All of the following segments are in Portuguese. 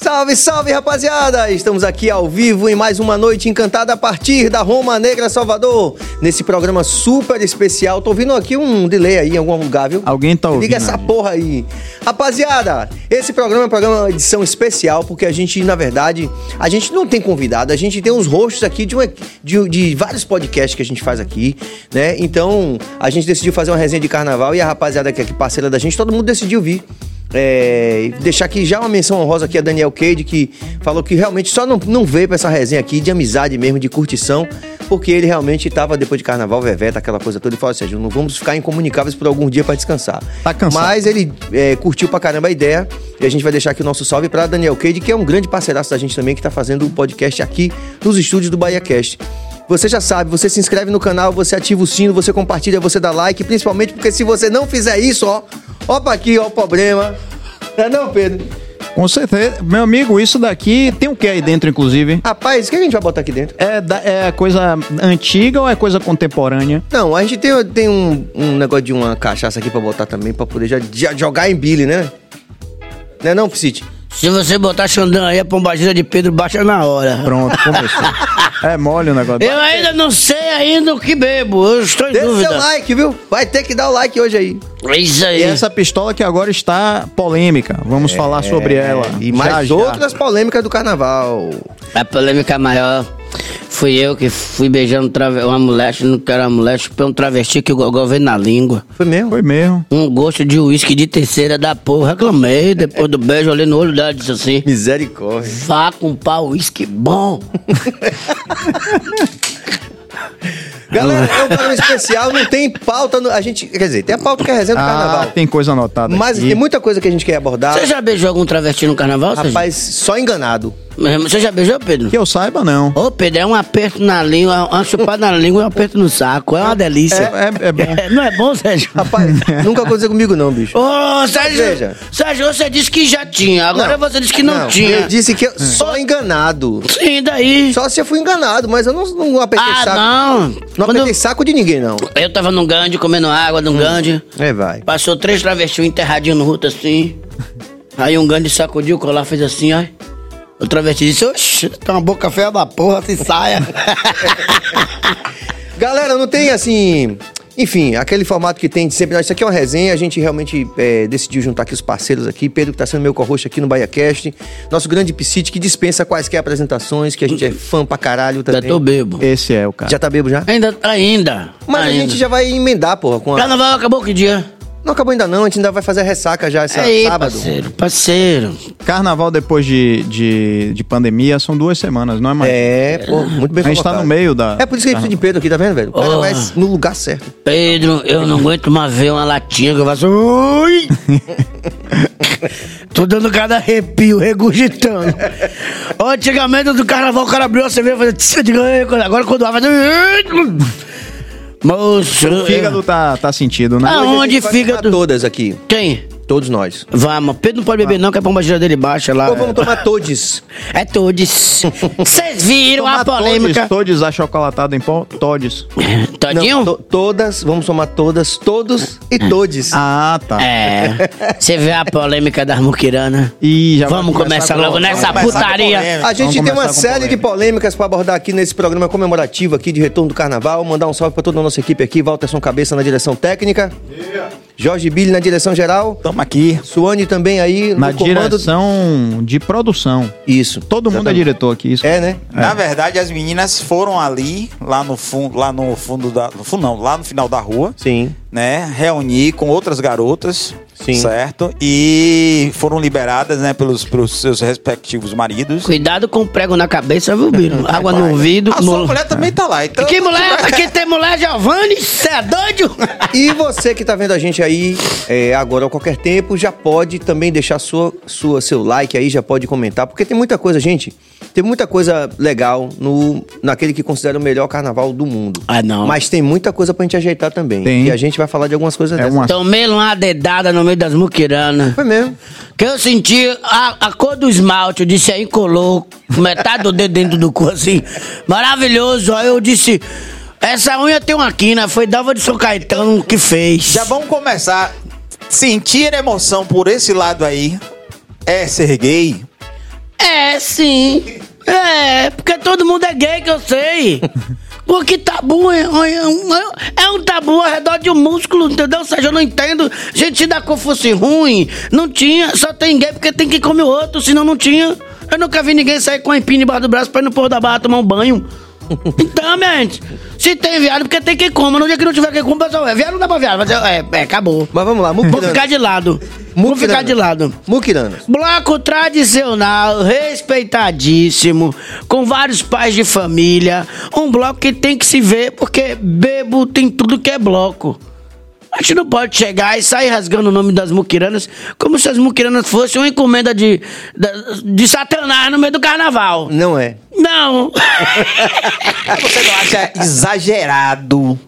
Salve, salve, rapaziada! Estamos aqui ao vivo em mais uma noite encantada a partir da Roma Negra Salvador. Nesse programa super especial. Tô ouvindo aqui um delay aí em algum lugar, viu? Alguém tá ouvindo Liga essa porra aí. Rapaziada, esse programa é um programa edição especial porque a gente, na verdade, a gente não tem convidado, a gente tem uns rostos aqui de, uma- de, de vários podcasts que a gente faz aqui, né? Então, a gente decidiu fazer uma resenha de carnaval e a rapaziada que é aqui, parceira da gente, todo mundo decidiu vir. É, deixar aqui já uma menção honrosa aqui a Daniel Cade, que falou que realmente só não, não veio pra essa resenha aqui de amizade mesmo, de curtição, porque ele realmente tava depois de carnaval, veveta, aquela coisa toda, e falou assim: não vamos ficar incomunicáveis por algum dia pra descansar. Tá cansado. Mas ele é, curtiu pra caramba a ideia, e a gente vai deixar aqui o nosso salve pra Daniel Cade, que é um grande parceiraço da gente também, que tá fazendo o podcast aqui nos estúdios do Bahia Cast. Você já sabe, você se inscreve no canal, você ativa o sino, você compartilha, você dá like, principalmente porque se você não fizer isso, ó, ó pra aqui, ó o problema. Não é não, Pedro? Com certeza. Meu amigo, isso daqui tem o que aí dentro, inclusive? Rapaz, o que a gente vai botar aqui dentro? É, é coisa antiga ou é coisa contemporânea? Não, a gente tem, tem um, um negócio de uma cachaça aqui pra botar também, pra poder já, já jogar em Billy, né? Não é não, Psite? Se você botar Xandão aí, a pombagira de Pedro baixa na hora. Pronto, começou. é mole o negócio. Eu ainda não sei ainda o que bebo, eu estou em Dê dúvida. seu like, viu? Vai ter que dar o like hoje aí. É isso aí. E essa pistola que agora está polêmica. Vamos falar sobre ela. É, E mais já, já. outras polêmicas do carnaval. A polêmica maior fui eu que fui beijando uma mulher, não quero uma mulher, chupei um travesti que o gogó veio na língua. Foi mesmo? Foi mesmo. Um gosto de uísque de terceira da porra. Reclamei, depois do beijo, olhei no olho dela e disse assim: Misericórdia. vá com pau uísque bom. Galera, é um programa especial, não tem pauta. no- a gente, quer dizer, tem a pauta que é a resenha do Ah, carnaval. tem coisa anotada. Mas aqui. tem muita coisa que a gente quer abordar. Você já beijou algum travesti no carnaval? Rapaz, só enganado. Você já beijou, Pedro? Que eu saiba, não. Ô, Pedro, é um aperto na língua, uma chupada na língua e um aperto no saco. É uma delícia. É, é- é bom. não é bom, Sérgio? Rapaz, nunca aconteceu comigo não, bicho. Ô, Sérgio, Veja. Sérgio, você disse que já tinha, agora você disse que não, tinha. Eu disse que eu- só enganado. Sim, daí. Só se eu fui enganado, mas eu não, não apertei ah, saco. não. Não Quando apertei saco de ninguém, não. eu tava num gande, comendo água num gande. É, vai. Passou três travestis enterradinhos no ruto assim. Aí um gande sacudiu o colar, fez assim, ó. O travesti disse, oxe, tem uma boca feia da porra, se saia. Galera, não tem assim. Enfim, aquele formato que tem de sempre. Isso aqui é uma resenha, a gente realmente é, decidiu juntar aqui os parceiros aqui. Pedro, que tá sendo meu co-host aqui no BahiaCast. Nosso grande Psite, que dispensa quaisquer apresentações, que a gente é fã pra caralho Já também. tô bebo. Esse é o cara. Já tá bebo já? Ainda, ainda. Mas a ainda. gente já vai emendar, porra. Com a... Carnaval acabou que dia? Não acabou ainda não, a gente ainda vai fazer a ressaca já essa Aí, sábado. parceiro, parceiro. Carnaval depois de, de, de pandemia são duas semanas, não é mais? É, pô, muito bem A gente tá no meio da. É por isso que a gente precisa de Pedro aqui, tá vendo, velho? O cara Oh. vai no lugar certo. Pedro, eu não aguento mais ver uma latinha que eu faço. Ui! Tô dando cada arrepio, regurgitando. Antigamente do carnaval o cara abriu a cerveja e fazia. Agora quando vai fazer. Moço. O fígado tá, tá sentido, né? Hoje a Onde gente vai fígado? tomar todas aqui. Quem? Todos nós. Vamos, Pedro não pode beber, não, que a pomba gira dele baixa lá. Ou vamos tomar todos. É todos. Vocês viram a Tomar polêmica? Todes, todes achocolatado em pó? Todes. Todinho? Não, to- todas, vamos tomar todas, todos e todes. Ah, tá. É. Você vê a polêmica das muquiranas? E já Vamos vai começar com- logo nessa vamos começar com putaria. polêmica. A gente Vamos tem uma começar com série de polêmica. polêmicas pra abordar aqui nesse programa comemorativo aqui de retorno do carnaval. Mandar um salve pra toda a nossa equipe aqui. Walterson Cabeça na direção técnica. Jorge Billy na direção geral. Tamo aqui. Suane também aí Na no comando. direção de produção. Isso. Todo mundo é diretor aqui. Isso. É, né? Na verdade, as meninas foram ali, lá no fundo, lá no fundo da. No fundo, não, lá no final da rua, Sim. Né? Reunir com outras garotas. Sim. Certo? E foram liberadas, né, pelos, pelos seus respectivos maridos. Cuidado com o prego na cabeça, viu, Biro? Água no ouvido. A no- sua mulher também tá lá. Então, Que mulher? Aqui tem mulher, Giovanni? Você é doido? E você que tá vendo a gente aí é, agora ou qualquer tempo, já pode também deixar sua, sua, seu like aí, já pode comentar, porque tem muita coisa, gente. Tem muita coisa legal no, naquele que considera o melhor carnaval do mundo. Ah, não. Mas tem muita coisa pra gente ajeitar também. Tem. E a gente vai falar de algumas coisas É dessas. uma- Tomei uma dedada no meio das muquiranas. Foi mesmo. Que eu senti a, a cor do esmalte, eu disse aí colou metade do dedo dentro do cu, assim. Maravilhoso. Aí eu disse, essa unha tem uma quina, foi Dalva de São Caetano que fez. Já vamos começar. Sentir emoção por esse lado aí é ser gay. É, sim. É, porque todo mundo é gay, que eu sei. Porque tabu é, é um, é um tabu ao redor de um músculo, entendeu? Ou seja, eu não entendo. Gente, se da cor fosse ruim, não tinha. Só tem gay porque tem que comer o outro, senão não tinha. Eu nunca vi ninguém sair com a empina embaixo do braço pra ir no porro da barra tomar um banho. Então, minha gente, se tem viado, porque tem que comer. No dia que não tiver que comer, pessoal, é viado, não dá pra viado. Mas é, é, acabou. Mas vamos lá, Vou Mukiranas. ficar de lado. Vou ficar de lado. Mukiranas. Bloco tradicional, respeitadíssimo, com vários pais de família. Um bloco que tem que se ver, porque bebo tem tudo que é bloco. A gente não pode chegar e sair rasgando o nome das muquiranas como se as muquiranas fossem uma encomenda de, da- de Satanás no meio do carnaval. Não é. Não. Você não acha exagerado?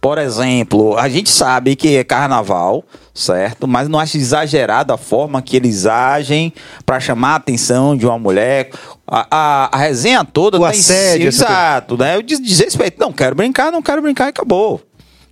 Por exemplo, a gente sabe que é carnaval, certo? Mas não acha exagerado a forma que eles agem pra chamar a atenção de uma mulher. A, a, a resenha toda O tá em assédio, essa Exato, né? O des- desrespeito. Não quero brincar, não quero brincar e acabou.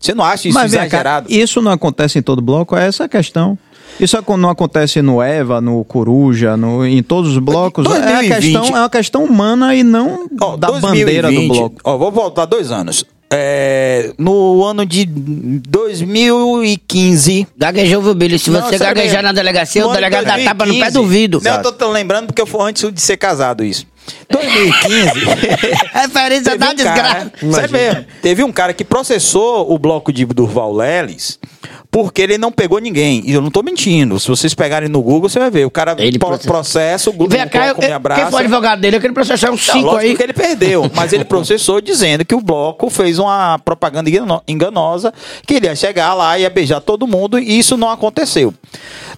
Você não acha isso Mas exagerado? isso não acontece em todo bloco, é essa a questão. Isso acon- não acontece no Eva, no Coruja, no, em todos os blocos. É, a 2020. questão, é uma questão humana e não Ó, da bandeira do 2020, bloco. Ó, vou voltar dois anos. É, no ano de 2015. Gaguejou, viu, Billy? Se Não, você gaguejar mesmo. na delegacia, No o delegado dá tapa no pé 2015. do vidro. Não, eu tô, tô lembrando porque foi antes de ser casado isso. 2015. Referência da um desgraça. cara, sério mesmo, teve um cara que processou o bloco de Durval Leles porque ele não pegou ninguém. E eu não tô mentindo. Se vocês pegarem no Google, você vai ver. O cara Ele pro- processou. processa, o Google Vem cá, bloco me eu- abraça. quem foi o advogado dele? Eu queria processar uns Não, cinco lógico aí. que ele perdeu, mas ele processou dizendo que o bloco fez uma propaganda engano- enganosa, que ele ia chegar lá, ia beijar todo mundo, e isso não aconteceu.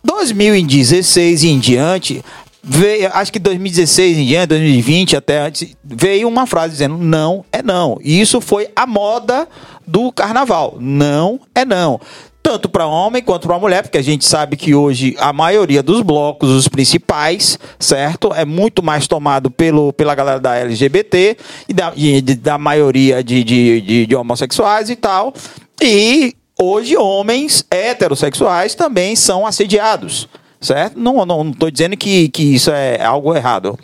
2016 em diante, veio, acho que 2016 em diante, 2020 até antes, veio uma frase dizendo não é não. E isso foi a moda do carnaval. Não é não. Tanto para homem quanto para mulher, porque a gente sabe que hoje a maioria dos blocos, os principais, certo? É muito mais tomado pelo, pela galera da LGBT e da, e da maioria de, de, de, de homossexuais e tal. E hoje homens heterossexuais também são assediados, certo? Não, não, não tô dizendo que, que isso é algo errado.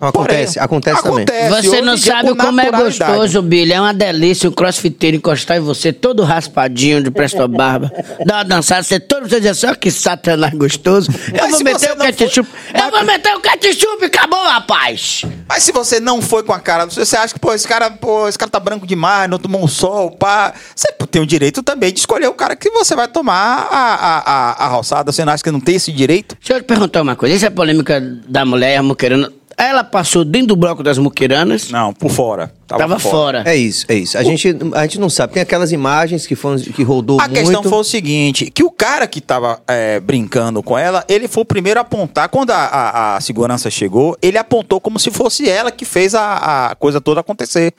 Acontece, Porém, acontece também. acontece. Você Hoje não sabe com como é gostoso, Billy. É uma delícia o crossfiteiro encostar em você, todo raspadinho de presto barba. Dá uma dançada, você todo você diz assim, ó, que satanás gostoso. Eu Mas vou meter você o for- ketchup. Eu vou meter o ketchup, acabou, rapaz. Mas se você não foi com a cara, você acha que, pô, esse cara, pô, esse cara tá branco demais, não tomou um sol, pá. Você tem o direito também de escolher o cara que você vai tomar a, a, a, a roçada. Você não acha que não tem esse direito? Deixa eu te perguntar uma coisa. Essa é a polêmica da mulher e a muquerana. Ela passou dentro do bloco das muqueranas, Não, por fora. tava, por fora. É isso, é isso. A gente, a gente não sabe. Tem aquelas imagens que, foram, que rodou A muito. questão foi o seguinte, que o cara que tava é, brincando com ela, ele foi o primeiro a apontar, quando a, a- a segurança chegou, ele apontou como se fosse ela que fez a, a coisa toda acontecer.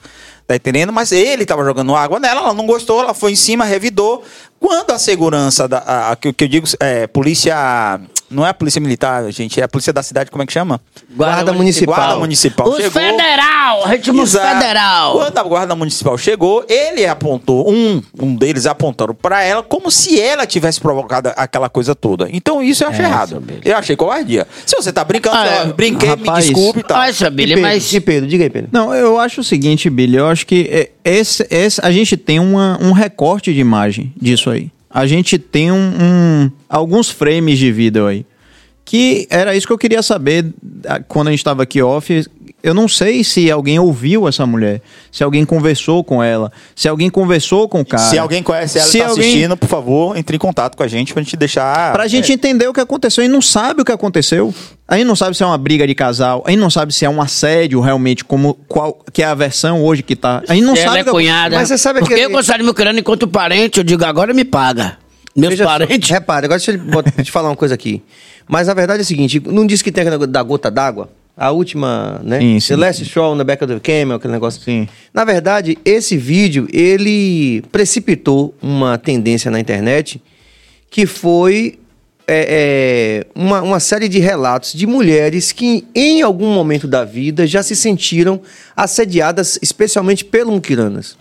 Tá entendendo? Mas ele tava jogando água nela, ela não gostou, ela foi em cima, revidou. Quando a segurança, da, a, a- que, que eu digo, é, polícia... Não é a polícia militar, gente, é a polícia da cidade, como é que chama? Guarda municipal. Guarda municipal Os chegou. federal, ritmo Exato. federal. Quando a guarda municipal chegou, ele apontou, um, um deles apontaram pra ela como se ela tivesse provocado aquela coisa toda. Então isso eu achei errado. Eu achei covardia. Se você tá brincando, Ah, ó, é. brinquei, Rapaz, me desculpe e tal. Olha só, E Billy, Pedro, mas... e Pedro, diga aí, Pedro. Não, eu acho o seguinte, Billy, eu acho que é, esse, esse, a gente tem uma, um recorte de imagem disso aí. A gente tem um, um- alguns frames de vídeo aí. Que era isso que eu queria saber quando a gente estava aqui off. Eu não sei se alguém ouviu essa mulher, se alguém conversou com ela, se alguém conversou com o cara. Se alguém conhece ela e Se tá alguém- assistindo, por favor, entre em contato com a gente pra gente deixar. Pra gente é, entender o que aconteceu. A gente não sabe o que aconteceu. A gente não sabe se é uma briga de casal. A gente não sabe se é um assédio realmente, como qual que é a versão hoje que tá. A gente não ela sabe é o que cunhada. Mas você sabe Porque aquele- eu gostava de meu crânio enquanto parente, eu digo, agora me paga. Meus Veja só, parentes. Repare, agora deixa eu te falar uma coisa aqui. Mas a verdade é o seguinte: não disse que tem da gota d'água? A última, né? Sim, sim, the last on the back of the camel, aquele negócio. Sim. Na verdade, esse vídeo, ele precipitou uma tendência na internet que foi é, é, uma, uma série de relatos de mulheres que em algum momento da vida já se sentiram assediadas, especialmente pelo Muquiranas.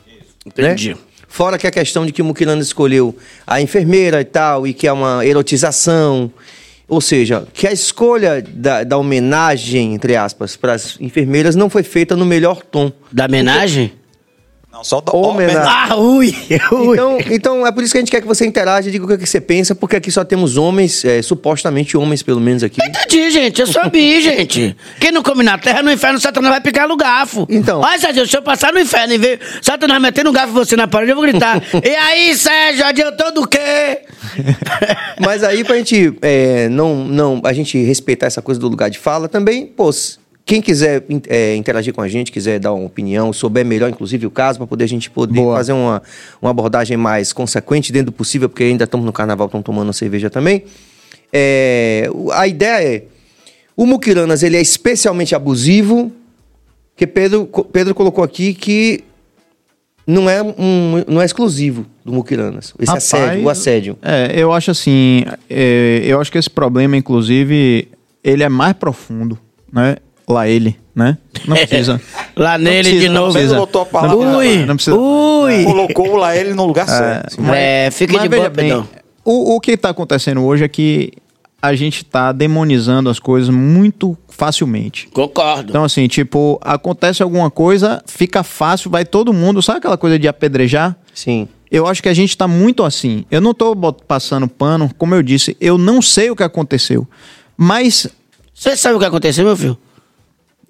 Entendi. Né? Fora que a questão de que o Muquirana escolheu a enfermeira e tal, e que é uma erotização. Ou seja, que a escolha da, da homenagem, entre aspas, para as enfermeiras não foi feita no melhor tom. Da homenagem? Não, só da Homenagem. Ah, ui! ui. Então, então é por isso que a gente quer que você interaja, diga o que, que você pensa, porque aqui só temos homens, é, supostamente homens, pelo menos aqui. Entendi, gente. Eu sou bi, gente. Quem não come na terra, no inferno, Satanás vai picar no garfo. Então. Olha, Sérgio, se eu passar no inferno e ver Satanás metendo um garfo em você na parede, eu vou gritar. e aí, Sérgio, adiantou do quê? Mas aí, pra gente é, não, não, a gente respeitar essa coisa do lugar de fala também, pô, quem quiser é, interagir com a gente, quiser dar uma opinião, souber melhor, inclusive, o caso, para poder a gente poder Boa. fazer uma, uma abordagem mais consequente dentro do possível, porque ainda estamos no carnaval, estamos tomando uma cerveja também. É, a ideia é, o Muquiranas, ele é especialmente abusivo, que Pedro, Pedro colocou aqui que não é, um, não é exclusivo do Muquiranas, esse Rapaz, assédio, o assédio. É, eu acho assim, é, eu acho que esse problema, inclusive, ele é mais profundo, né? Lá ele, né? Não precisa. Lá nele precisa, de não novo. precisa. botou a palavra. Não precisa- Ui, não precisa- ui. Colocou lá ele no lugar certo. É, fique Mas de boa, bem, Pedrão. o, o que está acontecendo hoje é que a gente está demonizando as coisas muito facilmente. Concordo. Então, assim, tipo, acontece alguma coisa, fica fácil, vai todo mundo. Sabe aquela coisa de apedrejar? Sim. Eu acho que a gente tá muito assim. Eu não tô bot- passando pano, como eu disse, eu não sei o que aconteceu. Mas, Você sabe o que aconteceu, meu filho?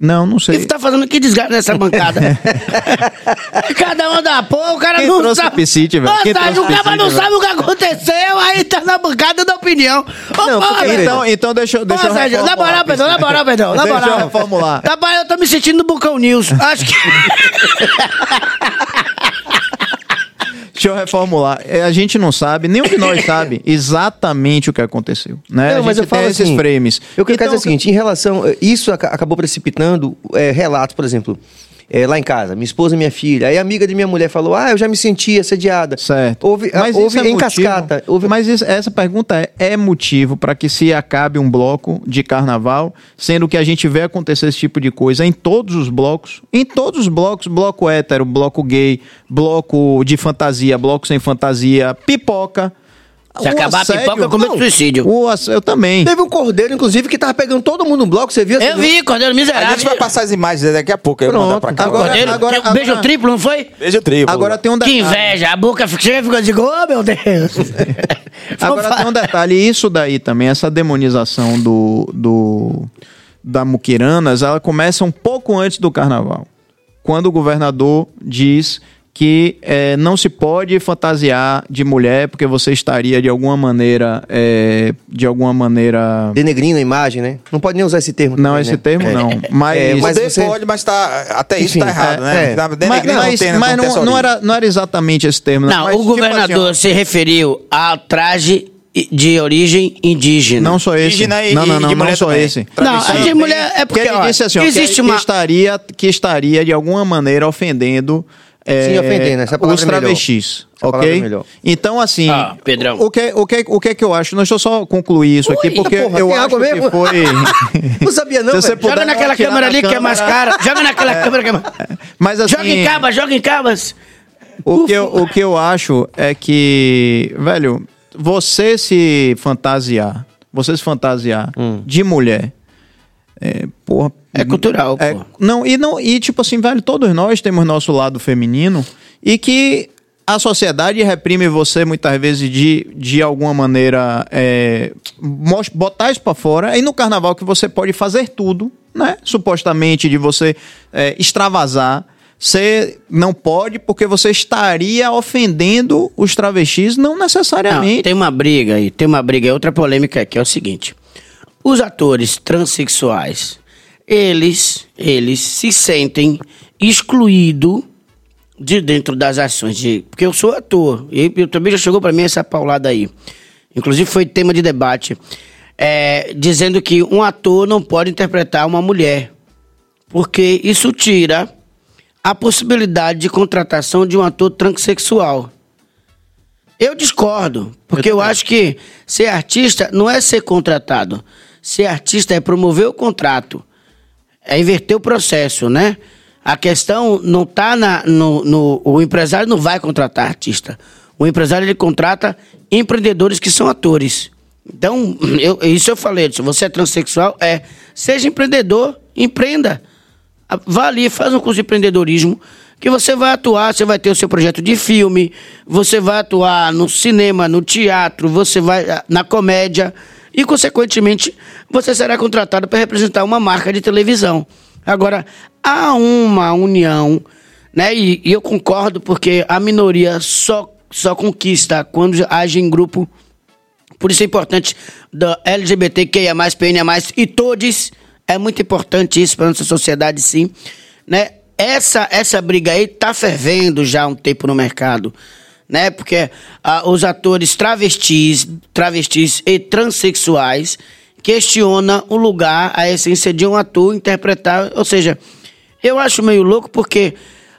Não, não O que sei. você tá fazendo que desgaste nessa bancada? Cada um dá porra, o cara Quem não trouxe sabe. Piscite, velho? Quem trouxe o cara não sabe o que aconteceu, aí tá na bancada da opinião. Ô, Não, porra. Então, então deixa, eu- deixa Ô, eu Sérgio, na moral, Pedrão, na moral, Pedrão, na Deixa moral. eu reformular. Rapaz, eu tô me sentindo no Bucão News. Acho que... Deixa eu reformular. É, A gente não sabe, nenhum de nós sabe exatamente o que aconteceu. Né? Não, a mas gente eu falo tem esses assim, frames. Eu quero Então, dizer o seguinte, em relação... Isso aca- acabou precipitando é, relatos, por exemplo, eh, lá em casa, minha esposa e minha filha. Aí a amiga de minha mulher falou, ah, eu já me senti assediada. Certo. Houve, ah, Mas houve isso é em motivo- cascata. Houve... Mas isso- essa pergunta é, é motivo para que se acabe um bloco de carnaval, sendo que a gente vê acontecer esse tipo de coisa em todos os blocos. Em todos os blocos, bloco hétero, bloco gay, bloco de fantasia, bloco sem fantasia, pipoca. Se O acabar a assédio- pipoca, eu cometo suicídio. o ass- eu também. Teve um cordeiro, inclusive, que tava pegando todo mundo no bloco, você viu? Eu vi, Cordeiro A Miserável. gente vai passar as imagens daqui a pouco. Eu vou mandar pra cá. Agora- Cordeiro, agora- que- beijo agora- triplo, não foi? Beijo triplo. Agora tem um Que detalhe. inveja. A boca chega e fica assim, oh, meu Deus. Agora tem um detalhe, isso daí também, essa demonização do, do da Muquiranas, ela começa um pouco antes do carnaval. Quando o governador diz que eh, não se pode fantasiar de mulher porque você estaria de alguma maneira eh, de alguma maneira Denegrindo a imagem, né? Não pode nem usar esse termo. não também, esse né? termo É. não mas, É, mas Poder você- pode, mas tá, até isso Enfim, tá errado, é, né? é. Tá mas, mas- tem- mas essa não, não era, não era exatamente esse termo Não, mas, o tipo governador assim, se referiu ao traje de origem indígena. não só esse Indígena e- não não não, não só também. esse Não, a de mulher é Porque porque, ele ó, disse assim, ó, existe que, uma... que estaria, que estaria de alguma maneira ofendendo é, Sim, ofendendo, essa palavra os é melhor. travestis, ok? é melhor. Então, assim, Ah, Pedrão. o que, o, que, o que que eu acho? Deixa eu só concluir isso aqui, Ui, porque porra, eu acho água que mesmo? foi... Não sabia não, Se Joga naquela câmera ali que é mais cara. Joga naquela câmera que é mais... Mas assim, Joga em cabas, joga em cabas. o que, eu, o que eu acho é que, velho, você se fantasiar, você se fantasiar Hum. de mulher, é, porra... É cultural, É, não, e não, e tipo assim, velho, todos nós temos nosso lado feminino e que a sociedade reprime você muitas vezes de, de alguma maneira é, botar isso pra fora. E no carnaval que você pode fazer tudo, né? Supostamente de você é, extravasar. Você não pode porque você estaria ofendendo os travestis, não Não, necessariamente. tem uma briga aí, tem uma briga, outra polêmica aqui, é o seguinte. Os atores transexuais, eles, eles se sentem excluídos de dentro das ações de... Porque eu sou ator, e eu também já chegou pra mim essa paulada aí. Inclusive foi tema de debate, é, dizendo que um ator não pode interpretar uma mulher, porque isso tira a possibilidade de contratação de um ator transexual. Eu discordo, porque eu, acho que ser artista não é ser contratado. Ser artista é promover o contrato, é inverter o processo, né? A questão não está na, no, no- O empresário não vai contratar artista. O empresário ele contrata empreendedores que são atores. Então, eu, isso eu falei, se você é transexual, é, seja empreendedor, empreenda. Vá ali, faz um curso de empreendedorismo, que você vai atuar, você vai ter o seu projeto de filme, você vai atuar no cinema, no teatro, você vai na comédia e, consequentemente, você será contratado para representar uma marca de televisão. Agora, há uma união, né? E, e eu concordo porque a minoria só, só conquista quando age em grupo por isso é importante da LGBTQIA+, PNA+, e todos, é muito importante isso para nossa sociedade, sim, né? Essa, essa briga aí tá fervendo já há um tempo no mercado, né? Porque ah, os atores travestis, travestis e transexuais questionam o lugar, a essência de um ator interpretar, ou seja, eu acho meio louco porque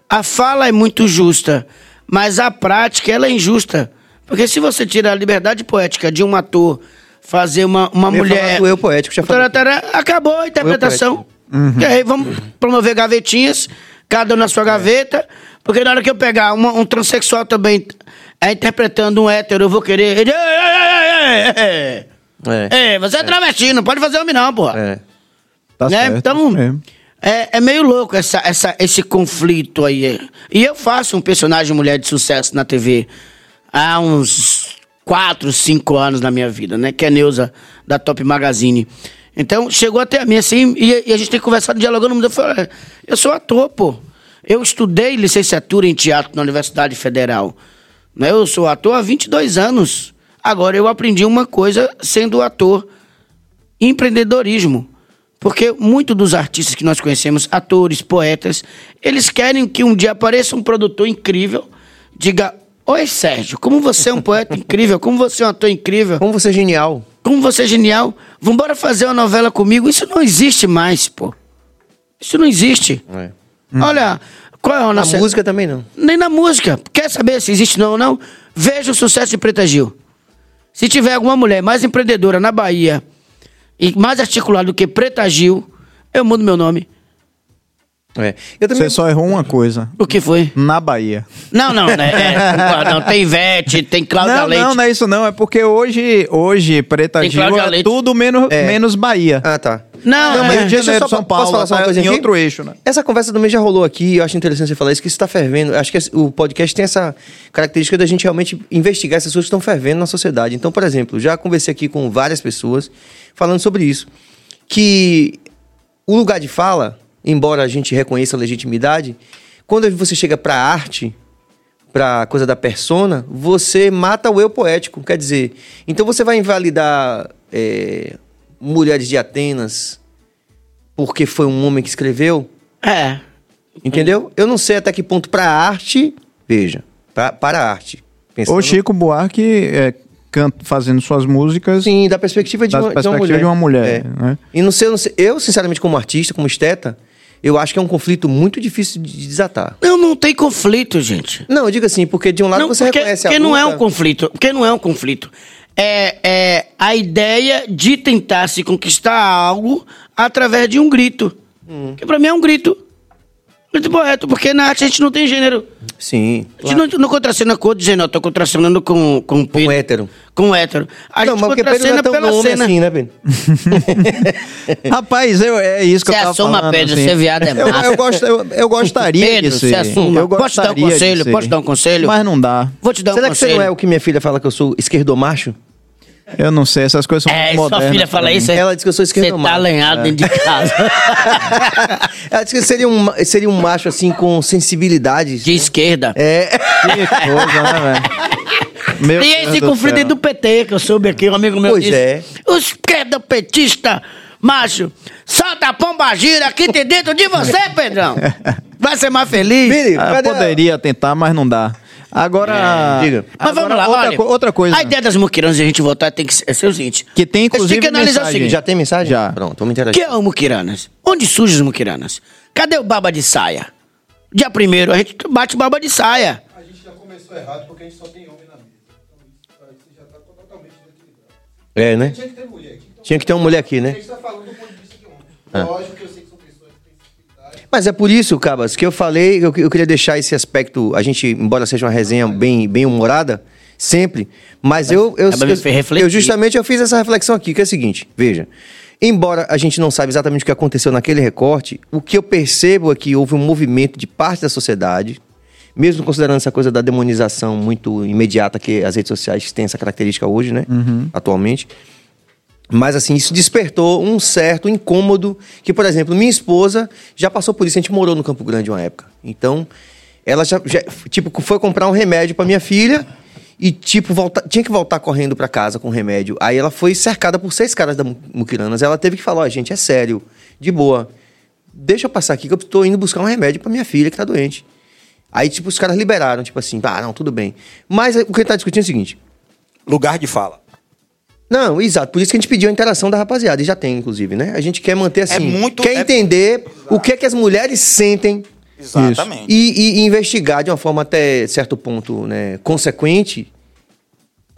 a fala é muito justa, mas a prática ela é injusta. Porque se você tira a liberdade poética de um ator fazer uma, uma Eu mulher. eu poético, já. Tará, tará, acabou a interpretação. Uhum. E aí vamos promover gavetinhas, cada um na sua gaveta. Porque na hora que eu pegar uma- um transexual também é, interpretando um hétero, eu vou querer. Ele, "Ei, ei, ei, ei, É. você é travesti, não pode fazer homem, não, porra. É. Tá né? certo. Então, É. é, é meio louco essa, essa, esse conflito aí. E eu faço um personagem mulher de sucesso na TV há uns 4, 5 anos na minha vida, né? Que é Neuza, da Top Magazine. Então, chegou até a mim assim, e, e a gente tem conversado, dialogando, eu falei, eu sou ator, pô. Eu estudei licenciatura em teatro na Universidade Federal. Né? Eu sou ator há 22 anos. Agora, eu aprendi uma coisa sendo ator empreendedorismo. Porque muitos dos artistas que nós conhecemos, atores, poetas, eles querem que um dia apareça um produtor incrível, diga: Oi, Sérgio, como você é um poeta incrível, como você é um ator incrível, Como você é genial. como você é genial, vambora fazer uma novela comigo. Isso não existe mais, pô. Isso não existe. É. Olha, qual é a Na nossa. música também não. Nem na música. Quer saber se existe não ou não? Veja o sucesso de Preta Gil. Se tiver alguma mulher mais empreendedora na Bahia e mais articulada do que Preta Gil, eu mudo meu nome. É. Eu também. Você só errou uma coisa. O que foi? Na Bahia. Não, não, né? É, não. Tem Ivete, tem Cláudia Não, Leite. não, não é isso não. É porque hoje, hoje Preta Tem Gil Cláudia é Leite. tudo menos, É. menos Bahia. Ah, tá. Não, Não, é, mas Rio de Deixa eu só- São Paulo, posso falar só uma tá coisa em aqui? outro eixo, né? Essa conversa também já rolou aqui, eu acho interessante você falar isso, que isso está fervendo. Acho que o podcast tem essa característica da gente realmente investigar essas coisas que estão fervendo na sociedade. Então, por exemplo, já conversei aqui com várias pessoas falando sobre isso. Que o lugar de fala, embora a gente reconheça a legitimidade, quando você chega para a arte, para a coisa da persona, você mata o eu poético. Quer dizer, então você vai invalidar é, mulheres de Atenas porque foi um homem que escreveu? é. Entendeu? Eu não sei até que ponto para a arte, veja, pra, para a arte. Pensando- Ou Chico Buarque é, fazendo suas músicas. Sim, da perspectiva de, Da uma, de uma perspectiva mulher. de uma mulher, É. né? E não sei, eu não sei- eu, sinceramente, como artista, como esteta, eu acho que é um conflito muito difícil de desatar. Não, não tem conflito, gente. Não, eu digo assim, porque de um lado Não, você porque, reconhece porque a não é um conflito. Porque não é um conflito. É, é a ideia de tentar se conquistar algo através de um grito. Hum. Que pra mim é um grito. Grito correto, porque na arte a gente não tem gênero. Sim. A gente não, não contracena com outro gênero, eu tô contracenando com, com Com hétero. Com hétero. A não, gente mas porque Pedro não é tão pela cena. assim, né, Pedro? Rapaz, eu, é isso que Você eu tava assuma, falando. Pedro, assim. ser viado é eu, massa. eu, gosto, eu, eu gostaria Pedro, de se ser. assuma. Eu Posso te dar um conselho? Posso te dar um conselho? Mas não dá. Vou te dar um Será que você conselho. não é o que minha filha fala que eu sou esquerdomacho? Eu não sei, essas coisas são É, muito sua modernas filha fala isso? é- Ela diz que eu sou Você tá esquerdomacho. alinhado dentro de casa. Ela disse que seria um, seria um macho, assim, com sensibilidades. De esquerda. É. Que coisa, né, velho? Meu E Deus esse do conflito céu. do PT, que eu soube aqui, um amigo meu Pois disse. é. Os esquerda petista, macho, solta a pomba gira aqui tem dentro de você, Pedrão. Vai ser mais feliz. Billy, Ah, poderia tentar, mas não dá. Agora. diga. Mas agora, vamos lá, outra, olha. co- outra coisa. A ideia das muquiranas de a gente votar tem que ser, ser o seguinte. Que tem, A gente inclusive, tem que analisar o mensagem. seguinte. Já tem mensagem? Já. Pronto, vamos O interagir. que é o muquiranas? Onde surgem os muquiranas? Cadê o baba de saia? Dia primeiro a gente bate baba de saia. A gente já começou errado porque a gente só tem homem na mesa. Então isso já está totalmente desequilibrado. É, né? Tinha que ter mulher aqui. Então, Tinha que ter uma mulher aqui, a né? gente está falando do ponto de vista de homem. Lógico que eu sei Mas é por isso, Cabas, que eu falei, eu, eu queria deixar esse aspecto, a gente, embora seja uma resenha bem, bem humorada, Sempre. Mas eu, eu, é eu, eu justamente eu fiz essa reflexão aqui, que é o seguinte, veja. Embora a gente não saiba exatamente o que aconteceu naquele recorte, o que eu percebo é que houve um movimento de parte da sociedade, mesmo considerando essa coisa da demonização muito imediata que as redes sociais têm essa característica hoje, né? Atualmente. Mas assim, isso despertou um certo incômodo que, por exemplo, minha esposa já passou por isso, a gente morou no Campo Grande uma época. Então, ela já, já, tipo, foi comprar um remédio para minha filha e tipo volta, tinha que voltar correndo para casa com o remédio. Aí ela foi cercada por seis caras da Mu- Muquiranas. Ela teve que falar, ó, gente, é sério, de boa. Deixa eu passar aqui que eu tô indo buscar um remédio para minha filha que tá doente. Aí tipo os caras liberaram, tipo assim, ah, não, tudo bem. Mas o que ele tá discutindo é o seguinte, Lugar de fala. Não, exato. Por isso que a gente pediu a interação da rapaziada. E já tem, inclusive, né? A gente quer manter assim. É muito- Quer é- entender o que é que as mulheres sentem Exatamente. e, e- e investigar de uma forma até certo ponto né, consequente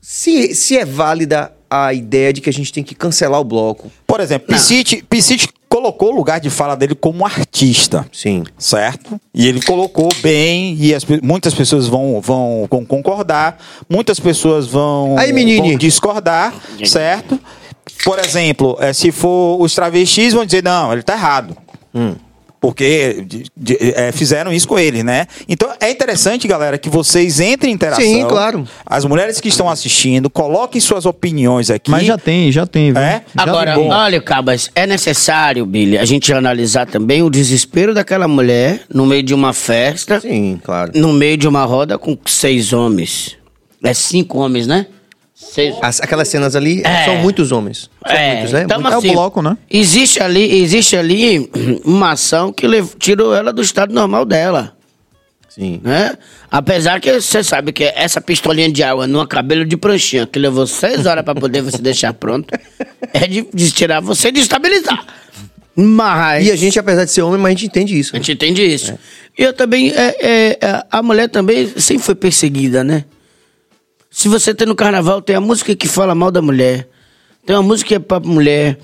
se, se é válida a ideia de que a gente tem que cancelar o bloco. Por exemplo, Piscite colocou o lugar de fala dele como artista. Sim. certo? E ele colocou bem, e as muitas pessoas vão, vão, vão concordar, muitas pessoas vão, Aí, vão discordar, certo? Por exemplo, eh, se for os travestis, vão dizer, não, ele tá errado. Porque de- de- eh, fizeram isso com ele, né? Então é interessante, galera, que vocês entrem em interação. Sim, claro. As mulheres que estão assistindo, coloquem suas opiniões aqui. Mas já tem, já tem, viu? É? Já Agora, tem. olha, Cabas, é necessário, Billy, a gente analisar também o desespero daquela mulher no meio de uma festa, Sim, claro. no meio de uma roda com seis homens. É cinco homens, né? Seis. As- aquelas cenas ali É. são muitos homens. São muitos, né? então, Muito- É o bloco, né? Existe ali, existe ali uma ação que tirou ela do estado normal dela. Sim. né? Apesar que você sabe que essa pistolinha de água numa cabelo de pranchinha que levou seis horas pra poder você deixar pronto, é de, de tirar você e de estabilizar. Mas E a gente, apesar de ser homem, mas a gente entende isso. a gente entende isso. E eu também, é, é, é, a mulher também sempre foi perseguida, né? Se você tem no carnaval, tem a música que fala mal da mulher, tem uma música que é pra mulher.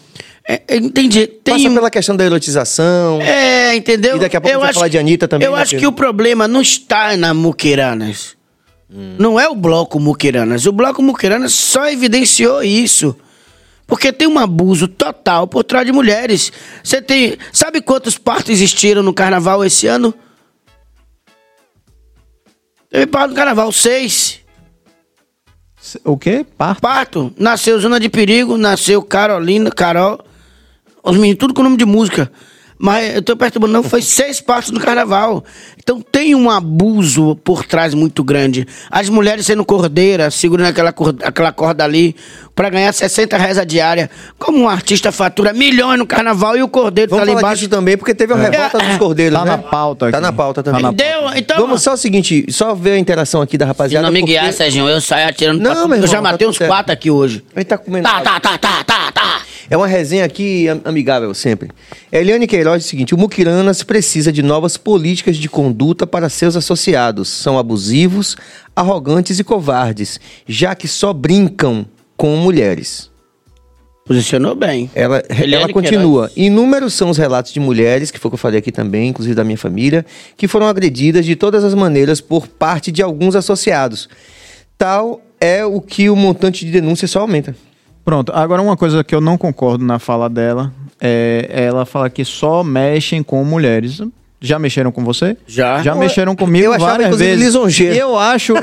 É, é, entendi. Tem Passa pela questão da erotização. é, entendeu? E daqui a pouco gente vai falar de Anitta também, Eu acho que o problema não está na Muquiranas. Hum. Não é o bloco Muquiranas. O bloco Muquiranas só evidenciou isso. Porque tem um abuso total por trás de mulheres. Você tem. Sabe quantos partos existiram no carnaval esse ano? Teve parto no carnaval, seis. O quê? Parto? Parto. Nasceu Zona de Perigo, nasceu Carolina, Carol. Os meninos, tudo com nome de música. Mas eu tô perturbando, não, foi seis partos no carnaval. Então tem um abuso por trás muito grande. As mulheres sendo cordeiras, segurando aquela, cor- aquela corda ali, pra ganhar 60 reais a diária. Como um artista fatura milhões no carnaval e o cordeiro Vamos tá ali embaixo. também, porque teve uma revolta É. dos cordeiros, Tá né? na pauta Tá aqui. na pauta Tá também. na Deu, então, Vamos só o seguinte, só ver a interação aqui da Se rapaziada. não me porque- guiar, Serginho, eu saio atirando Não, pra tudo. meu Eu já irmão, tá matei tudo uns certo. quatro aqui hoje. A gente tá comendo. Tá, tá, tá, tá, tá, tá. É uma resenha aqui am- amigável sempre. Eliane Queiroz diz o seguinte: o Muquiranas precisa de novas políticas de conduta para seus associados. São abusivos, arrogantes e covardes, já que só brincam com mulheres. Posicionou bem. Ela, Eliane ela continua. Inúmeros são os relatos de mulheres, que foi o que eu falei aqui também, inclusive da minha família, que foram agredidas de todas as maneiras por parte de alguns associados. Tal é o que o montante de denúncia só aumenta. Pronto, agora uma coisa que eu não concordo na fala dela é ela fala que só mexem com mulheres. Já mexeram com você? Já. Já mexeram comigo eu achava, várias vezes. lisonjeiro. E eu acho...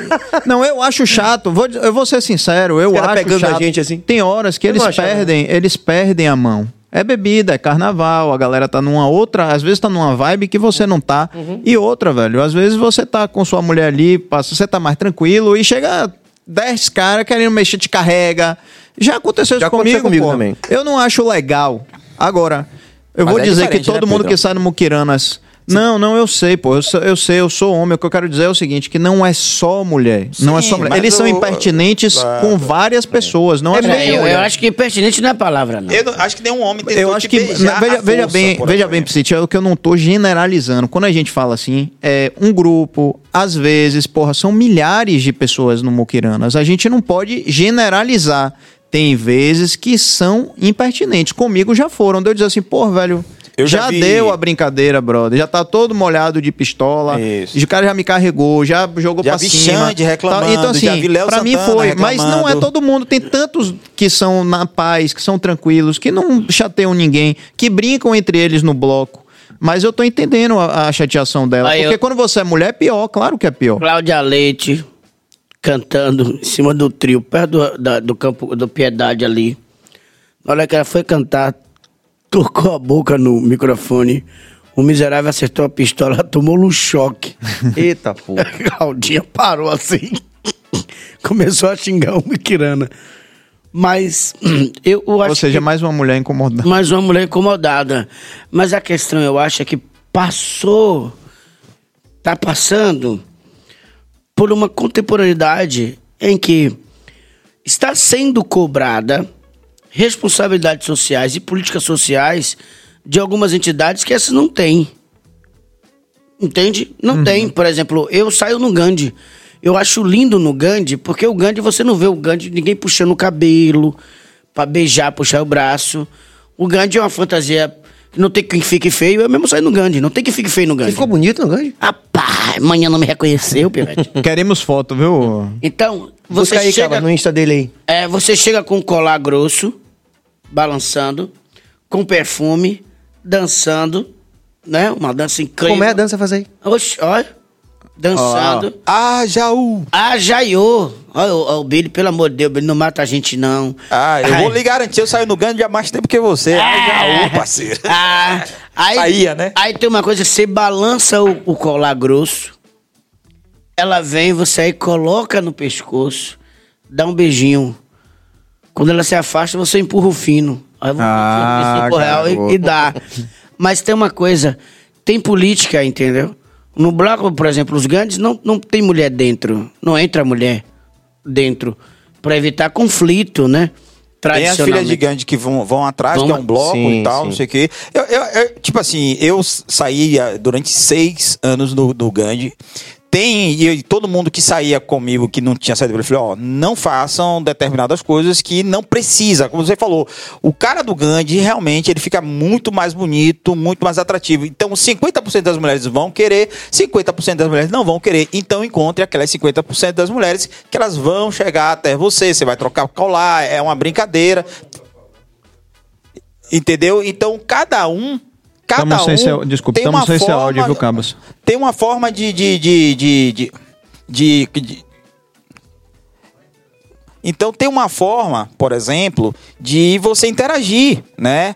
não, eu acho chato. Vou, eu vou ser sincero, eu Os acho pegando a chato. gente assim. Tem horas que Eu eles achava. perdem, eles perdem a mão. É bebida, é carnaval, a galera tá numa outra, às vezes tá numa vibe que você não tá. Uhum. E outra, velho, às vezes você tá com sua mulher ali, passa, você tá mais tranquilo e chega 10 caras querendo mexer, te carrega. Já aconteceu Já isso aconteceu comigo, comigo pô. também. Eu não acho legal. Agora, eu Mas vou é dizer que diferente, todo né, mundo Pedro? que sai no Muquiranas. Não, não, eu sei, pô. Eu, eu sei, eu sou homem. O que eu quero dizer é o seguinte: que não é só mulher. não é Sim, só mulher. Eles são eu- impertinentes Claro. com várias pessoas. Não é, só É, eu, mulher. eu acho que pertinente não é a palavra, não. Eu não- acho que nenhum homem tentou Eu acho que. na- veja, veja força, bem, veja bem, Psit, é o que eu não tô generalizando. Quando a gente fala assim, é um grupo, às vezes, porra, são milhares de pessoas no Muquiranas. A gente não pode generalizar. Tem vezes que são impertinentes. Comigo já foram. De eu dizer assim, pô, velho. Eu já já vi- deu a brincadeira, brother. Já tá todo molhado de pistola. Isso. O cara já me carregou, já jogou Já pra vi cima. Xande reclamando, Tá, Então, assim, já vi Léo pra mim Santana foi. Mas não é reclamando. todo mundo. Tem tantos que são na paz, que são tranquilos, que não chateiam ninguém, que brincam entre eles no bloco. Mas eu tô entendendo a, a chateação dela. Aí porque eu- quando você é mulher, é pior, claro que é pior. Cláudia Leite cantando em cima do trio, perto do, da- do campo do Piedade ali. Hora que ela foi cantar, tocou a boca no microfone. O miserável acertou a pistola, tomou um choque. Eita, pô. A Claudinha parou assim. Começou a xingar o Miquirana. Mas eu, eu acho Ou seja, que... mais uma mulher incomodada. mais uma mulher incomodada. Mas a questão, eu acho, é que passou, tá passando por uma contemporaneidade em que está sendo cobrada responsabilidades sociais e políticas sociais de algumas entidades que essas não têm. Entende? Não tem. Por exemplo, eu saio no Gandhi. Eu acho lindo no Gandhi, porque o Gandhi, você não vê o Gandhi, ninguém puxando o cabelo, pra beijar, puxar o braço. O Gandhi é uma fantasia que não tem quem fique feio, eu mesmo saio no Gandhi. Não tem que fique feio no Gandhi. ficou bonito, não ganha? Rapaz, amanhã não me reconheceu, Pivete. Queremos foto, viu? Então, você Busca aí, chega, cara, no Insta dele aí. é, você chega com um colar grosso, balançando, com perfume, dançando, né? Uma dança incrível. Como é a dança fazer aí? Oxe, olha. Dançando. Ah, Jaú! Ah, Jaiô. Olha o, o Billy, pelo amor de Deus, Billy não mata a gente, não. Ah, eu Ai. vou lhe garantir, eu saio no Gandhi há mais tempo que você. Ah, Jaú, parceiro. Ah, aí, Saía, né? Aí tem uma coisa, você balança o, o colar grosso, ela vem, você aí coloca no pescoço, dá um beijinho. Quando ela se afasta, você empurra o fino. Aí você Ah, cinco real e, e dá. Mas tem uma coisa, tem política, entendeu? No bloco, por exemplo, os grandes não, não tem mulher dentro. Não entra mulher dentro. Pra evitar conflito, né? Tem as filhas de. Gandhi que vão, vão atrás, Vão- que é um bloco Sim, e tal, sim. não sei o quê. Eu, eu- eu- tipo assim, eu saía durante seis anos no, no Gandhi. Tem, e todo mundo que saía comigo que não tinha saído, eu falei, ó, não façam determinadas coisas que não precisa. Como você falou, o cara do Gandhi realmente ele fica muito mais bonito, muito mais atrativo. Então, 50% das mulheres vão querer, 50% das mulheres não vão querer. Então, encontre aquelas 50% das mulheres que elas vão chegar até você. Você vai trocar colar, é uma brincadeira. Entendeu? Então, cada um. Cada Tamo sem um seu- desculpa, tem tamo uma sem seu forma- áudio, viu, Cabas? Tem uma forma de. de, de, de, de, de- de- Então, tem uma forma, por exemplo, de você interagir, né?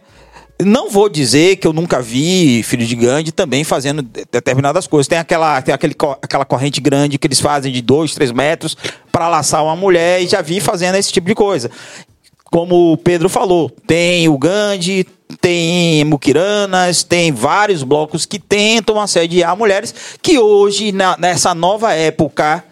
Não vou dizer que eu nunca vi filho de Gandhi também fazendo de- determinadas coisas. Tem aquela, tem aquele, aquela corrente grande que eles fazem de dois, três metros para laçar uma mulher e já vi fazendo esse tipo de coisa. Como o Pedro falou, tem o Gandhi, tem Mukiranas, tem vários blocos que tentam assediar mulheres que hoje, na- nessa nova época,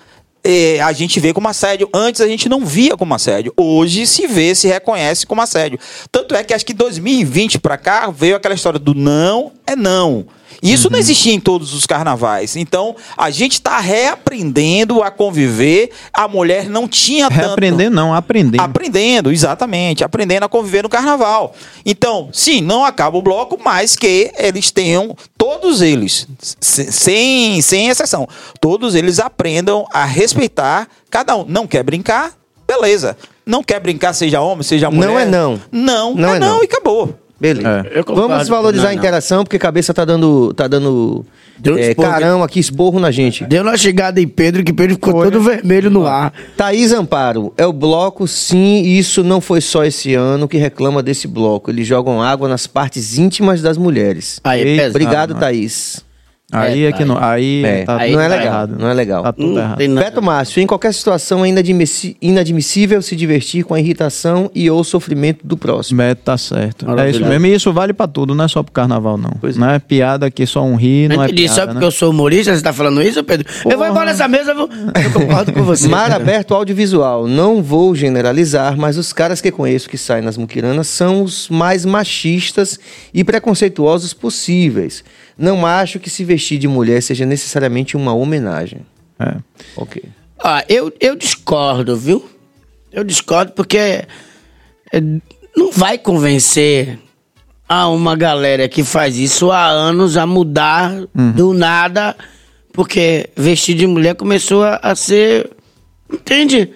eh, a gente vê como assédio. Antes a gente não via como assédio. Hoje se vê, se reconhece como assédio. Tanto é que acho que 2020 pra cá veio aquela história do não é não. Isso não existia em todos os carnavais. Então, a gente está reaprendendo a conviver. A mulher não tinha tanto... Reaprender não, aprender. Aprendendo, exatamente. Aprendendo a conviver no carnaval. Então, sim, não acaba o bloco, mas que eles tenham, todos eles, se- sem, sem exceção, todos eles aprendam a respeitar cada um. Não quer brincar? Beleza. Não quer brincar, seja homem, seja mulher? Não é não. Não, Não é, é não, não. e acabou. Beleza. É. Vamos valorizar Não, a não. interação, porque a cabeça tá dando, tá dando Deu um é, esporro. carão aqui, esporro na gente. Deu uma chegada em Pedro que Pedro ficou todo vermelho no ar. Thaís Amparo, é o bloco, sim, e isso não foi só esse ano que reclama desse bloco. Eles jogam água nas partes íntimas das mulheres. Aí é pesado. Obrigado, não. Aí Aí É, é que não. Aí, É, tá, aí não é tá legal, errado. não é legal. Tá tudo Hum, errado. Beto Márcio, em qualquer situação é inadmissível se divertir com a irritação e ou sofrimento do próximo. Beto tá certo. É isso mesmo. E isso vale pra tudo, não é só pro carnaval, não. Pois não é piada que só um ri, não, é piada, só né? porque eu sou humorista, você tá falando isso, Pedro? Eu vou embora dessa mesa, eu, vou- eu concordo com você. Mar aberto audiovisual. Não vou generalizar, mas os caras que conheço que saem nas muquiranas são os mais machistas e preconceituosos possíveis. Não acho que se vestir de mulher seja necessariamente uma homenagem. É. Ok. Ah, eu, eu discordo, viu? Eu discordo porque é, não vai convencer há uma galera que faz isso há anos a mudar do nada, porque vestir de mulher começou a, a ser. Entende?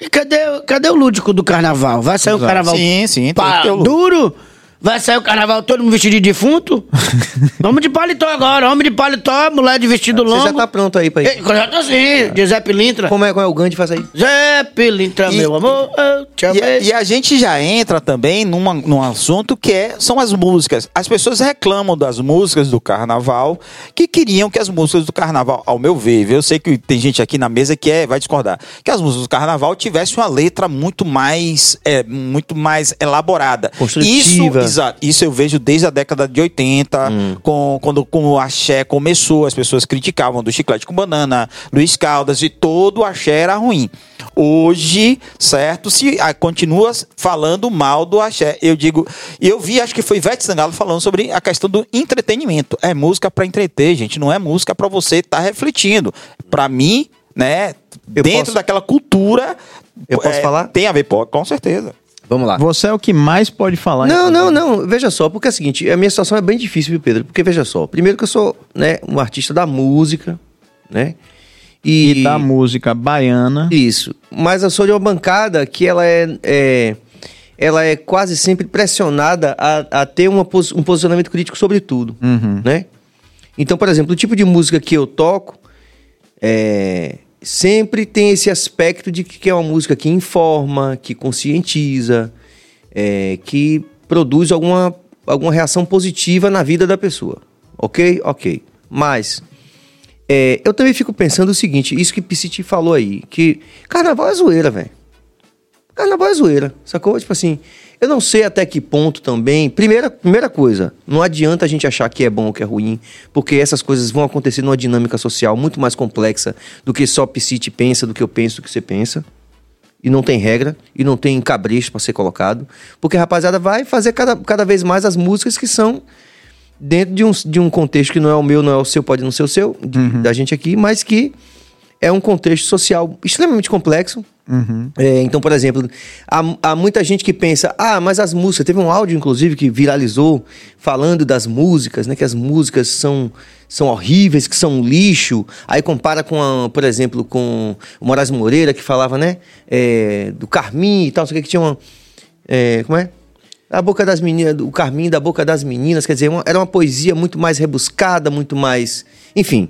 E cadê, cadê o lúdico do carnaval? Vai sair o carnaval Sim, sim, tem pá, que ter o lúdico. duro? Vai sair o carnaval todo mundo vestido de defunto? homem de paletó agora, homem de paletó, mulher de vestido Você longo. já tá pronto aí pra ir. Ei, Já tô assim, de Zé Pilintra. Como é, como é o Gandhi faz aí? Zé Pilintra, E- meu amor, eu te E, amei. e a gente já entra também numa, num assunto que é, são as músicas. As pessoas reclamam das músicas do carnaval, que queriam que as músicas do carnaval, ao meu ver, viu? eu sei que tem gente aqui na mesa que é, vai discordar, que as músicas do carnaval tivessem uma letra muito mais, é, muito mais elaborada. Construtiva. Isso, exato, isso eu vejo desde a década de 80, com, quando com o axé começou, as pessoas criticavam do chiclete com banana, Luiz Caldas, e todo o axé era ruim. Hoje, certo, se ah, continua falando mal do axé. Eu digo, e eu vi, acho que foi Ivete Sangalo falando sobre a questão do entretenimento. É música para entreter, gente, não é música para você estar refletindo. Para mim, né, Eu dentro posso- daquela cultura, Eu posso é, falar? Tem a ver, com certeza. Vamos lá. Você é o que mais pode falar. Não, não, não. Veja só, porque é o seguinte, a minha situação é bem difícil, viu, Pedro? Porque veja só, primeiro que eu sou, né, um artista da música, né? E da música baiana. Isso. Mas eu sou de uma bancada que ela é, é- ela é quase sempre pressionada a, a ter uma um posicionamento crítico sobre tudo, né? Então, por exemplo, o tipo de música que eu toco é, sempre tem esse aspecto de que é uma música que informa, que conscientiza, é, que produz alguma, alguma reação positiva na vida da pessoa. Ok? Ok. Mas é, eu também fico pensando o seguinte, isso que Pisciti falou aí, que carnaval é zoeira, velho. Carnaval é zoeira, sacou? Tipo assim, eu não sei até que ponto também. Primeira, primeira coisa, não adianta a gente achar que é bom ou que é ruim, porque essas coisas vão acontecer numa dinâmica social muito mais complexa do que só Piscite pensa, do que eu penso, do que você pensa. E não tem regra, e não tem cabresto pra ser colocado. Porque a rapaziada vai fazer cada, cada vez mais as músicas que são dentro de um, de um contexto que não é o meu, não é o seu, pode não ser o seu, de- da gente aqui, mas que é um contexto social extremamente complexo. É, então, por exemplo, há, há muita gente que pensa, ah, mas as músicas, teve um áudio, inclusive, que viralizou falando das músicas, né? Que as músicas são, são horríveis, que são um lixo. Aí compara com, a, por exemplo, com o Moraes Moreira, que falava, né? é, do Carmim e tal, não sei o que, que tinha uma. é, como é? Da boca das meninas, o Carmim da boca das meninas, quer dizer, uma- era uma poesia muito mais rebuscada, muito mais. Enfim,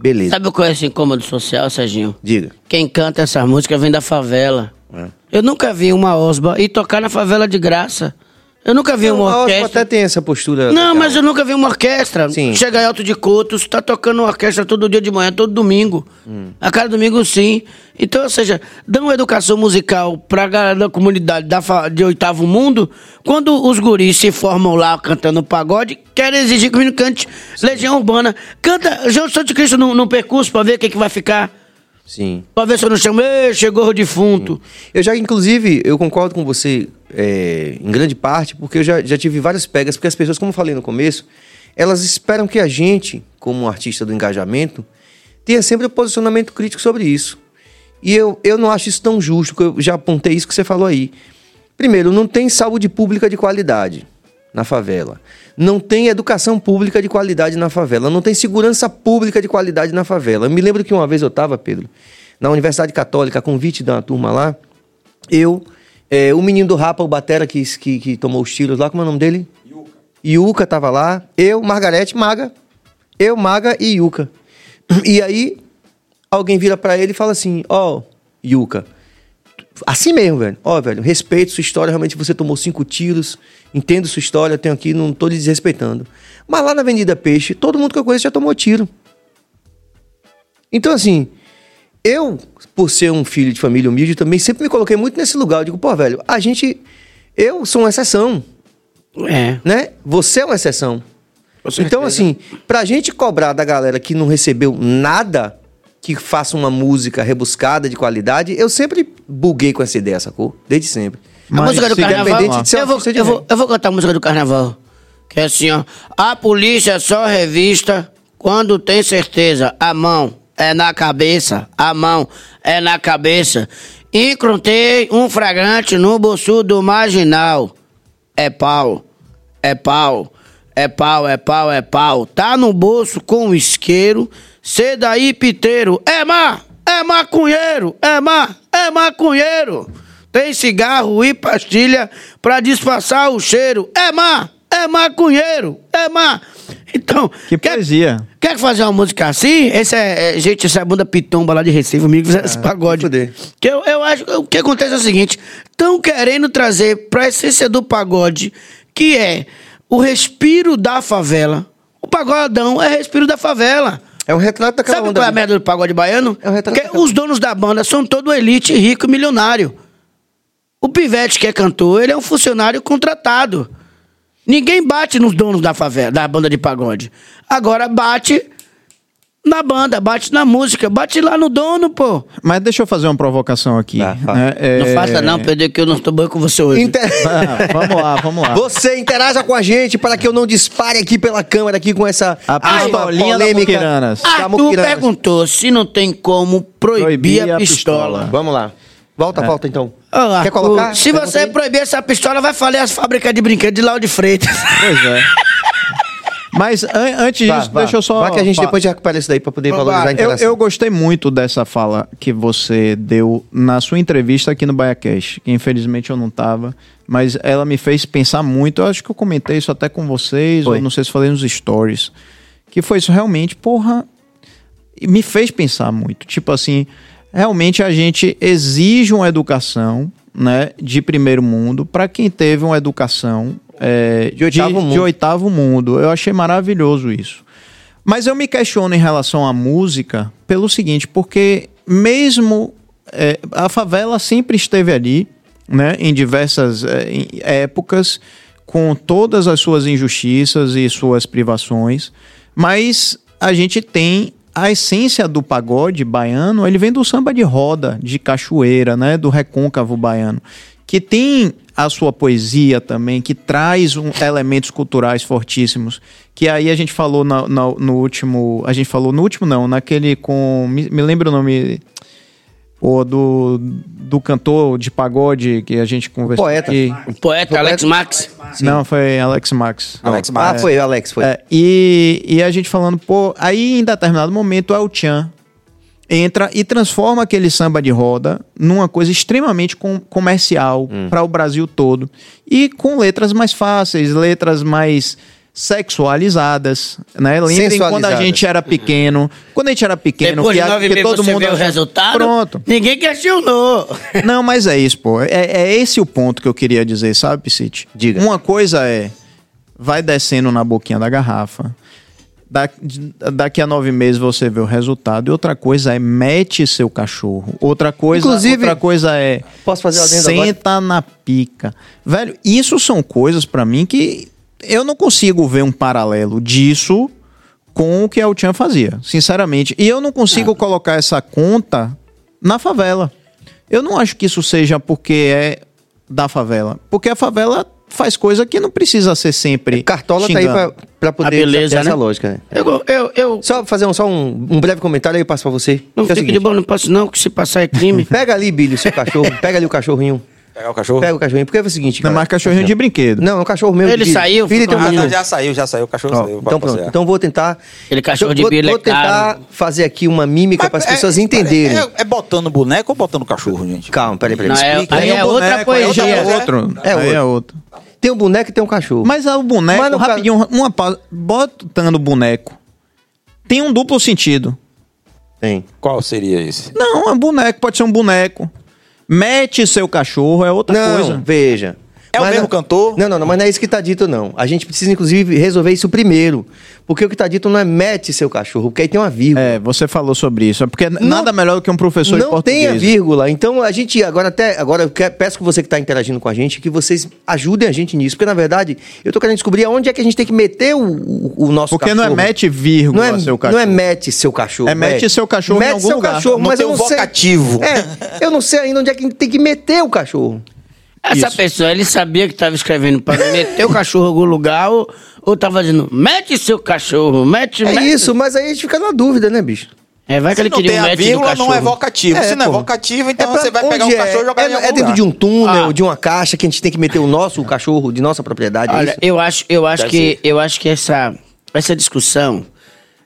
beleza. Sabe qual é esse incômodo social, Serginho? Diga. Quem canta essa música vem da favela. É. Eu nunca vi uma osba ir tocar na favela de graça. Eu nunca vi uma Não, orquestra. até tem essa postura. Não, legal. mas eu nunca vi uma orquestra. Sim. Chega em Alto de Cotos, tá tocando uma orquestra todo dia de manhã, todo domingo. Hum. A cada domingo, sim. Então, ou seja, dão uma educação musical pra galera da comunidade da de oitavo mundo. Quando os guris se formam lá cantando pagode, querem exigir que o menino cante Legião Urbana. Canta João Santo Cristo no, percurso pra ver o que, que vai ficar. Sim. Pra ver se eu não chamo, "Ei, chegou o defunto. Eu já, inclusive, eu concordo com você é, em grande parte, porque eu já, já tive várias pegas, porque as pessoas, como eu falei no começo, elas esperam que a gente, como artista do engajamento, tenha sempre um posicionamento crítico sobre isso. E eu, eu não acho isso tão justo, que eu já apontei isso que você falou aí. Primeiro, não tem saúde pública de qualidade na favela. Não tem educação pública de qualidade na favela. Não tem segurança pública de qualidade na favela. Eu me lembro que uma vez eu estava, Pedro, na Universidade Católica, a convite da turma lá, eu, é, o menino do Rapa, o Batera, que, que, que tomou os tiros lá, como é o nome dele? Yuca. Yuca tava lá, eu, Margarete, Maga. Eu, Maga e Yuca. E aí, alguém vira pra ele e fala assim: Ó, Yuca, assim mesmo, velho. Ó, velho, respeito sua história, realmente você tomou cinco tiros, entendo sua história, tenho aqui, não tô lhe desrespeitando. Mas lá na Avenida Peixe, todo mundo que eu conheço já tomou tiro. Então, assim, eu, por ser um filho de família humilde, também sempre me coloquei muito nesse lugar. Eu digo, pô, velho, a gente. Eu sou uma exceção, É. né? Você é uma exceção. Então, assim, pra gente cobrar da galera que não recebeu nada que faça uma música rebuscada de qualidade, eu sempre buguei com essa ideia, sacou? Desde sempre. A Mas música do carnaval. ser Eu vou, eu, vou, eu vou cantar a música do carnaval. Que é assim, ó. A polícia só revista quando tem certeza. A mão é na cabeça. A mão é na cabeça. Encontrei um fragrante no bolso do marginal. É pau. é pau. É pau, é pau, é pau. Tá no bolso com o isqueiro, cê daí piteiro. É má, é maconheiro, é má, é maconheiro. Tem cigarro e pastilha pra disfarçar o cheiro. É má, é maconheiro, é má. Então, Que quer- poesia. Quer fazer uma música assim? Esse é, é- gente, essa é a banda Pitomba lá de Recife, amigo, fizeram esse pagode. fuder. Que eu, eu acho que o que acontece é o seguinte: estão querendo trazer pra essência do pagode, que é o respiro da favela. O pagodão é respiro da favela. É um retrato daquela Sabe onda. qual é a merda do pagode baiano? É o retrato daquela- os donos da banda são todo elite, rico e milionário. O Pivete, que é cantor, ele é um funcionário contratado. Ninguém bate nos donos da favela, da banda de pagode. Agora bate na banda, bate na música, bate lá no dono, pô. Mas deixa eu fazer uma provocação aqui. Tá, fala. né? É- Não faça não, Pedro, que eu não estou bem com você hoje. Inter- Ah, vamos lá, vamos lá. Você interaja com a gente para que eu não dispare aqui pela câmera aqui com essa A pistolinha da Muquiranas. Da Arthur Muquiranas. perguntou se não tem como proibir, Proibir a a pistola. pistola. Vamos lá. Volta, volta então. Arthur, Quer colocar? Se você proibir essa pistola, vai falir as fábricas de brinquedos de Lauro de Freitas. Pois é. Mas an- antes Vá, disso, vá. deixa eu só. Vá que a gente fa- depois já recupera isso daí para poder Vá, valorizar a Eu, interação. eu gostei muito dessa fala que você deu na sua entrevista aqui no BaiaCast, que infelizmente eu não tava, mas ela me fez pensar muito. Eu acho que eu comentei isso até com vocês, Foi. ou não sei se falei nos stories. Que foi isso realmente, porra. Me fez pensar muito. Tipo assim, realmente a gente exige uma educação né, de primeiro mundo para quem teve uma educação é, De oitavo mundo. de oitavo mundo. Eu achei maravilhoso isso. Mas eu me questiono em relação à música pelo seguinte, porque mesmo é, a favela sempre esteve ali, né, em diversas é, em épocas, com todas as suas injustiças e suas privações, mas a gente tem a essência do pagode baiano, ele vem do samba de roda, de cachoeira, né, do recôncavo baiano, que tem a sua poesia também, que traz um- elementos culturais fortíssimos, que aí a gente falou na- na- no último, a gente falou no último não, naquele com, me, me lembra o nome o do, do cantor de pagode que a gente conversou poeta. aqui. O poeta Alex Max. Não, foi Alex Max. Alex Ah, Max. foi, Alex, foi. É, e, e a gente falando, pô, aí em determinado momento o Chan entra e transforma aquele samba de roda numa coisa extremamente com- comercial para o Brasil todo. E com letras mais fáceis, letras mais sexualizadas, né? Lembrem quando a gente era pequeno. Quando a gente era pequeno, Depois que, de nove que todo você mundo vê o resultado, Pronto. ninguém questionou. Não, mas é isso, pô. É, é esse o ponto que eu queria dizer, sabe, Piscite? Diga. Uma coisa é, vai descendo na boquinha da garrafa. Da- daqui a nove meses você vê o resultado. E outra coisa é, mete seu cachorro. Outra coisa, Inclusive- outra coisa é, Posso fazer adendo agora? senta na pica. Velho, isso são coisas pra mim que eu não consigo ver um paralelo disso com o que a Uchan fazia, sinceramente. E eu não consigo colocar essa conta na favela. Eu não acho que isso seja porque é da favela. Porque a favela faz coisa que não precisa ser sempre. Cartola tá aí xingando. pra, pra poder A beleza, ter essa né? lógica. né? Eu, eu, eu Só fazer um, só um, um breve comentário aí eu passo pra você. não Que é o fico de boa, não posso não, que se passar é crime. Pega ali, Billy, o seu cachorro. pega ali o cachorrinho. Pegar o cachorro? Pega o cachorrinho. Porque é o seguinte, Não é cara. mais cachorrinho de brinquedo. Não, é um cachorro meu. Ele Billy. saiu, Billy tem um Ah, menino. já saiu, já saiu. O cachorro Ó, saiu. então pronto. passear. Então vou tentar. Aquele cachorro de vou, é Vou tentar caro. fazer aqui uma mímica para as Mas, pessoas é, entenderem. É, é botando boneco ou botando cachorro, gente? Calma, peraí, peraí. Não, é, explica. aí é um outra boneco, aí poesia. É outro. É é outro. Tem um boneco e tem um cachorro. Mas o boneco, Mas rapidinho, uma pausa. Botando boneco. Tem um duplo sentido. Tem. Qual seria esse? Não, é um boneco, pode ser um boneco. Mete seu cachorro, é outra Não, coisa. veja. É o Mas mesmo não- cantor? Não, não, não, mas não é isso que tá dito, não. A gente precisa, inclusive, resolver isso primeiro. Porque o que tá dito não é mete seu cachorro, porque aí tem uma vírgula. É, você falou sobre isso. É porque nada melhor do que um professor de não português. tem a vírgula. Então a gente agora até agora eu quero- peço que você que está interagindo com a gente que vocês ajudem a gente nisso, porque na verdade eu tô querendo descobrir aonde é que a gente tem que meter o, o, o nosso Porque cachorro. não é mete vírgula não é, seu cachorro. Não é mete seu cachorro. É mete seu cachorro em mete algum seu lugar. cachorro, Não mas tem eu um não sei. vocativo. É, eu não sei ainda onde é que tem que meter o cachorro. Essa Isso. pessoa, ele sabia que estava escrevendo para meter o cachorro em algum lugar ou, ou tava dizendo, mete seu cachorro, mete, É mete. isso, mas aí a gente fica na dúvida, né, bicho? É, vai que Se ele não queria tem um a match do vírgula, não é cachorro. vocativo. É, Se não é pô. vocativo, então É pra- você vai pegar um onde é? cachorro e jogar é, em algum é dentro lugar. de um túnel, Ah. de uma caixa que a gente tem que meter o nosso o cachorro de nossa propriedade. é Olha, isso? eu acho, eu acho Deve que eu acho que essa essa discussão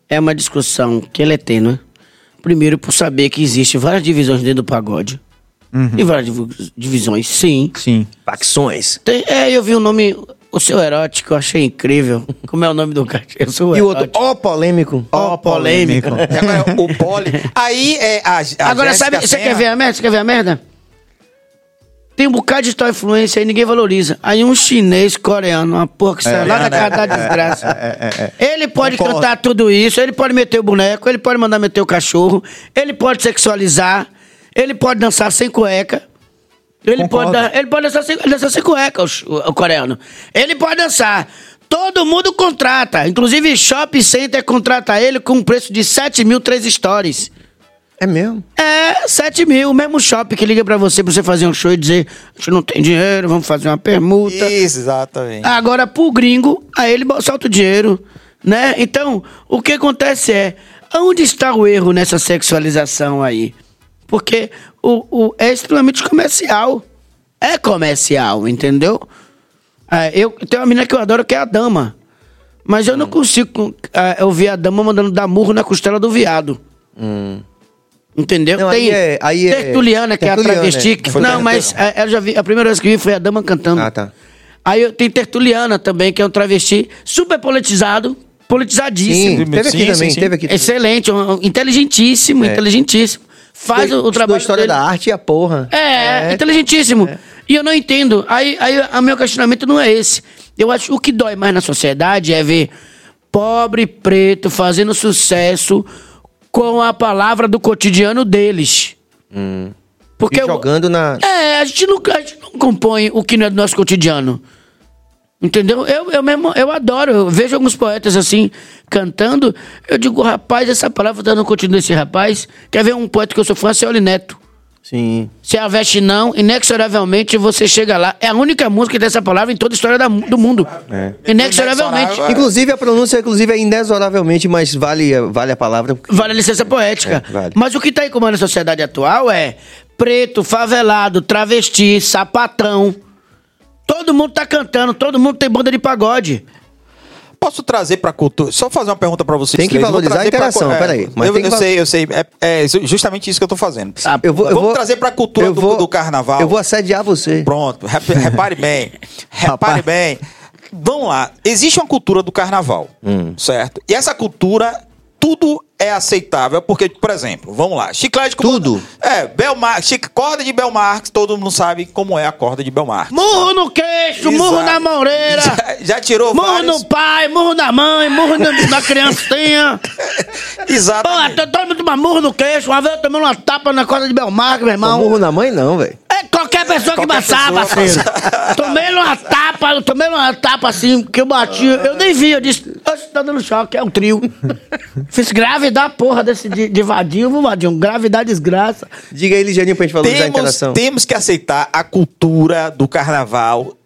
é uma discussão que ela é tênue. Primeiro por saber que existe várias divisões dentro do pagode. E várias divisões, sim. Sim. Facções. Tem- é, eu vi o nome, o seu erótico, eu achei incrível. Como é o nome do cara? Eu sou o E o outro, ó polêmico. Ó, polêmico. E agora, o pole. Aí é a, a Agora, Jéssica sabe, você quer ver a merda? Você quer ver a merda? Tem um bocado de tal influência aí, ninguém valoriza. Aí um chinês coreano, uma porra que sai lá da casa da desgraça. Ele pode Concordo. cantar tudo isso, ele pode meter o boneco, ele pode mandar meter o cachorro, ele pode sexualizar, ele pode dançar sem cueca. Ele Concordo. pode, ele pode dançar sem, ele dança sem cueca, o, o- o coreano. Ele pode dançar. Todo mundo contrata. Inclusive, Shopping Center contrata ele com um preço de 7 mil, três stories. É mesmo? É, 7 mil, o mesmo shopping que liga pra você pra você fazer um show e dizer: a gente não tem dinheiro, vamos fazer uma permuta. Isso, exatamente. Agora, pro gringo, aí ele solta o dinheiro, né? Então, o que acontece é: onde está o erro nessa sexualização aí? Porque o, o- é extremamente comercial. É comercial, entendeu? É, eu tenho uma menina que eu adoro que é a dama. Mas eu não consigo é, ouvir a dama mandando dar murro na costela do viado. Entendeu? Não, Tem aí é- aí é- Tertuliana, que é a Tertuliana, travesti. é. que- não, mas é, eu já vi. A primeira vez que vi foi a dama cantando. Ah, tá. Aí eu- tem Tertuliana também, que é um travesti super politizado, politizadíssimo. Sim, teve aqui Sim, também, sim, sim. teve aqui. também. Excelente, um- um- inteligentíssimo, inteligentíssimo. Faz o, o trabalho história dele. da arte e a porra. É, inteligentíssimo. E eu não entendo. Aí, aí o meu questionamento não é esse. Eu acho que o que dói mais na sociedade é ver pobre preto fazendo sucesso com a palavra do cotidiano deles. Porque E eu- jogando na. é, a gente, não, a gente não compõe o que não é do nosso cotidiano. Entendeu? Eu, eu mesmo, eu adoro. Eu vejo alguns poetas assim, cantando. Eu digo, rapaz, essa palavra tá no cotidiano desse rapaz. Quer ver um poeta que eu sou fã? Cioli Neto. Sim. Se a veste não, inexoravelmente você chega lá. É a única música que tem essa palavra em toda a história da do mundo. Inexoravelmente. Inexorável. Inclusive, a pronúncia, inclusive, é inexoravelmente, mas vale, vale a palavra. Vale a licença poética. É, vale. Mas o que tá incomodando a sociedade atual é preto, favelado, travesti, sapatão. Todo mundo tá cantando, todo mundo tem banda de pagode. Posso trazer pra cultura? Só fazer uma pergunta pra vocês. Tem que três. Valorizar a pra interação, cu- é, peraí, mas eu tem que sei, eu sei. É, é justamente isso que eu tô fazendo. Ah, Eu vou, eu Vamos vou trazer pra cultura eu do, vou- do carnaval. Eu vou assediar você. Pronto, rep- repare bem. repare bem. Vamos lá. Existe uma cultura do carnaval, Hum. certo? E essa cultura, tudo é aceitável, porque, por exemplo, vamos lá, chiclete com Tudo? É, Belmar, chic- corda de Belmarx, todo mundo sabe como é a corda de Belmarx. Murro no queixo, murro Exato. na moreira. Já, já tirou Murro vários... no pai, murro na mãe, murro na, na criancinha. Pô, Exatamente. to- todo mundo toma murro no queixo. Uma vez eu tomei uma tapa na corda de Belmarque, meu irmão. Não murro na mãe, não, velho. É qualquer pessoa que Qualquer passar, pessoa parceiro. tomei uma tapa, tomei uma tapa assim, que eu bati. Eu nem vi, eu disse, tá dando choque, é um trio. Fiz grave da porra desse de, de vadinho, viu, vadinho? Grave da desgraça. Diga aí, Ligianinho, pra gente valorizar a Temos, interação. temos que aceitar a cultura do carnaval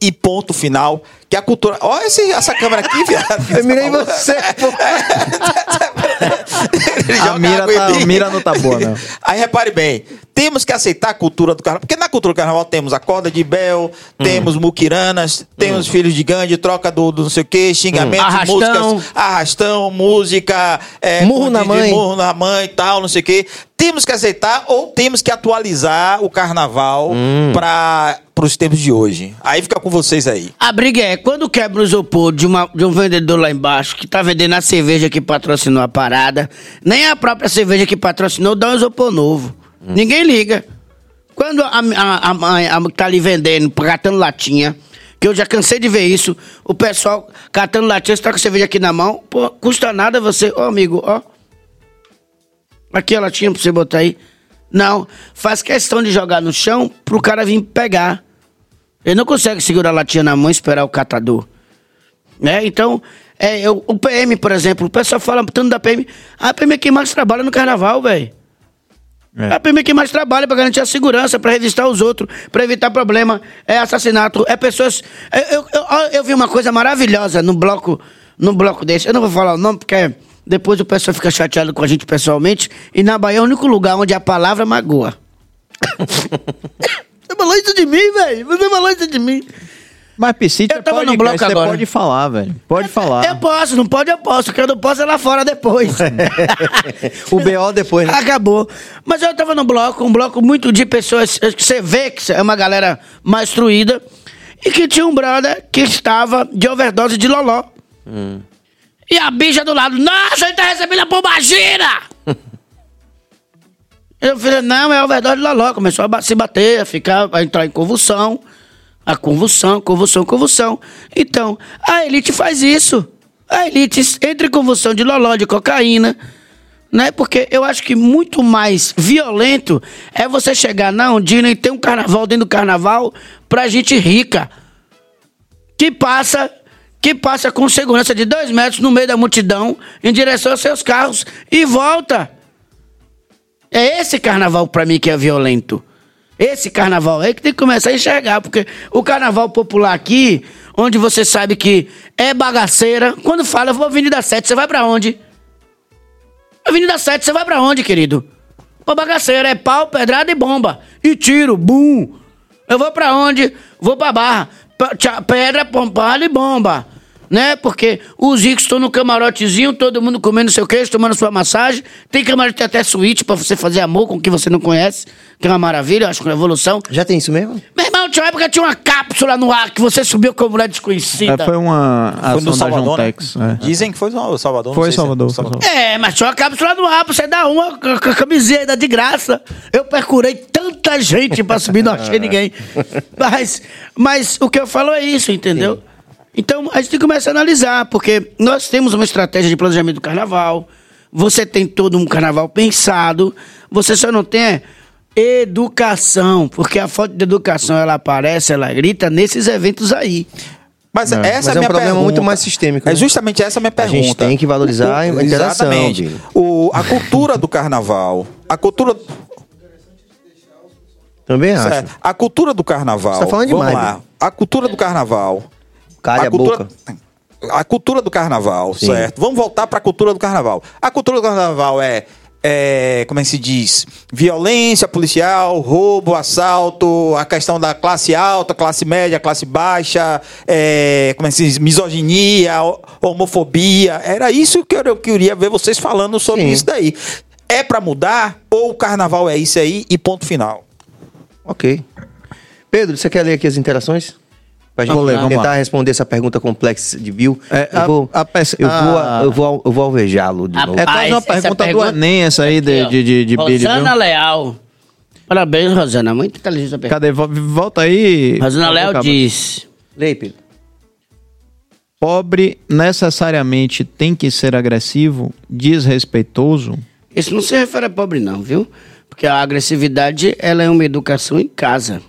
e ponto final. Que a cultura. Olha esse, essa câmera aqui, viado. Eu mirei em você, pô. Ele A joga mira, tá, a mira não tá boa, não. Aí repare bem, temos que aceitar a cultura do carnaval, porque na cultura do carnaval temos a corda de bel, Hum. temos muquiranas, temos filhos de Gandhi, troca do, do não sei o que, xingamentos, Hum. Arrastão. músicas, arrastão, música, é, Murro na de- mãe. murro na mãe e tal, não sei o que. Temos que aceitar ou temos que atualizar o carnaval Hum. para os tempos de hoje. Aí fica com vocês aí. A briga é, quando quebra o isopor de, uma, de um vendedor lá embaixo, que tá vendendo a cerveja que patrocinou a parada, nem a própria cerveja que patrocinou dá um isopor novo. Ninguém liga. Quando a, a, a mãe a, tá ali vendendo, catando latinha, que eu já cansei de ver isso, o pessoal catando latinha, você tá com cerveja aqui na mão, pô, custa nada você, ó amigo, ó. Aqui a latinha pra você botar aí. Não, faz questão de jogar no chão pro cara vir pegar. Ele não consegue segurar a latinha na mão e esperar o catador. Né? Então, é, eu- o PM, por exemplo, o pessoal fala tanto da PM. A PM é quem mais trabalha no carnaval, velho. É. É quem mais trabalha pra garantir a segurança, pra revistar os outros, pra evitar problema. É assassinato, é pessoas. Eu, eu, eu- eu vi uma coisa maravilhosa no bloco, no bloco desse. Eu não vou falar o nome porque Depois o pessoal fica chateado com a gente pessoalmente. E na Bahia é o único lugar onde a palavra magoa. Você falou isso de mim, velho. Você falou isso de mim. Mas Piscite Eu tava no podcast, bloco você agora. pode falar, velho. Pode falar. Eu posso, não pode, eu posso. O que eu não posso é lá fora depois. O BO depois, né? Acabou. Mas eu tava no bloco, um bloco muito de pessoas que você vê que é uma galera mais instruída. E que tinha um brother que estava de overdose de loló. E a bicha do lado, nossa, ele tá recebendo a pombagira! Eu falei, não, é overdose de loló. Começou a se bater, a ficar, a entrar em convulsão. A convulsão, convulsão, convulsão. Então, a elite faz isso. A elite entra em convulsão de loló, de cocaína né? Porque eu acho que muito mais violento é você chegar na Ondina e ter um carnaval dentro do carnaval pra gente rica. Que passa, que passa com segurança de dois metros no meio da multidão em direção aos seus carros e volta. É esse carnaval pra mim que é violento. Esse carnaval aí que tem que começar a enxergar, porque o carnaval popular aqui, onde você sabe que é bagaceira, quando fala, eu vou Avenida 7, você vai pra onde? Avenida 7, você vai pra onde, querido? Pra bagaceira, é pau, pedrada e bomba. E tiro, bum. Eu vou pra onde? Vou pra barra. Pedra, pompada e bomba. Né? Porque os ricos estão no camarotezinho, todo mundo comendo seu queijo, tomando sua massagem. Tem camarote até suíte pra você fazer amor com quem você não conhece. Que é uma maravilha, eu acho que é uma evolução. Já tem isso mesmo? Meu irmão, tinha uma época que tinha uma cápsula no ar que você subiu com mulher desconhecida. É, foi uma Foi ação da Salvador, né? É. Dizem que foi no Salvador. não Foi sei se é Salvador, Salvador. É, mas tinha uma cápsula no ar pra você dar uma com a camiseta de graça. Eu percurei tanta gente pra subir, não achei ninguém. Mas, mas o que eu falo é isso, entendeu? Então a gente tem que começar a analisar, porque nós temos uma estratégia de planejamento do carnaval, você tem todo um carnaval pensado, você só não tem educação, porque a falta de educação ela aparece, ela grita nesses eventos aí. Mas essa Mas é a é um minha problema pergunta. muito mais sistêmico, É né? justamente essa a minha A pergunta. gente tem que valorizar a interação, Exatamente. O, a cultura do carnaval. A cultura. Também acho. certo, a cultura do carnaval. Você tá falando vamos demais, lá. A cultura do carnaval. Calha a cultura, boca. A cultura do carnaval, Sim. certo? Vamos voltar para a cultura do carnaval. A cultura do carnaval é, é, como é que se diz? Violência policial, roubo, assalto, a questão da classe alta, classe média, classe baixa, é, como é que se diz? Misoginia, ho- homofobia. Era isso que eu queria ver vocês falando sobre Sim. isso daí. É para mudar ou o carnaval é isso aí e ponto final? Ok. Pedro, você quer ler aqui as interações? Pra gente Vou ler, vamos tentar lá. responder essa pergunta complexa de Bill. É, eu, a- vou, a eu, vou, a- eu, vou, eu vou alvejá-lo de A- novo. É quase uma essa- essa pergunta, pergunta- do Enem, essa aí de, de, de, de Billy, Rosana? Leal. Parabéns, Rosana. Muito inteligente a pergunta. Cadê? Vo- Volta aí. Rosana Leal Acaba. diz... Pedro. Pobre necessariamente tem que ser agressivo, desrespeitoso? Isso não se refere a pobre, não, viu? Porque a agressividade, ela é uma educação em casa.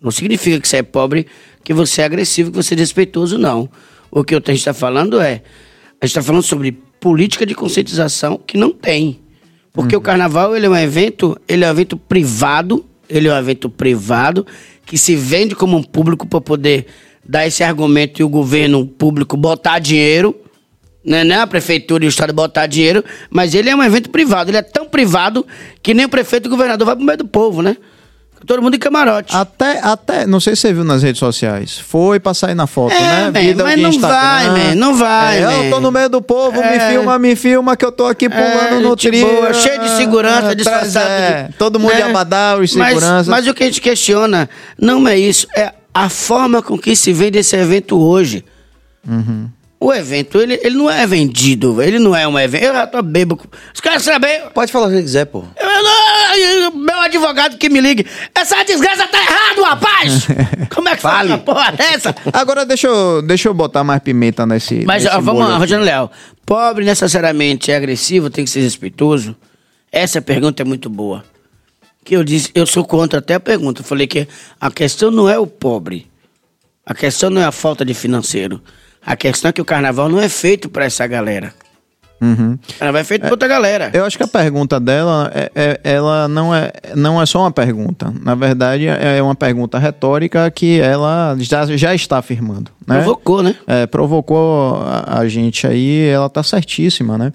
Não significa que você é pobre, que você é agressivo, que você é desrespeitoso, não. O que a gente está falando é... A gente está falando sobre política de conscientização que não tem. Porque o carnaval, ele é um evento, ele é um evento privado, ele é um evento privado, que se vende como um público para poder dar esse argumento e o governo público botar dinheiro né, né, a prefeitura e o estado botar dinheiro, mas ele é um evento privado. Ele é tão privado que nem o prefeito e o governador vai pro meio do povo, né? Todo mundo em camarote. Até, até, não sei se você viu nas redes sociais, foi pra sair na foto, É, né? man, Vida mas não Instagram. vai, man, não vai, É, eu tô no meio do povo, me É. filma, me filma, que eu tô aqui pulando É, no gente trio. boa, cheio de segurança, disfarçado. É, de- todo mundo né? de abadá, os Mas- seguranças. Mas, o que a gente questiona não é isso, é a forma com que se vende esse evento hoje. Uhum. O evento, ele, ele não é vendido, ele não é um evento. Eu já tô bêbado. Os caras sabem. Pode falar o que quiser, pô. Eu não- meu advogado que me ligue. Essa desgraça tá errado, rapaz! Como é que fala uma porra dessa? Agora deixa eu, deixa eu botar mais pimenta nesse. Mas nesse ó, vamos molho lá. Rogério Leal. Pobre necessariamente é agressivo, tem que ser respeitoso? Essa pergunta é muito boa. Que eu disse, eu sou contra até a pergunta. Eu falei que a questão não é o pobre. A questão não é a falta de financeiro. A questão é que o carnaval não é feito para essa galera. Ela vai feito pra outra galera. Eu acho que a pergunta dela, é, é- ela não é, não é só uma pergunta. Na verdade, é uma pergunta retórica que ela já, já está afirmando. Né? Provocou, né? É, provocou a, a gente aí, ela tá certíssima, né?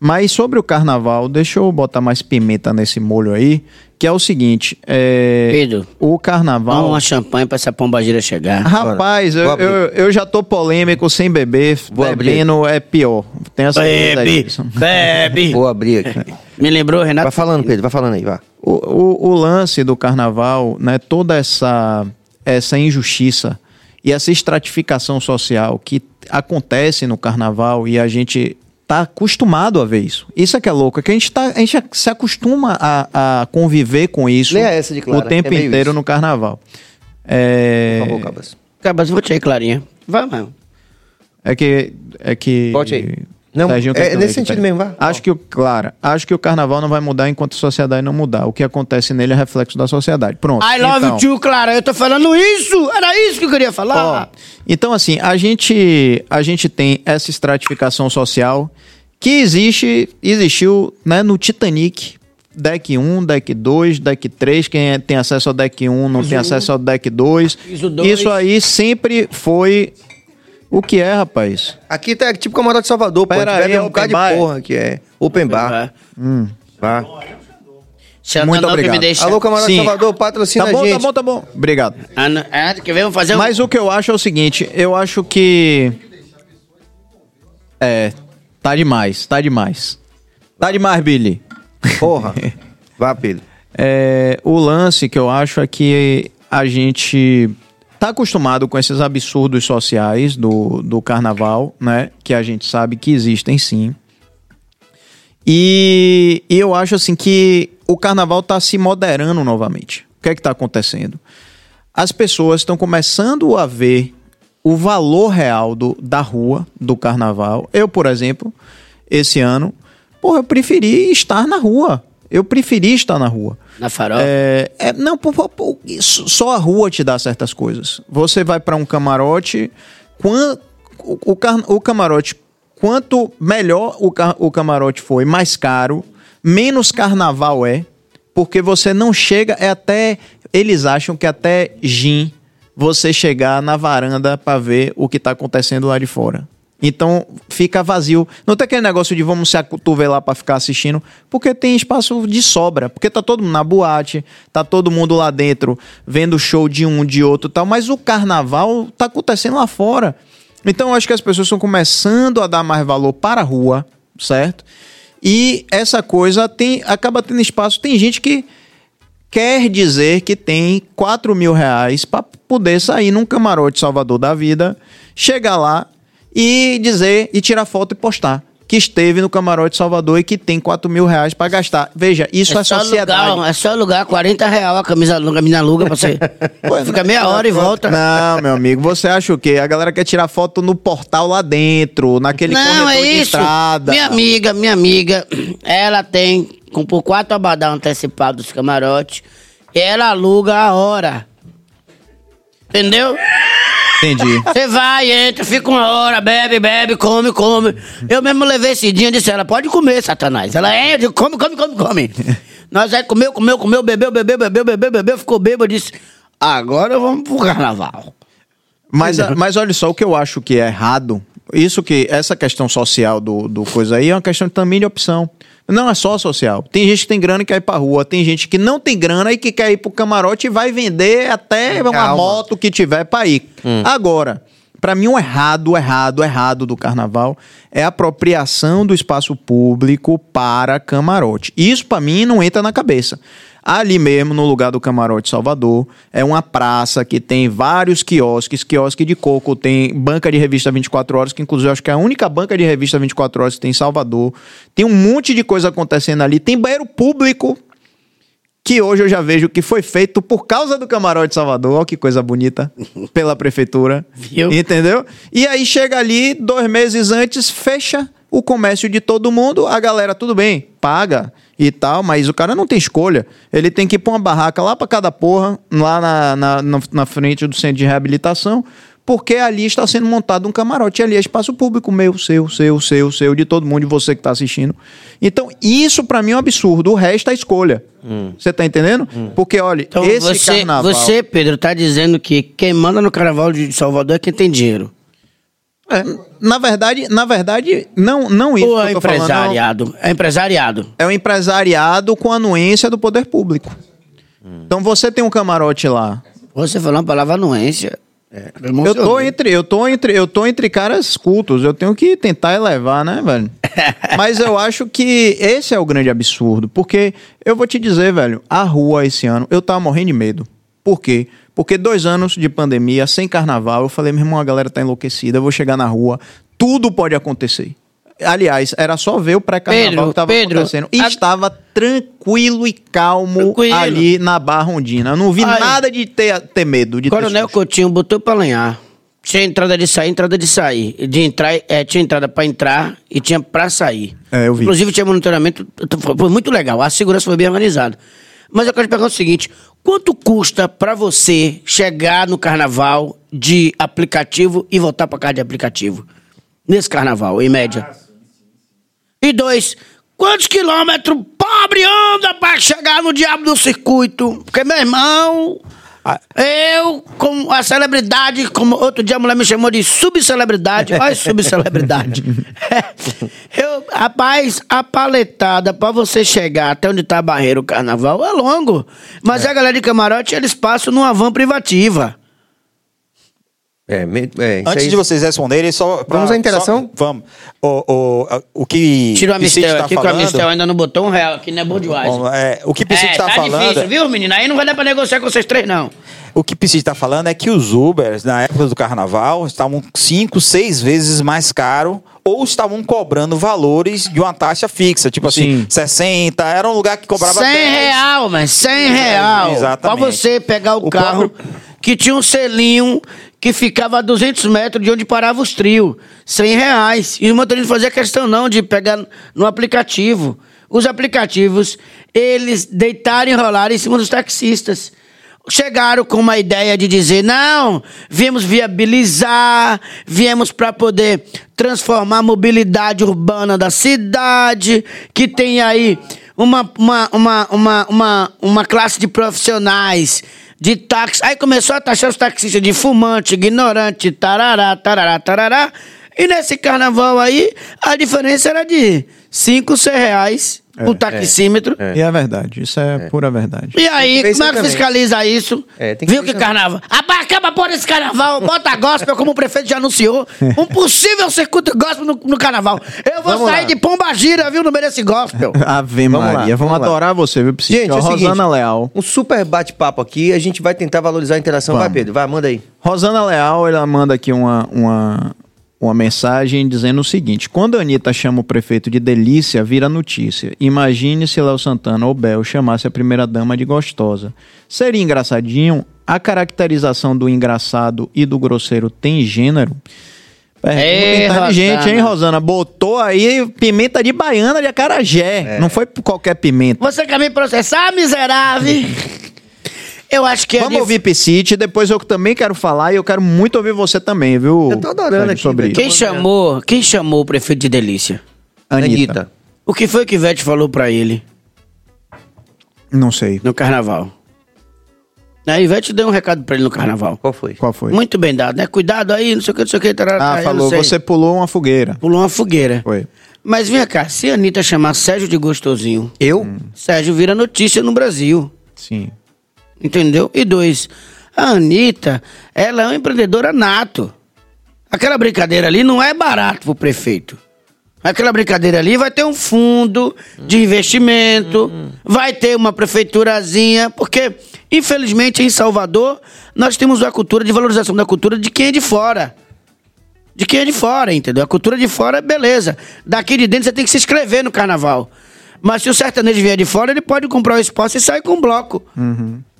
Mas sobre o carnaval, deixa eu botar mais pimenta nesse molho aí, que é o seguinte, é, Pedro, o carnaval... Vamos uma champanhe pra essa pombagira chegar. Rapaz, eu, abrir. eu, eu já tô polêmico sem beber, Vou abrir. bebendo é pior. Tem essa Bebe, bebe. Vou abrir aqui. Me lembrou, Renato? Vai falando, Pedro, vai falando aí, vá. O, o, o lance do carnaval, né, toda essa, essa injustiça e essa estratificação social que acontece no carnaval e a gente tá acostumado a ver isso. Isso é que é louco, é que a gente, tá, a gente se acostuma a, a conviver com isso Leia essa de Clara, o tempo é inteiro isso. no carnaval. É, Por favor, Cabas. Cabas, vou te aí, Clarinha. Vai, mano. É que. É que. Bote aí. Não, Serginho é eu nesse sentido mesmo, vá. Acho que o. Clara, acho que o carnaval não vai mudar enquanto a sociedade não mudar. O que acontece nele é reflexo da sociedade. Pronto. I love então, you too, Clara. Eu tô falando isso. Era isso que eu queria falar. ó, então, assim, a gente, a gente tem essa estratificação social que existe, existiu né, no Titanic. Deck 1, deck 2, deck 3. Quem é- tem acesso ao deck 1 não tem acesso ao deck 2. Piso dois. Isso aí sempre foi. O que é, rapaz? Aqui tá tipo Camarote de Salvador, pô. Pera aí, bebe um bocado de bar, é? porra que é. Open bar. Vá. Se a Muito Nanão que obrigado. me deixa. Alô, Camarote de Sim. Salvador, patrocina Tá a bom, gente. tá bom, tá bom. Obrigado. Ah, não- quer ver? Vamos fazer um... Mas o que eu acho é o seguinte, eu acho que. É, tá demais, tá demais. Tá demais, Billy. Porra. Vá, Pedro. É, o lance que eu acho é que a gente tá acostumado com esses absurdos sociais do, do carnaval, né? Que a gente sabe que existem sim. E, e eu acho assim que o carnaval tá se moderando novamente. O que é que tá acontecendo? As pessoas estão começando a ver o valor real do, da rua, do carnaval. Eu, por exemplo, esse ano, porra, eu preferi estar na rua. Eu preferi estar na rua. Na farofa. É, é, não, pô, pô, pô, isso- só a rua te dá certas coisas. Você vai pra um camarote, o, o o camarote, quanto melhor o, o camarote foi, mais caro, menos carnaval é, porque você não chega, é até, eles acham que até gin você chegar na varanda pra ver o que tá acontecendo lá de fora. Então fica vazio. Não tem aquele negócio de vamos se acotovelar pra ficar assistindo, porque tem espaço de sobra. Porque tá todo mundo na boate, tá todo mundo lá dentro vendo show de um, de outro tal. Mas o carnaval tá acontecendo lá fora. Então eu acho que as pessoas estão começando a dar mais valor para a rua, certo? E essa coisa tem, acaba tendo espaço. Tem gente que quer dizer que tem 4 mil reais para poder sair num camarote Salvador da vida, chegar lá e dizer e tirar foto e postar que esteve no camarote Salvador e que tem 4 mil reais para gastar. Veja, isso é, só sociedade. alugar, é só alugar 40 real a camisa, a camisa aluga pra você. Fica meia hora e volta. Não, meu amigo, você acha o quê? A galera quer tirar foto no portal lá dentro, naquele Não, é de isso. estrada. Minha amiga, minha amiga, ela tem, com por quatro abadá antecipados dos camarotes, e ela aluga a hora. Entendeu? Entendi. Você vai, entra, fica uma hora, bebe, bebe, come, come. Eu mesmo levei esse dia e disse, ela pode comer, Satanás. Ela entra, eu digo, come, come, come, come. Nós aí comeu, comeu, comeu, bebeu, bebeu, bebeu, bebeu, bebeu, ficou bêbado, disse, agora vamos pro carnaval. Mas, mas olha só, o que eu acho que é errado, isso que, essa questão social do, do coisa aí é uma questão também de opção. Não é só social. Tem gente que tem grana e quer ir pra rua. Tem gente que não tem grana e que quer ir pro camarote e vai vender até uma Calma. moto que tiver pra ir. Agora, pra mim o errado, o errado, o errado do carnaval é a apropriação do espaço público para camarote. Isso pra mim não entra na cabeça. Ali mesmo, no lugar do Camarote Salvador, é uma praça que tem vários quiosques, quiosque de coco, tem banca de revista 24 horas, que inclusive eu acho que é a única banca de revista 24 horas que tem em Salvador. Tem um monte de coisa acontecendo ali. Tem banheiro público, que hoje eu já vejo que foi feito por causa do Camarote Salvador. Olha que coisa bonita, pela prefeitura. Viu? Entendeu? E aí chega ali, dois meses antes, fecha o comércio de todo mundo, a galera, tudo bem, paga e tal, mas o cara não tem escolha. Ele tem que ir pra uma barraca lá pra cada porra, lá na, na, na- na frente do centro de reabilitação, porque ali está sendo montado um camarote. Ali é espaço público meu, seu, seu, seu, seu, de todo mundo, de você que está assistindo. Então, isso para mim é um absurdo. O resto é escolha. Você tá entendendo? Porque, olha, Então esse você, carnaval... você, Pedro, tá dizendo que quem manda no carnaval de Salvador é quem tem dinheiro. É, na verdade, na verdade, não, não isso Ou que é eu tô falando, empresariado? É empresariado. É o empresariado com anuência do poder público. Então você tem um camarote lá. Você falou uma palavra anuência. É, Eu tô entre, eu tô entre, eu tô entre caras cultos. Eu tenho que tentar elevar, né, velho? Mas eu acho que esse é o grande absurdo, porque eu vou te dizer, velho, a rua esse ano, eu tava morrendo de medo. Por quê? Porque dois anos de pandemia, sem carnaval, eu falei, meu irmão, a galera tá enlouquecida, eu vou chegar na rua, tudo pode acontecer. Aliás, era só ver o pré-carnaval que tava Pedro, acontecendo. E a- estava tranquilo e calmo Tranquilo. ali na Barra Ondina. Eu não vi Ai. nada de ter, ter medo. De ter Coronel susto. Coutinho botou pra lenhar. Tinha entrada de sair, entrada de sair. De entrar, é, tinha entrada pra entrar e tinha pra sair. É, eu vi. Inclusive tinha monitoramento, foi muito legal. A segurança foi bem organizada. Mas eu quero te perguntar o seguinte: quanto custa pra você chegar no carnaval de aplicativo e voltar pra casa de aplicativo? Nesse carnaval, em média. E dois, quantos quilômetros pobre anda pra chegar no diabo do circuito? Porque, meu irmão. Eu, como a celebridade, como outro dia a mulher me chamou de subcelebridade. Olha, subcelebridade. eu, rapaz, a paletada pra você chegar até onde tá a barreira o carnaval é longo. Mas a galera de camarote, eles passam numa van privativa. É, me- é, Antes aí- de vocês responderem, só. pra- Vamos à interação? só- vamos. O, o, o que. Tira o Amistel tá aqui, que o falando- Amistel ainda não botou um real aqui, né? Bom, é, o que Piscite é, tá, tá falando. difícil, viu, menino? Aí não vai dar pra negociar com vocês três, não. O que Piscite está falando é que os Ubers, na época do carnaval, estavam cinco, seis vezes mais caro ou estavam cobrando valores de uma taxa fixa, tipo assim, Sim. 60, era um lugar que cobrava 100 10. real, mas 100 real. Exatamente. Pra você pegar o, O carro próprio- que tinha um selinho que ficava a 200 metros de onde parava os trios. 100 reais. E o motorista não fazia questão não de pegar no aplicativo. Os aplicativos, eles deitaram e enrolaram em cima dos taxistas. Chegaram com uma ideia de dizer: não, viemos viabilizar, viemos para poder transformar a mobilidade urbana da cidade, que tem aí uma, uma, uma, uma, uma, uma classe de profissionais de táxi. Aí começou a taxar os taxistas de fumante, ignorante, tarará, tarará, tarará. E nesse carnaval aí, a diferença era de 5, 6 reais o taxímetro. E é verdade, isso é, pura verdade. E aí, como é que também. fiscaliza isso? É, tem que Viu que carnaval? Acaba por esse carnaval, bota gospel, como o prefeito já anunciou. Um possível circuito gospel no, no carnaval. Eu vou Vamos sair lá. de pomba gira, viu, no meio desse gospel. Ave Vamos lá, Maria, vamos, vamos lá. adorar você, viu? Gente, é o seguinte, Rosana Leal. Um super bate-papo aqui, a gente vai tentar valorizar a interação. Vai, Vamos. Pedro, vai, manda aí. Rosana Leal, ela manda aqui uma, uma, uma mensagem dizendo o seguinte: quando a Anitta chama o prefeito de delícia, vira notícia. Imagine se Léo Santana ou Bel chamasse a primeira dama de gostosa. Seria engraçadinho? A caracterização do engraçado e do grosseiro tem gênero? Ei, inteligente, Rosana. hein, Rosana? Botou aí pimenta de baiana de acarajé. Não foi qualquer pimenta. Você quer me processar, miserável? Eu acho que é Vamos dif- ouvir Piscite, depois eu também quero falar e eu quero muito ouvir você também, viu? Eu tô adorando aqui, sobre velho. isso. Quem chamou, quem chamou o prefeito de delícia? Anitta. O que foi que Ivete falou pra ele Não sei. no carnaval? A Ivete deu um recado pra ele no carnaval. Qual foi? Qual foi? Muito bem dado, né? Cuidado aí, não sei o que, não sei o que. tarará, Ah, falou, você pulou uma fogueira. Pulou uma fogueira. Foi. Mas vem cá, se a Anitta chamar Sérgio de Gostosinho, Eu? Sérgio vira notícia no Brasil. Sim. Entendeu? E dois, a Anitta, ela é uma empreendedora nato. Aquela brincadeira ali não é barato pro prefeito. Aquela brincadeira ali vai ter um fundo de investimento, vai ter uma prefeiturazinha, porque, infelizmente, em Salvador, nós temos a cultura de valorização da cultura de quem é de fora. De quem é de fora, entendeu? A cultura de fora, beleza. Daqui de dentro você tem que se inscrever no carnaval. Mas se o sertanejo vier de fora, ele pode comprar o espaço e sair com um bloco.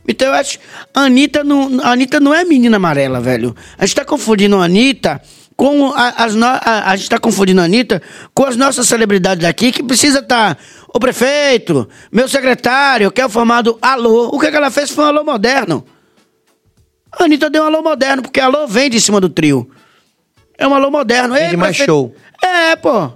Então eu acho. A Anitta não, a Anitta não é menina amarela, velho. A gente tá confundindo a Anitta com a, as no- a, a gente tá confundindo a Anitta com as nossas celebridades daqui que precisa estar. o prefeito, meu secretário, que é o formado alô. O que, que ela fez foi um alô moderno. A Anitta deu um alô moderno, porque alô vem de cima do trio. É um alô moderno. Vende mais prefeito- show. É, pô.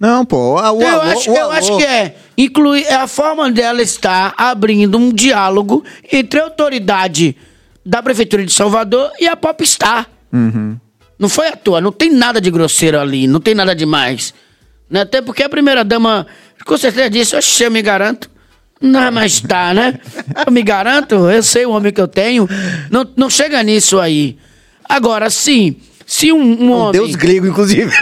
Não, pô. a- O, eu alô- acho, o eu alô- acho que é. Incluir, é a forma dela estar abrindo um diálogo entre a autoridade da Prefeitura de Salvador e a Popstar. Uhum. Não foi à toa, não tem nada de grosseiro ali, não tem nada demais. Né? Até porque a primeira dama, com certeza disse, oxe, eu me garanto. Não, mas tá, né? Eu me garanto, eu sei o homem que eu tenho. Não, não chega nisso aí. Agora, sim, se um, um homem... deus grego, inclusive.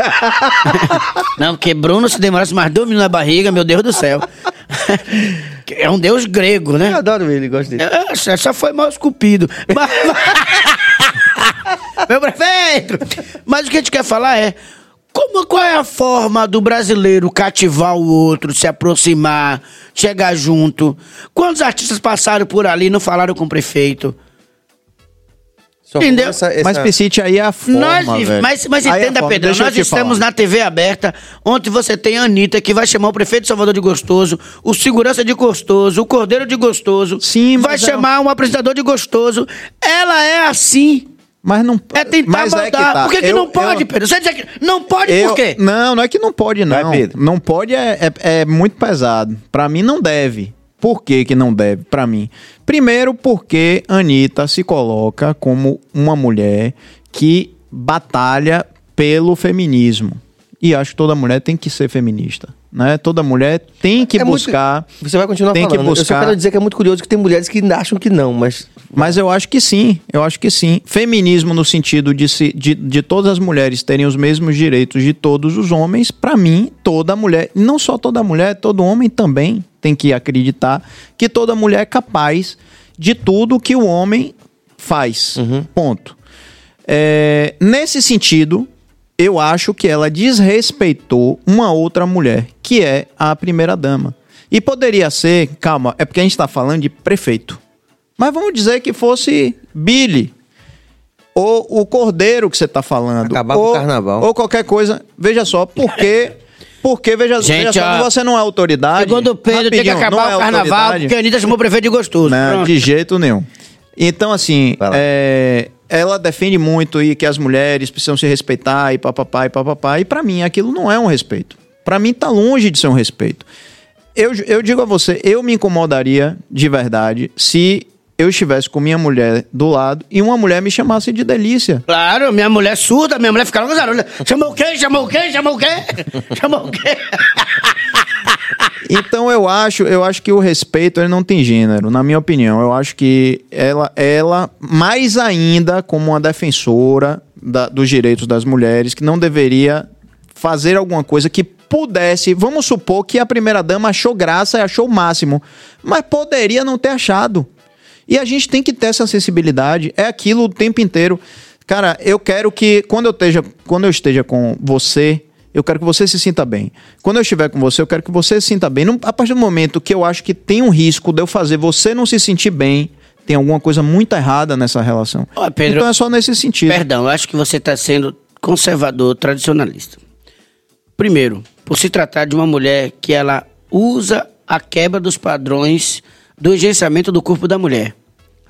Não, porque Bruno, se demorasse mais dois minutos na barriga, meu Deus do céu. é um deus grego, né? Eu adoro ele, gosto dele. É, só- só foi mal esculpido. Mas- Meu prefeito! Mas o que a gente quer falar é. Como, qual é a forma do brasileiro cativar o outro, se aproximar, chegar junto? Quantos artistas passaram por ali e não falaram com o prefeito? Só Entendeu? essa- essa- Mas, Piscite, aí é a forma, Nós, velho. mas, mas Aí é entenda, forma. Pedro, Deixa eu nós estamos falar. na TV aberta. Ontem você tem a Anitta, que vai chamar o prefeito de Salvador de Gostoso, o segurança de Gostoso, o cordeiro de Gostoso. Sim, Vai é- chamar um apresentador de Gostoso. Ela é assim. Mas não... É tentar mas mudar. é que tá. Por que, que Eu- não pode, eu- Pedro? Você diz que não pode Eu- por quê? Não, não é que não pode, não. Vai, Pedro. Não pode é, é, é muito pesado. Pra mim, não deve. Por que, que não deve? Pra mim. Primeiro, porque Anitta se coloca como uma mulher que batalha pelo feminismo. E acho que toda mulher tem que ser feminista. Né? Toda mulher tem que É muito- buscar. Você vai continuar tem falando. que Eu só buscar. quero dizer que é muito curioso que tem mulheres que acham que não, mas... Mas eu acho que sim, eu acho que sim. Feminismo no sentido de, se, de, de todas as mulheres terem os mesmos direitos de todos os homens, pra mim, toda mulher, não só toda mulher, todo homem também tem que acreditar que toda mulher é capaz de tudo que o homem faz. Ponto. É, nesse sentido, eu acho que ela desrespeitou uma outra mulher, que é a primeira-dama. E poderia ser, calma, é porque a gente está falando de prefeito. Mas vamos dizer que fosse Billy. Ou o cordeiro que você está falando. Acabar com ou, o carnaval. Ou qualquer coisa. Veja só, porque. Porque, veja, Gente, veja só, ó, você não é autoridade. Segundo o Pedro, tem que acabar não o é carnaval, autoridade. porque a Anitta chamou o prefeito de Gostoso. Não, Pronto. de jeito nenhum. Então, assim, é, ela defende muito e que as mulheres precisam se respeitar e papapá e papapá. E pra mim, aquilo não é um respeito. Pra mim, tá longe de ser um respeito. Eu, eu digo a você, eu me incomodaria de verdade se eu estivesse com minha mulher do lado e uma mulher me chamasse de delícia. Claro, minha mulher surda, minha mulher fica logo zarulha. Chamou o quê? Chamou o quê? Chamou o quê? Chamou o quê? Então eu acho, eu acho que o respeito ele não tem gênero, na minha opinião. Eu acho que ela, ela mais ainda como uma defensora da- dos direitos das mulheres, que não deveria fazer alguma coisa que pudesse. Vamos supor que a primeira dama achou graça e achou o máximo, mas poderia não ter achado. E a gente tem que ter essa sensibilidade. É aquilo o tempo inteiro. Cara, eu quero que quando eu esteja, quando eu esteja com você, eu quero que você se sinta bem. Quando eu estiver com você, eu quero que você se sinta bem. Não- a partir do momento que eu acho que tem um risco de eu fazer você não se sentir bem, tem alguma coisa muito errada nessa relação. Pedro, então é só nesse sentido. Perdão, eu acho que você está sendo conservador, tradicionalista. Primeiro, por se tratar de uma mulher que ela usa a quebra dos padrões do engenciamento do corpo da mulher.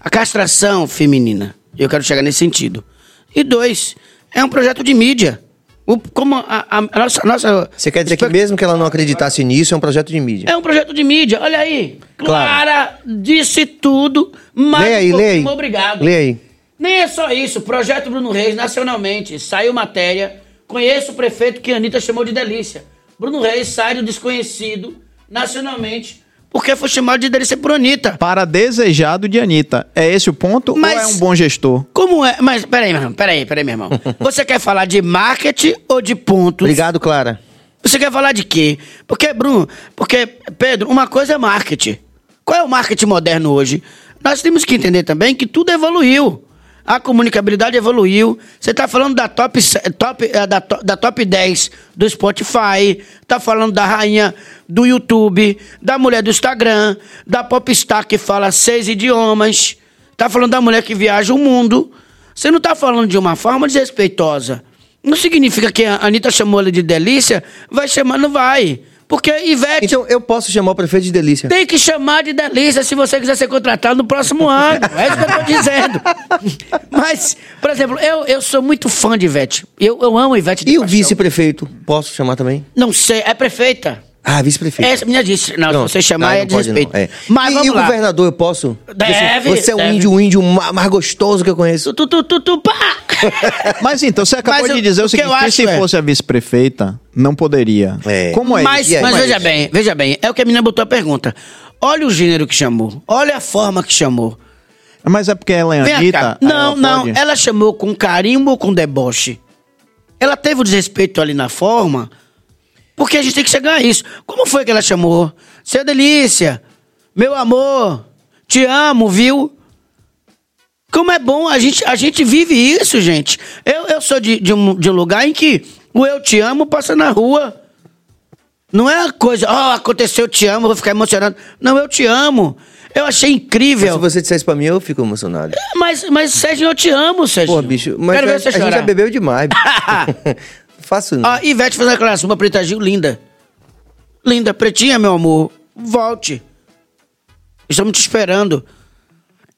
A castração feminina. Eu quero chegar nesse sentido. E dois, é um projeto de mídia. O- como a, a- a nossa, a nossa. Você quer dizer que mesmo que ela não acreditasse nisso, é um projeto de mídia? É um projeto de mídia. Olha aí. Clara disse tudo, mas Lê aí, um lê aí. obrigado. Lê aí. Nem é só isso. Projeto Bruno Reis, nacionalmente. Saiu matéria. Conheço o prefeito que a Anitta chamou de delícia. Bruno Reis sai do desconhecido, nacionalmente, porque foi chamado de delícia por Anitta. Para desejado de Anitta. É esse o ponto Mas- ou é um bom gestor? Como é? Mas peraí, meu irmão. Peraí, peraí, meu irmão. Você quer falar de marketing ou de pontos? Obrigado, Clara. Você quer falar de quê? Porque, Bruno, porque, Pedro, uma coisa é marketing. Qual é o marketing moderno hoje? Nós temos que entender também que tudo evoluiu. A comunicabilidade evoluiu. Você está falando da top, top, eh, da, da top 10 do Spotify, tá falando da rainha do YouTube, da mulher do Instagram, da popstar que fala seis idiomas, tá falando da mulher que viaja o mundo. Você não tá falando de uma forma desrespeitosa. Não significa que a Anitta chamou ela de delícia, vai chamar, não vai. Porque Ivete Então eu posso chamar o prefeito de delícia. tem que chamar de delícia se você quiser ser contratado no próximo ano. É isso que eu tô dizendo. Mas, por exemplo, eu, eu sou muito fã de Ivete. Eu, eu amo Ivete E o vice-prefeito? Posso chamar também? Não sei, é prefeita. Ah, vice-prefeito. Essa menina disse. Não, Pronto. se você chamar Não, é não pode, desrespeito. não. É. Mas e, vamos e o lá. governador eu posso? Deve, Você é o deve. índio, o índio ma- mais gostoso que eu conheço. Tu, tu, tu, tu, pá! Mas então, você acabou Mas de dizer o o que seguinte: eu que acho se é- fosse a vice-prefeita, não poderia. É. Como é mas mas Como é veja bem, veja bem. É o que a menina botou a pergunta. Olha o gênero que chamou. Olha a forma que chamou. Mas é porque ela é Vem Anitta? Não, ela não. pode? Ela chamou com carinho ou com deboche? Ela teve o desrespeito ali na forma, porque a gente tem que chegar a isso. Como foi que ela chamou? Seu delícia, meu amor, te amo, viu? Como é bom, a gente, a gente vive isso, gente. Eu, eu sou de, de, um, de um lugar em que o eu te amo passa na rua. Não é a coisa, ó, aconteceu, eu te amo, vou ficar emocionado. Não, eu te amo. Eu achei Mas incrível. se você dissesse pra mim, eu fico emocionado. Mas, mas, Sérgio, eu te amo, Sérgio. Pô, bicho, mas Quero a, ver você a gente já bebeu demais. Faço não. Ó, Ivete fez uma declaração pra Preta Gil linda. Linda, pretinha, meu amor. Volte. Estamos te esperando.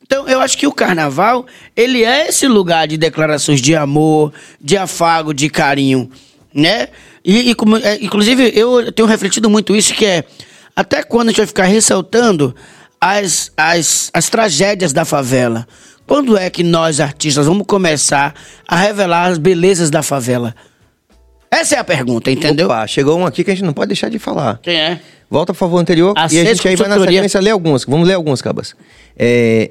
Então, eu acho que o carnaval, ele é esse lugar de declarações de amor, de afago, de carinho, né? E, e é, inclusive, eu tenho refletido muito isso, que é até quando a gente vai ficar ressaltando as, as, as tragédias da favela? Quando é que nós, artistas, vamos começar a revelar as belezas da favela? Essa é a pergunta, entendeu? Opa, chegou um aqui que a gente não pode deixar de falar. Quem é? Volta, por favor, anterior. A e a gente aí vai na sequência ler algumas. Vamos ler algumas, Cabas. É...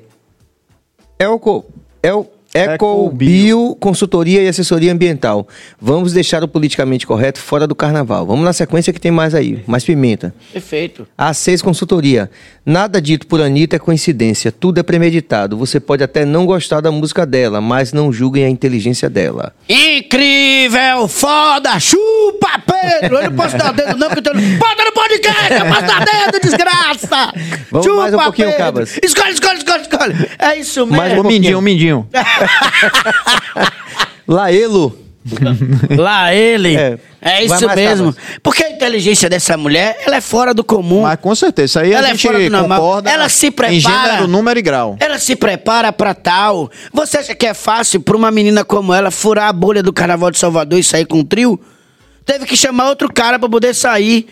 Elco... El... Ecobio Consultoria e Assessoria Ambiental. Vamos deixar o politicamente correto fora do carnaval. Vamos na sequência que tem mais aí. Mais pimenta. Perfeito. A6 Consultoria. Nada dito por Anitta é coincidência. Tudo é premeditado. Você pode até não gostar da música dela, mas não julguem a inteligência dela. Incrível, foda, chupa, Pedro. Eu não posso dar dedo, não, porque eu tô... Bota no podcast, eu posso dar dedo, desgraça. Vamos chupa, mais um pouquinho, Pedro. Cabas. Escolhe, escolhe, escolhe, escolhe. É isso mesmo. Mais Um mindinho, um mindinho. Laelo. Lá ele. É. É, isso mesmo. Cabas. Porque a inteligência dessa mulher, ela é fora do comum. Mas com certeza, isso aí Ela a é gente fora do concorda Ela se em prepara. gênero, número e grau. Ela se prepara pra tal. Você acha que é fácil pra uma menina como ela furar a bolha do Carnaval de Salvador e sair com um trio? Teve que chamar outro cara pra poder sair.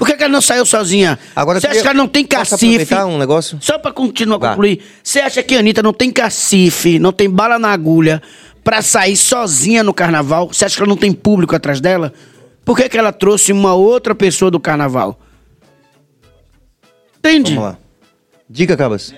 Por que, que ela não saiu sozinha? Agora Você acha que ela não tem cacife? um negócio? Só pra continuar, Vá. concluir. Você acha que a Anitta não tem cacife, não tem bala na agulha pra sair sozinha no carnaval? Você acha que ela não tem público atrás dela? Por que, que ela trouxe uma outra pessoa do carnaval? Entende? Vamos lá. Dica, Cabas.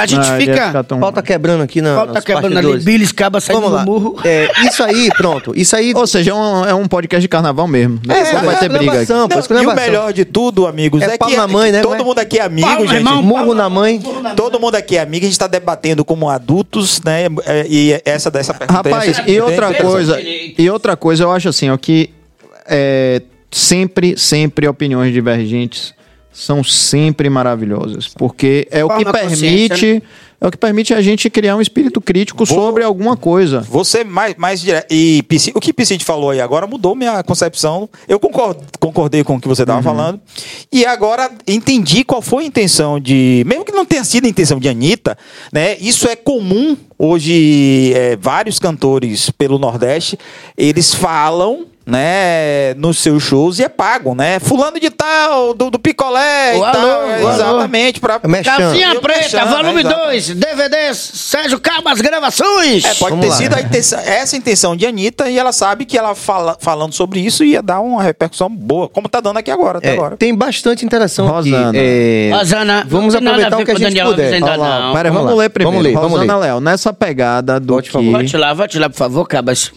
A gente Ah, ele ia fica. ficar tão- Pau tá quebrando aqui na. Tá quebrando ali, bastidores. Billis acaba saindo Vamos lá. do murro. É, isso aí, pronto. Isso aí. Ou seja, é um, é um podcast de carnaval mesmo. Daqui a pouco vai ter briga aqui. Não, e o melhor de tudo, amigos, É é, pau que, na mãe, né, todo não é? mundo aqui é amigo, Pau, gente. irmão, Murro na mãe. Todo mundo aqui é amigo, a gente está debatendo como adultos, né? é, E essa dessa pergunta. Rapaz, essa- e outra Defesa coisa, e outra coisa, eu acho assim, ó, que é, sempre, sempre opiniões divergentes são sempre maravilhosas, porque é o que permite, é o que permite a gente criar um espírito crítico sobre alguma coisa. Você mais, mais direto. E o que Piscite falou aí agora mudou minha concepção. Eu concordo, concordei com o que você estava falando. E agora entendi qual foi a intenção de. Mesmo que não tenha sido a intenção de Anitta, né? Isso é comum hoje. é, vários cantores pelo Nordeste eles falam. Né, nos seus shows e é pago, né? Fulano de tal, do, do picolé O e alô, tal. exatamente, pra. É mexendo. Calcinha Eu Preta, mexendo, volume exato. 2, DVD Sérgio Cabas Gravações. É, pode Vamos ter lá. sido a intenção- essa a intenção de Anitta e ela sabe que ela fala, falando sobre isso ia dar uma repercussão boa, como tá dando aqui agora, até É, agora. tem bastante interação Rosana. aqui. É, Rosana, vamos aproveitar o que a gente Daniel puder. ainda Vamos lá. não. Pera, Vamos vamos, lá. ler primeiro. Vamos ler, vamos Rosana ler. Léo, nessa pegada do Volte, que... Vote lá, vote lá, por favor, Cabas.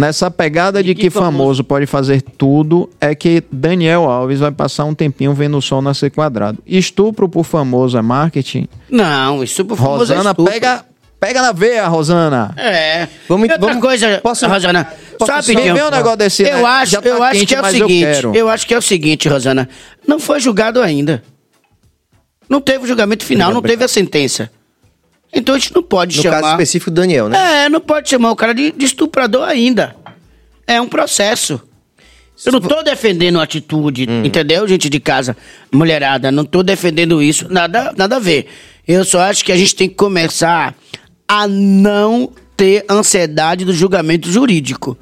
Nessa pegada de que que famoso. famoso pode fazer tudo, é que Daniel Alves vai passar um tempinho vendo o sol nascer quadrado. Estupro por famoso é marketing? Não, isso por favor. Rosana, pega, pega na veia, Rosana. É. Vamos- e outra vamos- coisa, posso- Rosana, posso só. Vê um negócio desse, Eu né? acho, tá eu acho quente, que é o eu seguinte, quero. eu acho que é o seguinte, Rosana, não foi julgado ainda. Não teve o julgamento final, não teve a sentença. Então a gente não pode no chamar. caso específico do Daniel, né? É, não pode chamar o cara de, de estuprador ainda. É um processo. Eu não tô defendendo a atitude, Hum. entendeu, gente de casa, mulherada? Não tô defendendo isso, nada, nada a ver. Eu só acho que a gente tem que começar a não ter ansiedade do julgamento jurídico.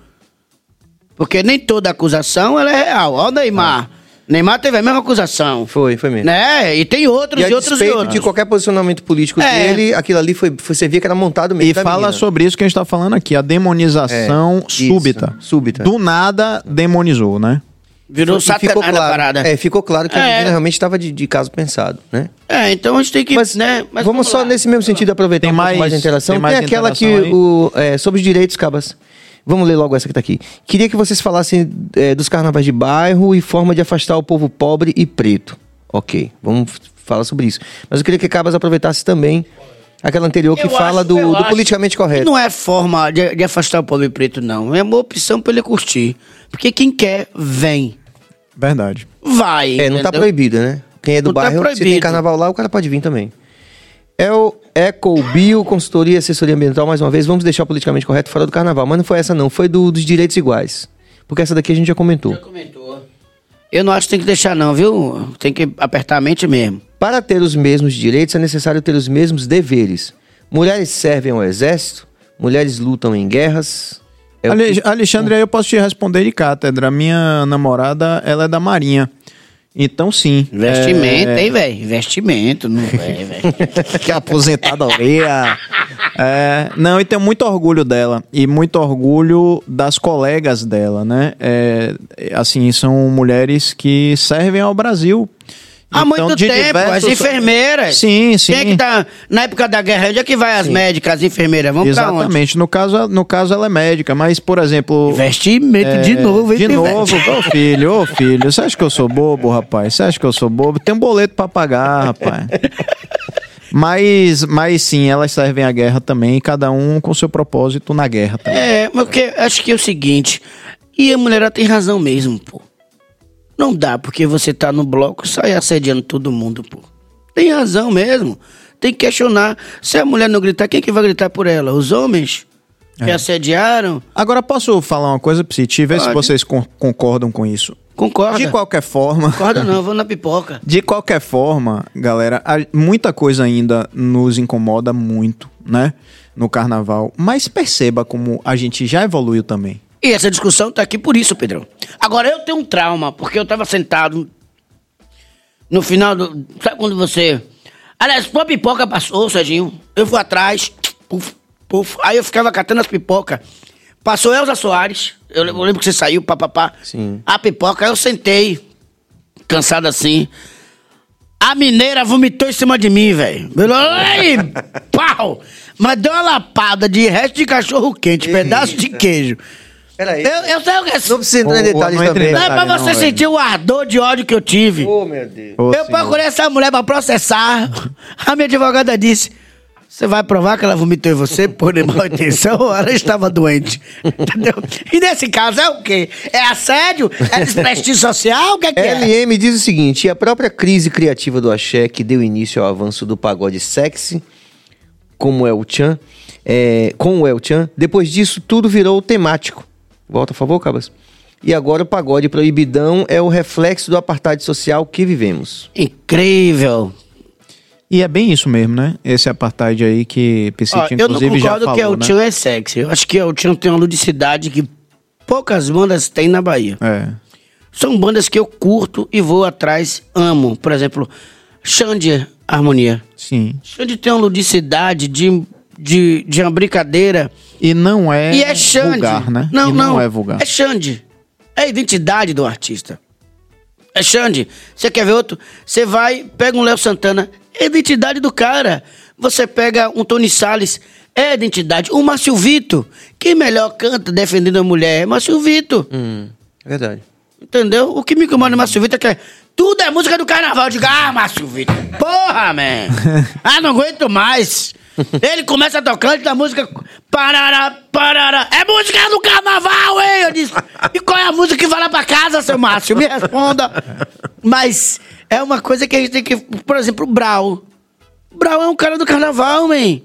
Porque nem toda acusação ela é real. Ó o Neymar. Neymar teve a mesma acusação. Foi, foi mesmo. Né? E tem outros E a e, outros e outros. de qualquer posicionamento político É. dele, aquilo ali foi, foi, você via que era montado mesmo. E da fala menina. sobre isso que a gente tá falando aqui, a demonização É, isso, súbita. súbita. Do nada demonizou, né? Virou satanás ficou da claro, parada. É, ficou claro que a É. menina realmente estava de, de caso pensado, né? É, então a gente tem que. Mas, né? Mas vamos só lá. nesse mesmo sentido aproveitar Tem um pouco mais- mais a interação. tem Tem, mais aquela que o é, sobre os direitos, Cabas. Vamos ler logo essa que tá aqui. Queria que vocês falassem é, dos carnavais de bairro e forma de afastar o povo pobre e preto. Ok, vamos falar sobre isso. Mas eu queria que Cabas aproveitasse também aquela anterior que Eu fala acho- do, do politicamente correto. Não é forma de, de afastar o pobre preto, não. É uma opção pra ele curtir. Porque quem quer, vem. Verdade. Vai. É, não tá entendeu? proibido, né? Quem é do Não tá bairro, se tem carnaval lá, o cara pode vir também. É o Ecobio, consultoria e assessoria ambiental, mais uma vez, vamos deixar o politicamente correto fora do carnaval. Mas não foi essa não, foi do, dos direitos iguais. Porque essa daqui a gente já comentou. Comentou. Eu não acho que tem que deixar, não, viu? Tem que apertar a mente mesmo. Para ter os mesmos direitos, é necessário ter os mesmos deveres. Mulheres servem ao exército, mulheres lutam em guerras. É Ale- que- Alexandre, aí eu posso te responder de cátedra. Minha namorada, ela é da Marinha. Então, sim. Investimento, é, hein, velho? Investimento, não é, velho? Que aposentadoria. É, não, e tenho muito orgulho dela. E muito orgulho das colegas dela, né? É, assim, são mulheres que servem ao Brasil. Há Então, muito tempo, as diversos- enfermeiras. Sim, sim. Quem é que tá na época da guerra? Onde é que vai as médicas, as enfermeiras? Vamos pra onde? Exatamente. No caso, no caso, ela é médica, mas, por exemplo. Investimento É, de novo, hein, De novo, ô filho, ô filho. Você acha que eu sou bobo, rapaz? Você acha que eu sou bobo? Tem um boleto pra pagar, rapaz. Mas, mas sim, elas servem à guerra também, cada um com seu propósito na guerra também. É, mas porque acho que é o seguinte, e a mulherada tem razão mesmo, pô. Não dá porque você tá no bloco e sai assediando todo mundo, pô. Tem razão mesmo. Tem que questionar. Se a mulher não gritar, quem que vai gritar por ela? Os homens? É. Que assediaram? Agora, posso falar uma coisa pra você? Te ver se vocês con- concordam com isso. Concorda? De qualquer forma. Concorda não, vou na pipoca. De qualquer forma, galera, muita coisa ainda nos incomoda muito, né? No carnaval. Mas perceba como a gente já evoluiu também. E essa discussão tá aqui por isso, Pedrão. Agora eu tenho um trauma, porque eu tava sentado no final do. Sabe quando você. Aliás, uma pipoca passou, Serginho. Eu fui atrás, puf, puf. Aí eu ficava catando as pipocas. Passou Elza Soares. Eu lem- eu lembro que você saiu, papapá. Sim. A pipoca, eu sentei, cansado assim. A mineira vomitou em cima de mim, velho. Ai, pau! Mas deu uma lapada de resto de cachorro quente, pedaço de queijo. Peraí. Eu, eu sei o que é. Não precisa entrar em detalhes também. Não é pra você não, sentir o ardor de ódio que eu tive. Oh, meu Deus. Eu senhor. procurei essa mulher pra processar. A minha advogada disse: Você vai provar que ela vomitou em você por má intenção ou ela estava doente? Entendeu? E nesse caso é o quê? É assédio? É desprestígio social? O que é que é? LM diz o seguinte: e a própria crise criativa do axé que deu início ao avanço do pagode sexy, como é o Chan, é, com o El Chan, depois disso tudo virou temático. Volta, por favor, Cabas. E agora o pagode proibidão é o reflexo do apartheid social que vivemos. Incrível. E é bem isso mesmo, né? Esse apartheid aí que eu não inclusive, já concordo falou, que o né? Tchan é sexy. Eu acho que o Tchan tem uma ludicidade que poucas bandas têm na Bahia. É. São bandas que eu curto e vou atrás, amo. Por exemplo, Xande Harmonia. Sim. Xande tem uma ludicidade de, de, de uma brincadeira. E não é, e é Xande. vulgar, né? Não, e não. é vulgar. É Xande. É a identidade do artista. É Xande. Você quer ver outro? Você vai, pega um Léo Santana. É a identidade do cara. Você pega um Tony Salles. É a identidade. O Márcio Vito. Quem melhor canta defendendo a mulher é Márcio Vito. Hum, é verdade. Entendeu? O que me incomoda no Márcio Vitor é que tudo é música do carnaval. Eu digo, ah, Márcio Vitor, porra, man. ah, não aguento mais. Ele começa tocando da música. Parará, parará. É música do carnaval, hein? Eu disse. E qual é a música que vai lá pra casa, seu Márcio? Me responda. Mas é uma coisa que a gente tem que. Por exemplo, o Brau. Brau é um cara do carnaval, man.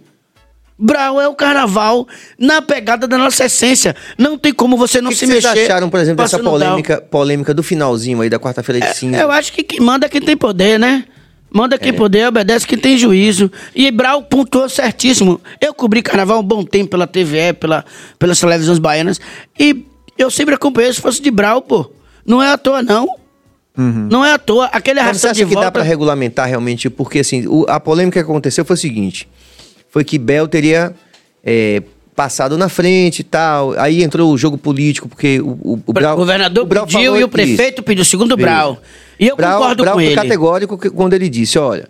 Brau é o carnaval na pegada da nossa essência. Não tem como você não que, se que vocês mexer. acharam, por exemplo, dessa polêmica, polêmica do finalzinho aí da quarta-feira de cinza? Eu acho que quem manda é quem tem poder, né? Manda É. quem poder, obedece quem tem juízo. E Brau pontuou certíssimo. Eu cobri carnaval um bom tempo pela TVE, pela, pelas televisões baianas. E eu sempre acompanhei se fosse de Brau, pô. Não é à toa, não. Não é à toa. Aquele Uhum. Mas você acha de que volta... dá pra regulamentar realmente? Porque assim, o- a polêmica que aconteceu foi o seguinte: foi que Bel teria é, passado na frente e tal. Aí entrou o jogo político, porque o, o, o O Brau- governador o Brau pediu e o isso. prefeito pediu, segundo Veja. Brau. E eu Brau, concordo Brau com ele. categórico quando ele disse: olha,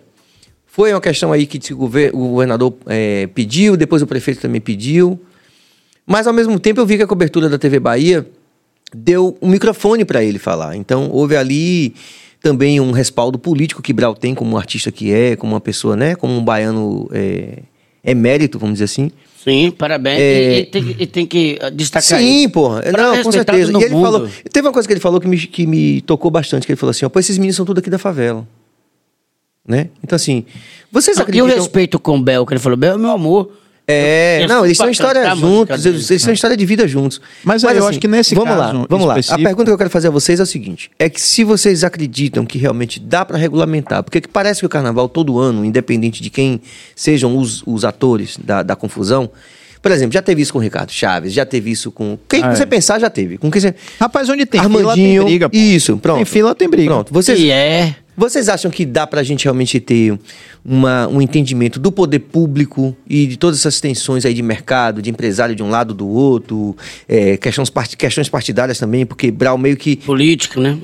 foi uma questão aí que o gover- o governador é, pediu, depois o prefeito também pediu. Mas ao mesmo tempo eu vi que a cobertura da TV Bahia deu um microfone para ele falar. Então houve ali também um respaldo político que Brau tem como um artista que é, como uma pessoa, né, como um baiano é, emérito, vamos dizer assim. Sim, parabéns. É. E, e tem, e tem que ah, destacar Sim, isso. porra. Não, com certeza. E ele mundo. falou. Teve uma coisa que ele falou que me, que me tocou bastante, que ele falou assim: ó, pô, esses meninos são tudo aqui da favela. Né? Então, assim, vocês E o respeito com o Bel, que ele falou, Bel é meu amor. É, Eu- não, eles têm uma história juntos, eles, eles têm uma história de vida juntos. Mas eu acho que nesse vamos caso lá, vamos lá. A pergunta que eu quero fazer a vocês é o seguinte: é que se vocês acreditam que realmente dá pra regulamentar, porque que parece que o carnaval todo ano, independente de quem sejam os, os atores da, da confusão, por exemplo, já teve isso com o Ricardo Chaves, já teve isso com. Quem Ah, é. você pensar, já teve. Com quem você. Rapaz, onde tem Armandinho, fila tem briga. pô. Isso, pronto. Tem fila, tem briga. Pronto. Vocês, E é. Vocês acham que dá pra gente realmente ter uma, um entendimento do poder público e de todas essas tensões aí de mercado, de empresário de um lado do outro, é, questões, part- questões partidárias também, porque Brau meio que. Político, né?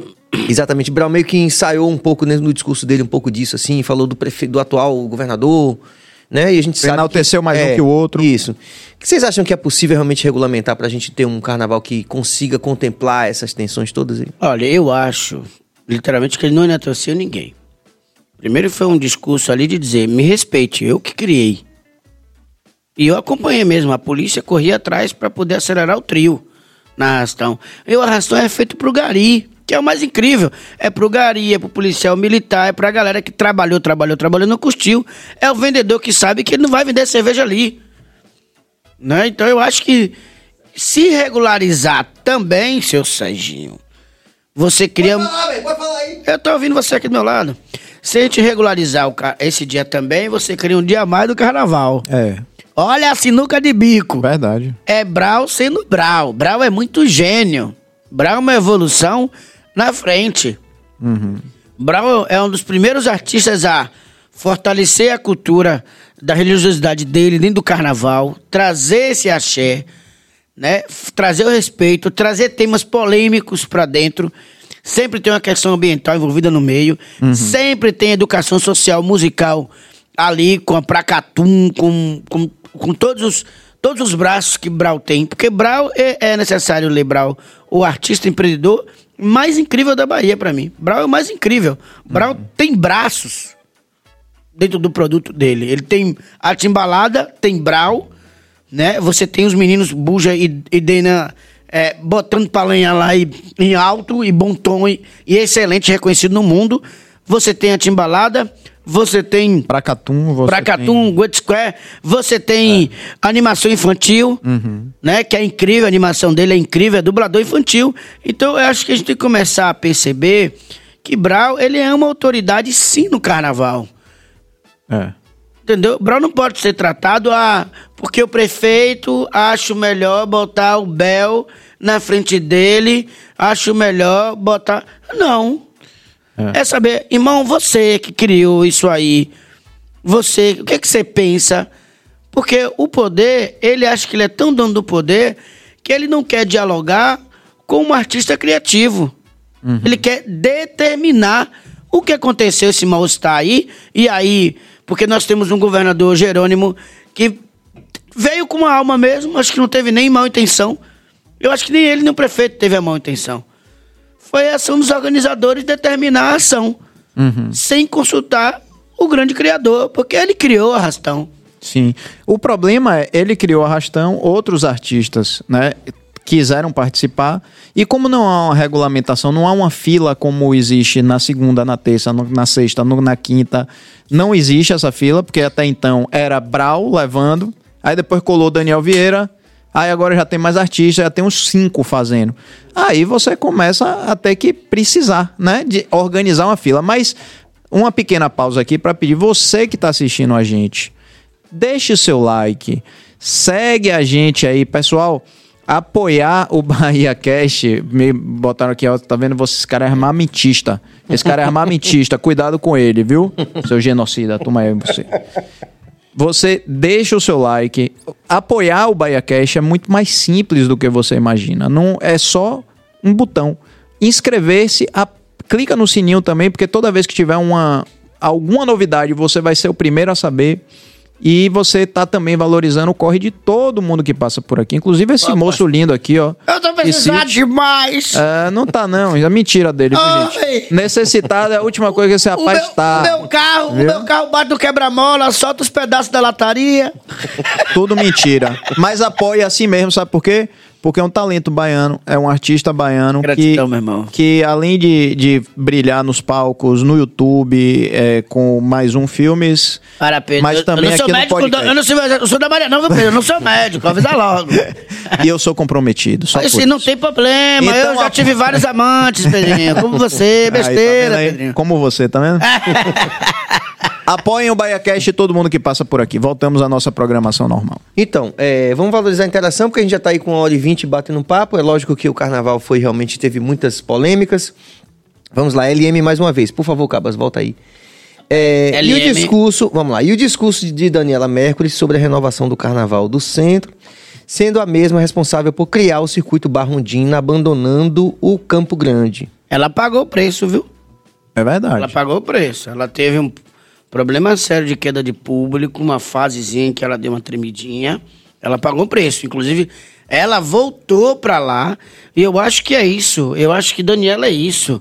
Exatamente, Brau meio que ensaiou um pouco né, no discurso dele, um pouco disso, assim, falou do, prefe... do atual governador, né? E a gente sabe. Enalteceu mais um que o outro. Isso. O que vocês acham que é possível realmente regulamentar pra gente ter um carnaval que consiga contemplar essas tensões todas aí? Olha, eu acho, literalmente, que ele não enalteceu ninguém. Primeiro foi um discurso ali de dizer, me respeite, eu que criei. E eu acompanhei mesmo, a polícia corria atrás para poder acelerar o trio na arrastão. E o arrastão é feito pro gari, que é o mais incrível. É pro gari, é pro policial militar, é pra galera que trabalhou, trabalhou, trabalhou, não custiu. É o vendedor que sabe que ele não vai vender cerveja ali. Né? Então eu acho que se regularizar também, seu Serginho, você cria. pode falar aí. Eu tô ouvindo você aqui do meu lado. Se a gente regularizar o ca- esse dia também, você cria um dia a mais do carnaval. É, Olha a sinuca de bico. verdade. É Brau sendo Brau. Brau é muito gênio. Brau é uma evolução na frente. Brau é um dos primeiros artistas a fortalecer a cultura da religiosidade dele dentro do carnaval, trazer esse axé, né? Trazer o respeito, trazer temas polêmicos pra dentro. Sempre tem uma questão ambiental envolvida no meio. Sempre tem educação social, musical ali com a Pracatum, com, com, com todos os todos os braços que Brau tem. Porque Brau é, é necessário ler Brau, o artista empreendedor mais incrível da Bahia pra mim. Brau é o mais incrível. Brau tem braços dentro do produto dele. Ele tem a timbalada, tem Brau, né? Você tem os meninos Buja e, e Dena é, botando pra lenhar lá e, em alto e bom tom e, e excelente, reconhecido no mundo. Você tem a timbalada, você tem Pra Catum, você Pra Catum, Good Square, você tem animação infantil, né? Que é incrível, a animação dele é incrível, é dublador infantil. Então eu acho que a gente tem que começar a perceber que Brau, ele é uma autoridade sim no carnaval. tem- É. Entendeu? Brau não pode ser tratado a. Porque o prefeito acha melhor botar o Bel na frente dele, acho melhor botar. Não. É. saber, irmão, você que criou isso aí, você, o que, é que você pensa? Porque o poder, ele acha que ele é tão dono do poder que ele não quer dialogar com um artista criativo. Ele quer determinar o que aconteceu, esse mal-estar aí, e aí, porque nós temos um governador Jerônimo que veio com uma alma mesmo, acho que não teve nem mal intenção. Eu acho que nem ele nem o prefeito teve a mal intenção. Foi a ação dos organizadores determinar a ação, sem consultar o grande criador, porque ele criou a Arrastão. Sim. O problema é, ele criou arrastão, outros artistas, né, quiseram participar, e como não há uma regulamentação, não há uma fila como existe na segunda, na terça, no- na sexta, na quinta, não existe essa fila, porque até então era Brau levando, Aí depois colou Daniel Vieira. Aí agora já tem mais artistas, já tem uns cinco fazendo. Aí você começa a ter que precisar, né? De organizar uma fila. Mas uma pequena pausa aqui para pedir você que tá assistindo a gente. Deixe seu like. Segue a gente aí, pessoal. Apoiar o Bahia Cash. Me botaram aqui, ó. Tá vendo? Esse cara é armamentista. Esse cara é armamentista. Cuidado com ele, viu? Seu genocida. Toma aí você. Você deixa o seu like. Apoiar o Bahia Cash é muito mais simples do que você imagina. Não é só um botão. Inscrever-se, a- clica no sininho também, porque toda vez que tiver uma alguma novidade, você vai ser o primeiro a saber. E você tá também valorizando o corre de todo mundo que passa por aqui. Inclusive esse moço lindo aqui, ó. Eu tô precisando Esse- demais. É, não tá não, é mentira dele, gente? Necessitado é a última coisa que esse O rapaz meu, tá. o meu carro, o Viu? meu carro bate no quebra-mola, solta os pedaços da lataria. Tudo mentira. Mas apoia assim mesmo, sabe por quê? Porque é um talento baiano, é um artista baiano Gratidão, que, meu irmão. que além de, de brilhar nos palcos, no YouTube, é, com mais um filmes, Para, Pedro. Mas também eu não sou aqui no médico, podcast. eu não sou, eu sou da Maria, não, viu, Pedro? Eu não sou médico, avisa logo. e eu sou comprometido. Só por não isso. tem problema, Então, eu já a- tive vários amantes, Pedrinho. Como você, Aí, tá besteira, aí? Pedrinho. Como você, tá vendo? Apoiem o BaiaCast e todo mundo que passa por aqui. Voltamos à nossa programação normal. Então, é, vamos valorizar a interação, porque a gente já tá aí com uma hora e vinte batendo papo. É lógico que o carnaval foi realmente, teve muitas polêmicas. Vamos lá, LM mais uma vez. Por favor, Cabas, volta aí. É, e o discurso, vamos lá, e o discurso de Daniela Mercury sobre a renovação do carnaval do centro, sendo a mesma responsável por criar o circuito Barrondina, abandonando o Campo Grande. Ela pagou o preço, viu? É verdade. Ela pagou o preço. Ela teve um problema sério de queda de público, uma fasezinha em que ela deu uma tremidinha. Ela pagou o preço. Inclusive, ela voltou pra lá. E eu acho que é isso. Eu acho que Daniela é isso.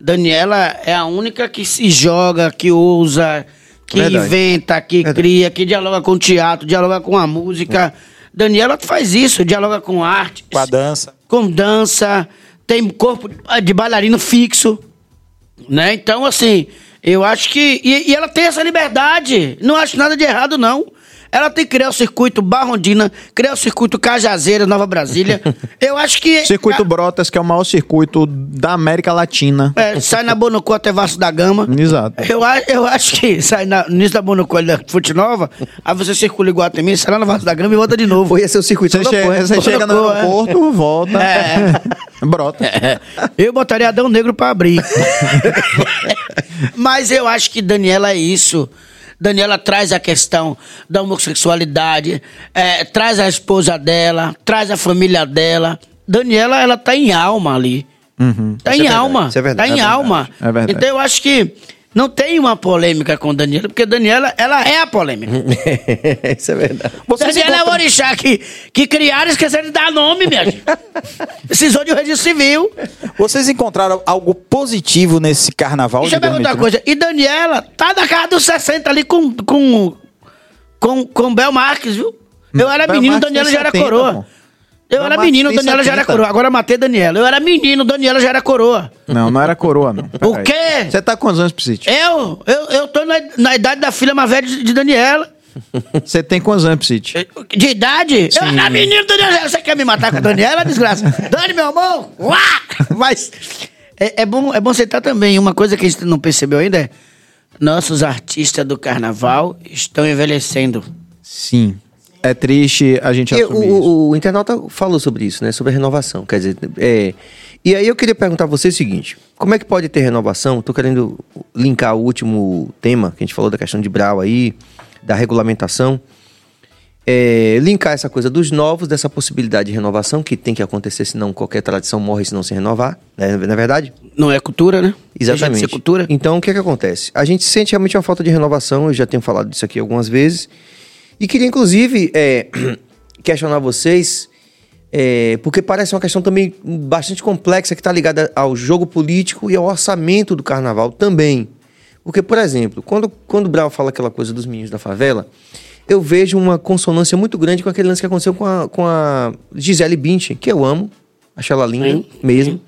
Daniela é a única que se joga, que ousa, que Verdade. inventa, que Verdade. cria, que dialoga com o teatro, dialoga com a música. Daniela faz isso, dialoga com arte, Com a dança. com dança, tem corpo de bailarino fixo, né? Então, assim, eu acho que. E, e ela tem essa liberdade. Não acho nada de errado, não. Ela tem que criar o circuito Barrondina, criar o circuito Cajazeira, Nova Brasília. Eu acho que. Circuito Brotas, que é o maior circuito da América Latina. É, sai na Bonocô até Vasco da Gama. Exato. Eu, eu acho que sai na, no início da Bonocô ali da Fonte Nova, aí você circula igual até mim, sai lá na Vasco da Gama e volta de novo. Foi esse o circuito. Você, Não, che- pô, você chega no é. aeroporto, volta. É. Brota. É, eu botaria Adão Negro pra abrir. Mas eu acho que Daniela é isso. Daniela traz a questão da homossexualidade, é, traz a esposa dela, traz a família dela. Daniela, ela tá em alma ali. Tá Isso em é alma. isso é verdade, tá em é alma. é verdade. Então eu acho que não tem uma polêmica com Daniela, porque Daniela, ela é a polêmica. Isso é verdade. Vocês Daniela é o orixá que, que criaram e esqueceram de dar nome, minha gente. Precisou de um registro civil. Vocês encontraram algo positivo nesse carnaval Deixa eu de perguntar uma 2020? coisa. E Daniela tá na casa dos 60 ali com, com, com, com Bel Marques, viu? Eu era Bel menino, Marques Daniela já era 70, coroa. pô. Eu Bel era menino, Daniela já era 70. coroa. Agora matei Daniela. Eu era menino, Daniela já era coroa. Não, não era coroa, não. O Peraí. quê? Você tá com quantos anos, Psite? Eu, eu, eu tô na, na idade da filha mais velha de, de Daniela. Você tem quantos anos, Psite? De idade? Eu era menino, Daniela. Você quer me matar com Daniela, desgraça? Dani, meu amor! Uá! Mas é, é bom, é bom citar também. Uma coisa que a gente não percebeu ainda é nossos artistas do carnaval estão envelhecendo. Sim. É triste a gente E assumir o, isso. o, o internauta falou sobre isso, né? Sobre a renovação. Quer dizer, é, e aí eu queria perguntar a você o seguinte: como é que pode ter renovação? Tô querendo linkar o último tema que a gente falou da questão de Brau aí, da regulamentação. É, linkar essa coisa dos novos, dessa possibilidade de renovação que tem que acontecer, senão qualquer tradição morre se não se renovar, né? não é verdade? Não é cultura, né? Exatamente. ser cultura. Então, o que é que acontece? A gente sente realmente uma falta de renovação, eu já tenho falado disso aqui algumas vezes. E queria, inclusive, é, questionar vocês, é, porque parece uma questão também bastante complexa que está ligada ao jogo político e ao orçamento do carnaval também. Porque, por exemplo, quando, quando o Brau fala aquela coisa dos meninos da favela, eu vejo uma consonância muito grande com aquele lance que aconteceu com a, com a Gisele Bündchen, que eu amo, acho ela linda Sim. mesmo.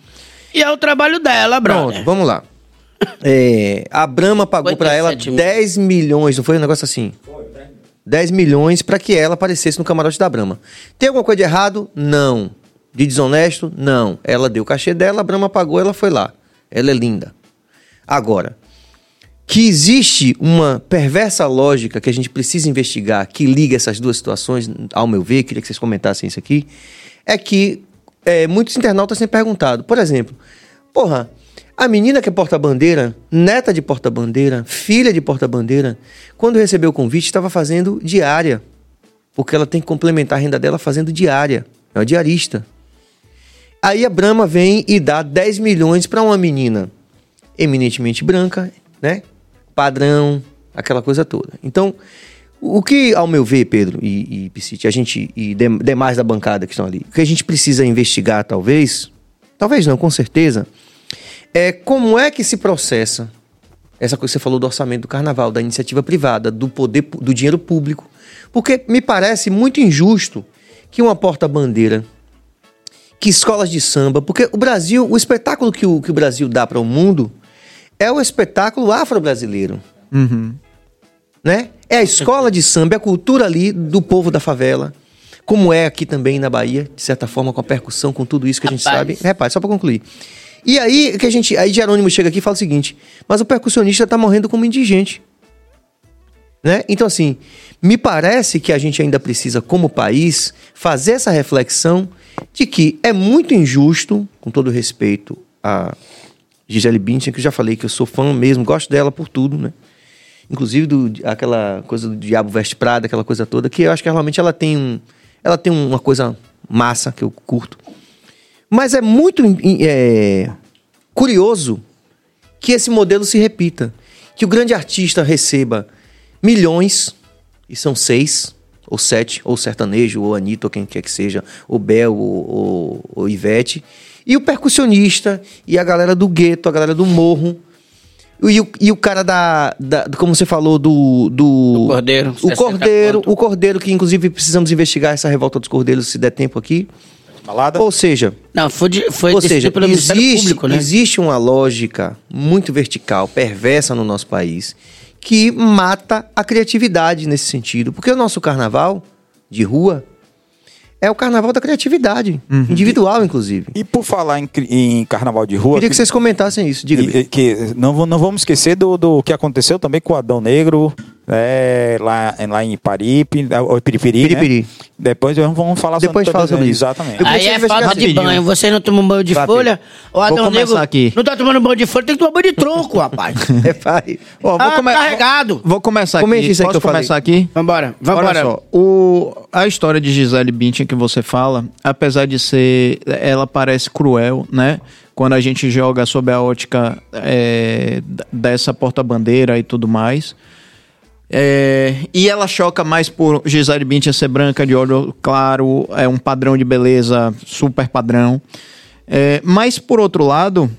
E é o trabalho dela, Pronto, brother. vamos lá. É, a Brahma pagou pra ela 87 mil. 10 milhões, não foi um negócio assim? 10 milhões para que ela aparecesse no camarote da Brahma. Tem alguma coisa de errado? Não. De desonesto? Não. Ela deu o cachê dela, a Brahma pagou, ela foi lá. Ela é linda. Agora, que existe uma perversa lógica que a gente precisa investigar, que liga essas duas situações, ao meu ver, queria que vocês comentassem isso aqui, é que é, muitos internautas têm perguntado, por exemplo, porra, a menina que é porta-bandeira, neta de porta-bandeira, filha de porta-bandeira, quando recebeu o convite, estava fazendo diária, porque ela tem que complementar a renda dela fazendo diária, é uma diarista. Aí a Brahma vem e dá 10 milhões para uma menina eminentemente branca, né? Padrão, aquela coisa toda. Então, o que, ao meu ver, Pedro e, e Piscite, a gente e dem- demais da bancada que estão ali, o que a gente precisa investigar, talvez, talvez não, com certeza, é como é que se processa essa coisa que você falou do orçamento do carnaval, da iniciativa privada, do poder, do dinheiro público. Porque me parece muito injusto que uma porta-bandeira que escolas de samba, porque o Brasil, o espetáculo que o, que o Brasil dá para o mundo é o espetáculo afro-brasileiro, né? É a escola de samba, é a cultura ali do povo da favela, como é aqui também na Bahia, de certa forma com a percussão, com tudo isso que a gente Rapaz. sabe. Rapaz, só para concluir. E aí que a gente, aí Jerônimo chega aqui e fala o seguinte: "Mas o percussionista tá morrendo como indigente". Né? Então, assim, me parece que a gente ainda precisa, como país, fazer essa reflexão de que é muito injusto, com todo respeito a Gisele Bündchen, que eu já falei que eu sou fã mesmo, gosto dela por tudo, né? Inclusive do, aquela coisa do Diabo Veste Prada, aquela coisa toda, que eu acho que realmente ela tem, um, ela tem uma coisa massa que eu curto. Mas é muito é, curioso que esse modelo se repita. Que o grande artista receba milhões, e são seis, ou sete, ou sertanejo, ou Anitta, ou quem quer que seja, ou Bel, ou, ou, ou Ivete, e o percussionista, e a galera do gueto, a galera do morro, e o, e o cara da, da- Como você falou, do. Do, Do cordeiro, O 60 cordeiro, conto. o cordeiro, que inclusive precisamos investigar essa revolta dos cordeiros, se der tempo aqui. Balada? Ou seja, Não, foi, de, foi ou seja, pelo Ministério existe, Público, né? existe uma lógica muito vertical, perversa no nosso país, que mata a criatividade nesse sentido. Porque o nosso carnaval de rua é o carnaval da criatividade, Uhum. individual, inclusive. E por falar em, em carnaval de rua. Queria que vocês comentassem isso. Diga, E- Bia. e- que não, não vamos esquecer do, do que aconteceu também com o Adão Negro, é, lá, lá em Paripe, ou Piripiri, Piripiri. Né? Depois vamos falar Depois sobre, fala sobre isso. Exatamente. Aí é falta de banho. Você não toma um banho de folha? O Adão começar Negro aqui. não tá tomando banho de folha, tem que tomar banho de tronco, rapaz. É, pai. Ó, vou Ah, come- carregado. Vou começar Comente aqui. isso aí que eu falei. começar aqui? Vambora, vambora. Olha só, o, a história de Gisele Bündchen que você fala, apesar de ser, ela parece cruel, né? Quando a gente joga sob a ótica é, dessa porta-bandeira e tudo mais. É, e ela choca mais por Gisele Bündchen ser branca, de olho claro, é um padrão de beleza super padrão. É, mas, por outro lado,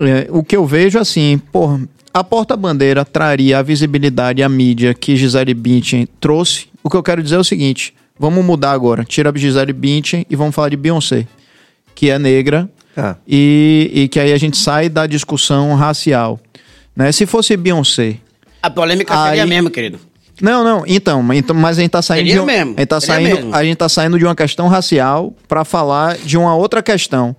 é, o que eu vejo assim, porra, a porta-bandeira traria a visibilidade e a mídia que Gisele Bündchen trouxe. O que eu quero dizer é o seguinte: vamos mudar agora. Tira a Gisele Bündchen e vamos falar de Beyoncé, que é negra Ah. e, e que aí a gente sai da discussão racial. Né? Se fosse Beyoncé. A polêmica seria Aí- mesmo, querido. Não, não, então, mas- então, mas a gente tá saindo Seria um- mesmo, a gente tá seria saindo, mesmo. a gente tá saindo de uma questão racial para falar de uma outra questão.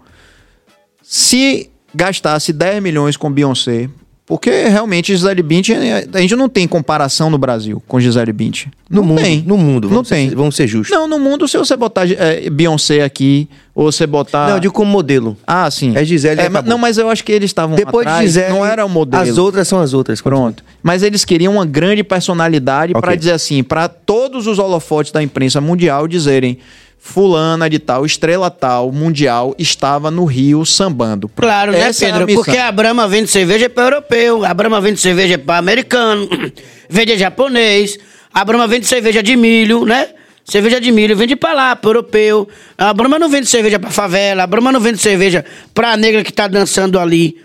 Se gastasse 10 milhões com Beyoncé, porque realmente Gisele Bündchen, a gente não tem comparação no Brasil com Gisele Bündchen. No não mundo, tem. no mundo, Não vamos tem. Ser, vamos ser justos. Não, no mundo, se você botar é, Beyoncé aqui, ou você botar... Não, eu digo como modelo. Ah, sim. É Gisele É, mas- não, mas eu acho que eles estavam Depois atrás, de Gisele, não era o modelo. As outras são as outras. Pronto. Mas eles queriam uma grande personalidade Ok. pra dizer assim, pra todos os holofotes da imprensa mundial dizerem fulana de tal, estrela tal, mundial, estava no Rio sambando. Claro, né, Essa é a Pedro? missão. Porque a Brahma vende cerveja para europeu, a Brahma vende cerveja para americano, vende japonês, a Brahma vende cerveja de milho, né? Cerveja de milho vende pra lá, pro europeu. A Brahma não vende cerveja pra favela, a Brahma não vende cerveja pra negra que tá dançando ali.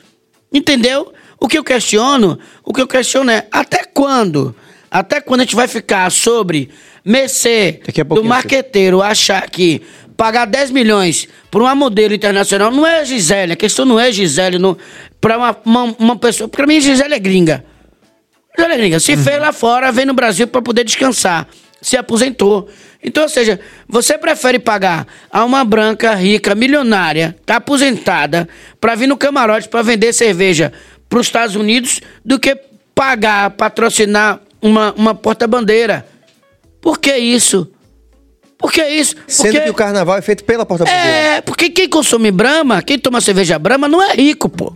Entendeu? O que eu questiono, o que eu questiono é até quando? Até quando a gente vai ficar sobre mercê do marqueteiro achar que pagar 10 milhões por uma modelo internacional não é Gisele, a questão não é Gisele, não, pra uma, uma, uma pessoa. Pra mim, Gisele é gringa. Gisele é gringa. Se fez lá fora, vem no Brasil pra poder descansar. se aposentou. Então, ou seja, você prefere pagar a uma branca rica, milionária, tá aposentada, para vir no camarote para vender cerveja para os Estados Unidos, do que pagar, patrocinar uma, uma porta-bandeira. Por que isso? Por que isso? Sendo Porque- que o carnaval é feito pela porta-bandeira. é, porque quem consome Brahma, quem toma cerveja Brahma não é rico, pô.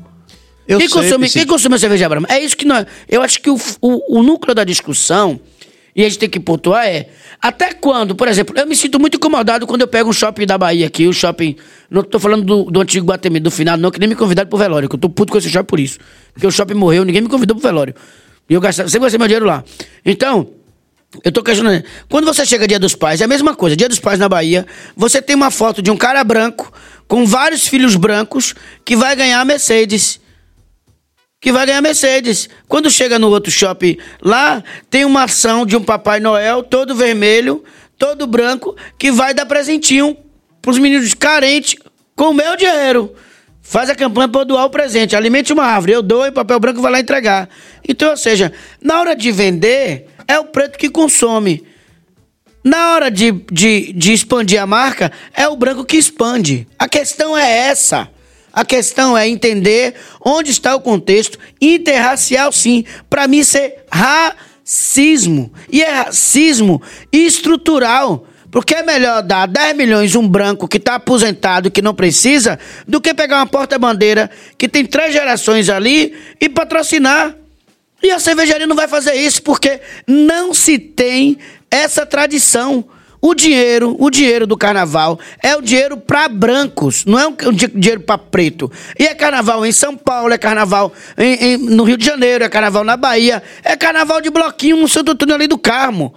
Eu quem, sei, consome, quem consome a cerveja Brahma? É isso que nós. Eu acho que o, o, o núcleo da discussão, e a gente tem que pontuar, é. Até quando, por exemplo, eu me sinto muito incomodado quando eu pego um shopping da Bahia aqui, o shopping. Não tô falando do, do antigo Guatemi, do final, não, que nem me convidaram pro velório, que eu tô puto com esse shopping por isso. Porque o shopping morreu, ninguém me convidou pro velório. E eu gastava, sempre gastei meu dinheiro lá. Então, eu tô questionando. Quando você chega dia dos pais, é a mesma coisa. Dia dos pais na Bahia, você tem uma foto de um cara branco com vários filhos brancos que vai ganhar a Mercedes. Que vai ganhar a Mercedes. Quando chega no outro shopping lá, tem uma ação de um Papai Noel todo vermelho, todo branco, que vai dar presentinho pros meninos carentes com o meu dinheiro. Faz a campanha para doar o presente. Alimente uma árvore. Eu dou e o papel branco vai lá entregar. Então, ou seja, na hora de vender, é o preto que consome. Na hora de, de, de expandir a marca, é o branco que expande. A questão é essa. A questão é entender onde está o contexto interracial, sim. Para mim, isso é racismo. E é racismo estrutural. Porque é melhor dar 10 milhões um branco que está aposentado, que não precisa, do que pegar uma porta-bandeira que tem três gerações ali e patrocinar. E a cervejaria não vai fazer isso porque não se tem essa tradição. O dinheiro, o dinheiro do carnaval é o dinheiro para brancos, não é o di- dinheiro para preto. E é carnaval em São Paulo, é carnaval em- em- no Rio de Janeiro, é carnaval na Bahia, é carnaval de bloquinho no Santo Antônio ali do Carmo.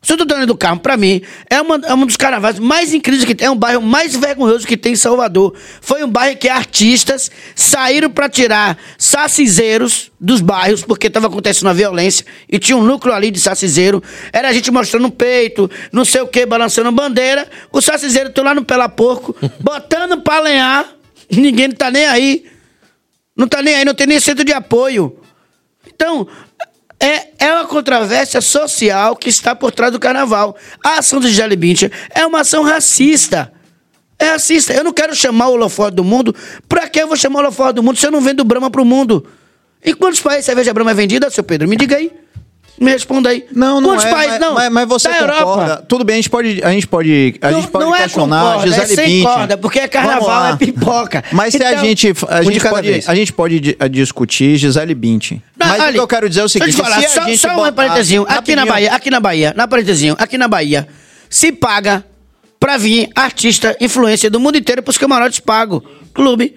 O Santo Antônio do Carmo, pra mim, é, uma, é um dos carnavais mais incríveis que tem. É um bairro mais vergonhoso que tem em Salvador. Foi um bairro que artistas saíram pra tirar sacizeiros dos bairros, porque tava acontecendo a violência, e tinha um núcleo ali de sacizeiro. Era a gente mostrando o peito, não sei o que, balançando bandeira. Os sacizeiros estão lá no Pela Porco, botando pra lenhar. Ninguém tá nem aí. Não tá nem aí, não tem nem centro de apoio. Então, é, é uma controvérsia social que está por trás do carnaval. A ação do Gisele Bündchen é uma ação racista. É racista. Eu não quero chamar o holofote do mundo. Pra que eu vou chamar o holofote do mundo se eu não vendo Brahma pro mundo? Em quantos países cerveja Brahma é vendida, seu Pedro? Me diga aí. Me responda aí. Não, não Quantos é, países? mas, não. mas, mas você da concorda. Europa. Tudo bem, a gente pode, a gente pode, a Não- gente pode não é questionar concorda, é Gisele sem Bündchen. corda, porque é carnaval, é pipoca. Mas se a Então, gente, a um de gente pode, a gente pode di- a discutir Gisele Bündchen. Não, Mas o olha, que eu quero dizer é o seguinte, falar, se a só, gente só um botar- parentezinho. Aqui na. Bahia, aqui na Bahia, na parentezinho, aqui na Bahia, se paga pra vir artista, influência do mundo inteiro pros camarotes pago, clube.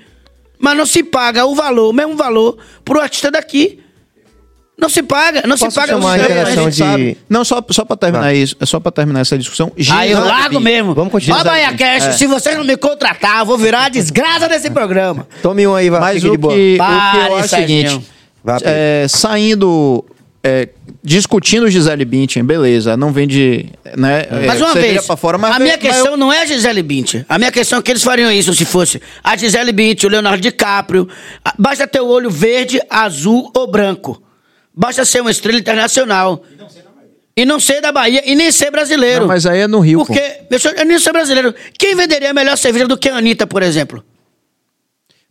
Mas não se paga o valor, o mesmo valor, pro artista daqui. Não se paga, não se Posso paga. chamar a não se- interação gente de- sabe. Não, só, só pra terminar isso, é só pra terminar essa discussão. Aí eu largo mesmo. Vamos continuar. Ó, Bahia Cash, É. se vocês não me contratar, eu vou virar a desgraça desse programa. Tome um aí, vai. Mas fique o de boa. que, o que eu acho é o seguinte, é, saindo, é, discutindo Gisele Bündchen, beleza, não vende, né, Mais é, uma cerveja vez, pra fora, mas a minha mas eu- questão não é a Gisele Bündchen. A minha questão é que eles fariam isso se fosse a Gisele Bündchen, o Leonardo DiCaprio. Basta ter o olho verde, azul ou branco. Basta ser uma estrela internacional. E não ser da Bahia e nem ser brasileiro. Não, mas aí é no Rio, pô. Porque, meu senhor, eu nem sou brasileiro. Quem venderia melhor cerveja do que a Anitta, por exemplo?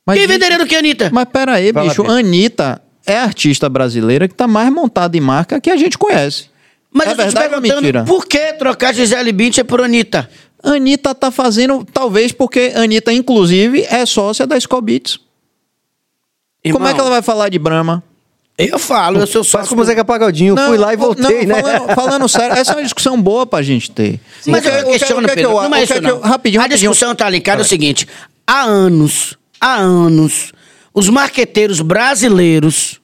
Mas, Quem gente, venderia do que a Anitta? Mas pera aí, Vai lá, bicho, Pedro. Anitta é a artista brasileira que tá mais montada em marca que a gente conhece. Mas é eu tô te verdade perguntando, mentira? por que trocar Gisele Bündchen por Anitta? Anitta tá fazendo, talvez porque Anitta, inclusive, é sócia da Scobits. Como é que ela vai falar de Brahma? Eu falo, eu sou Faz sócio. como o Zeca Pagodinho. Fui lá e voltei, não, né? Falando, falando sério, essa é uma discussão boa pra gente ter. Mas O que- eu que- questiono, que é que Pedro, eu- não é que isso que eu- não. Rapidinho, A rapidinho. discussão tá ligada é o seguinte. Há anos, há anos, os marqueteiros brasileiros,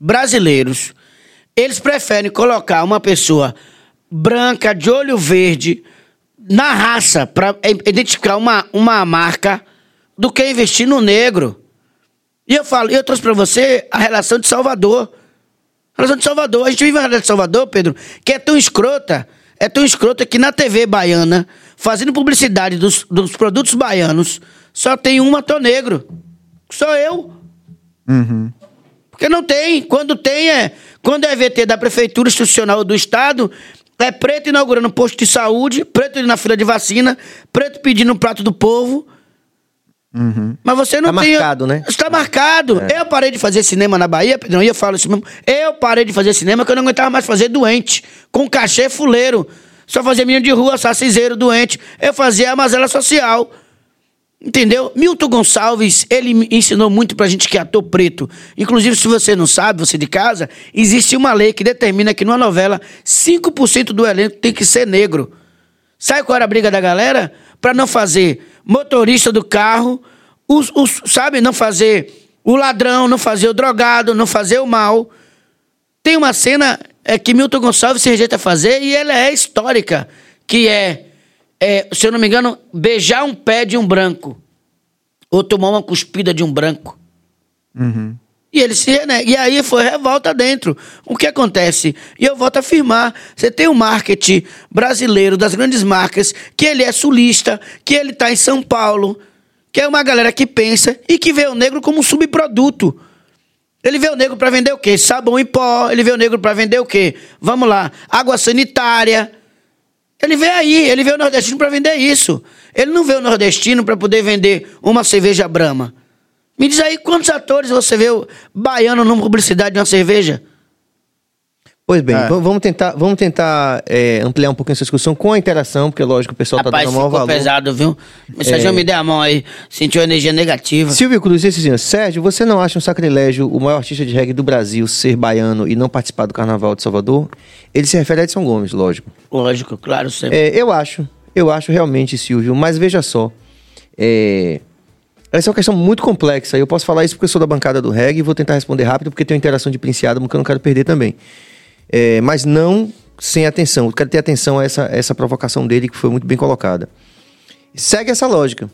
brasileiros, eles preferem colocar uma pessoa branca, de olho verde, na raça, pra identificar uma, uma marca, do que investir no negro. E eu falo, eu trouxe pra você a relação de Salvador. A relação de Salvador. A gente vive uma relação de Salvador, Pedro, que é tão escrota, é tão escrota que na TV baiana, fazendo publicidade dos, dos produtos baianos, só tem um ator negro. Sou eu. Porque não tem. Quando tem, é. Quando é VT da Prefeitura Institucional do Estado, É preto inaugurando posto de saúde, preto na fila de vacina, preto pedindo um prato do povo. Mas você não Tá tem. marcado, né? Está marcado. Eu parei de fazer cinema na Bahia, Pedrão, e eu falo isso mesmo. Eu parei de fazer cinema porque eu não aguentava mais fazer doente. Com cachê fuleiro. Só fazia menino de rua, saciseiro, doente. Eu fazia a mazela social. Entendeu? Milton Gonçalves, ele me ensinou muito pra gente que é ator preto. Inclusive, se você não sabe, você de casa, existe uma lei que determina que numa novela 5% do elenco tem que ser negro. Sabe qual era a briga da galera? Pra não fazer motorista do carro, os, os- sabe, não fazer o ladrão, não fazer o drogado, não fazer o mal. Tem uma cena é, que Milton Gonçalves se rejeita a fazer e ela é histórica, que é, é, se eu não me engano, beijar um pé de um branco ou tomar uma cuspida de um branco. E ele se renega. E aí foi revolta dentro. O que acontece? E eu volto a afirmar: você tem o marketing brasileiro das grandes marcas, que ele é sulista, que ele está em São Paulo, que é uma galera que pensa e que vê o negro como um subproduto. Ele vê o negro para vender o quê? Sabão em pó. Ele vê o negro para vender o quê? Vamos lá, água sanitária. Ele vê aí, ele vê o nordestino para vender isso. Ele não vê o nordestino para poder vender uma cerveja Brahma. Me diz aí quantos atores você vê o baiano numa publicidade de uma cerveja? Pois bem, É. vamos tentar, vamos tentar é, ampliar um pouquinho essa discussão com a interação, porque lógico o pessoal Rapaz, tá dando maior ficou valor. É. pesado, viu? Mensagem me deu a mão aí. Sentiu energia negativa. Silvio Cruz disse assim, Sérgio, você não acha um sacrilégio o maior artista de reggae do Brasil ser baiano e não participar do Carnaval de Salvador? Ele se refere a Edson Gomes, lógico. Lógico, claro, sempre. É, eu acho, eu acho realmente, Silvio, mas veja só. é, essa é uma questão muito complexa. Eu posso falar isso porque eu sou da bancada do reggae e vou tentar responder rápido porque tem uma interação de Princiado que eu não quero perder também. É, mas não sem atenção. Eu quero ter atenção a essa, essa provocação dele que foi muito bem colocada. Segue essa lógica.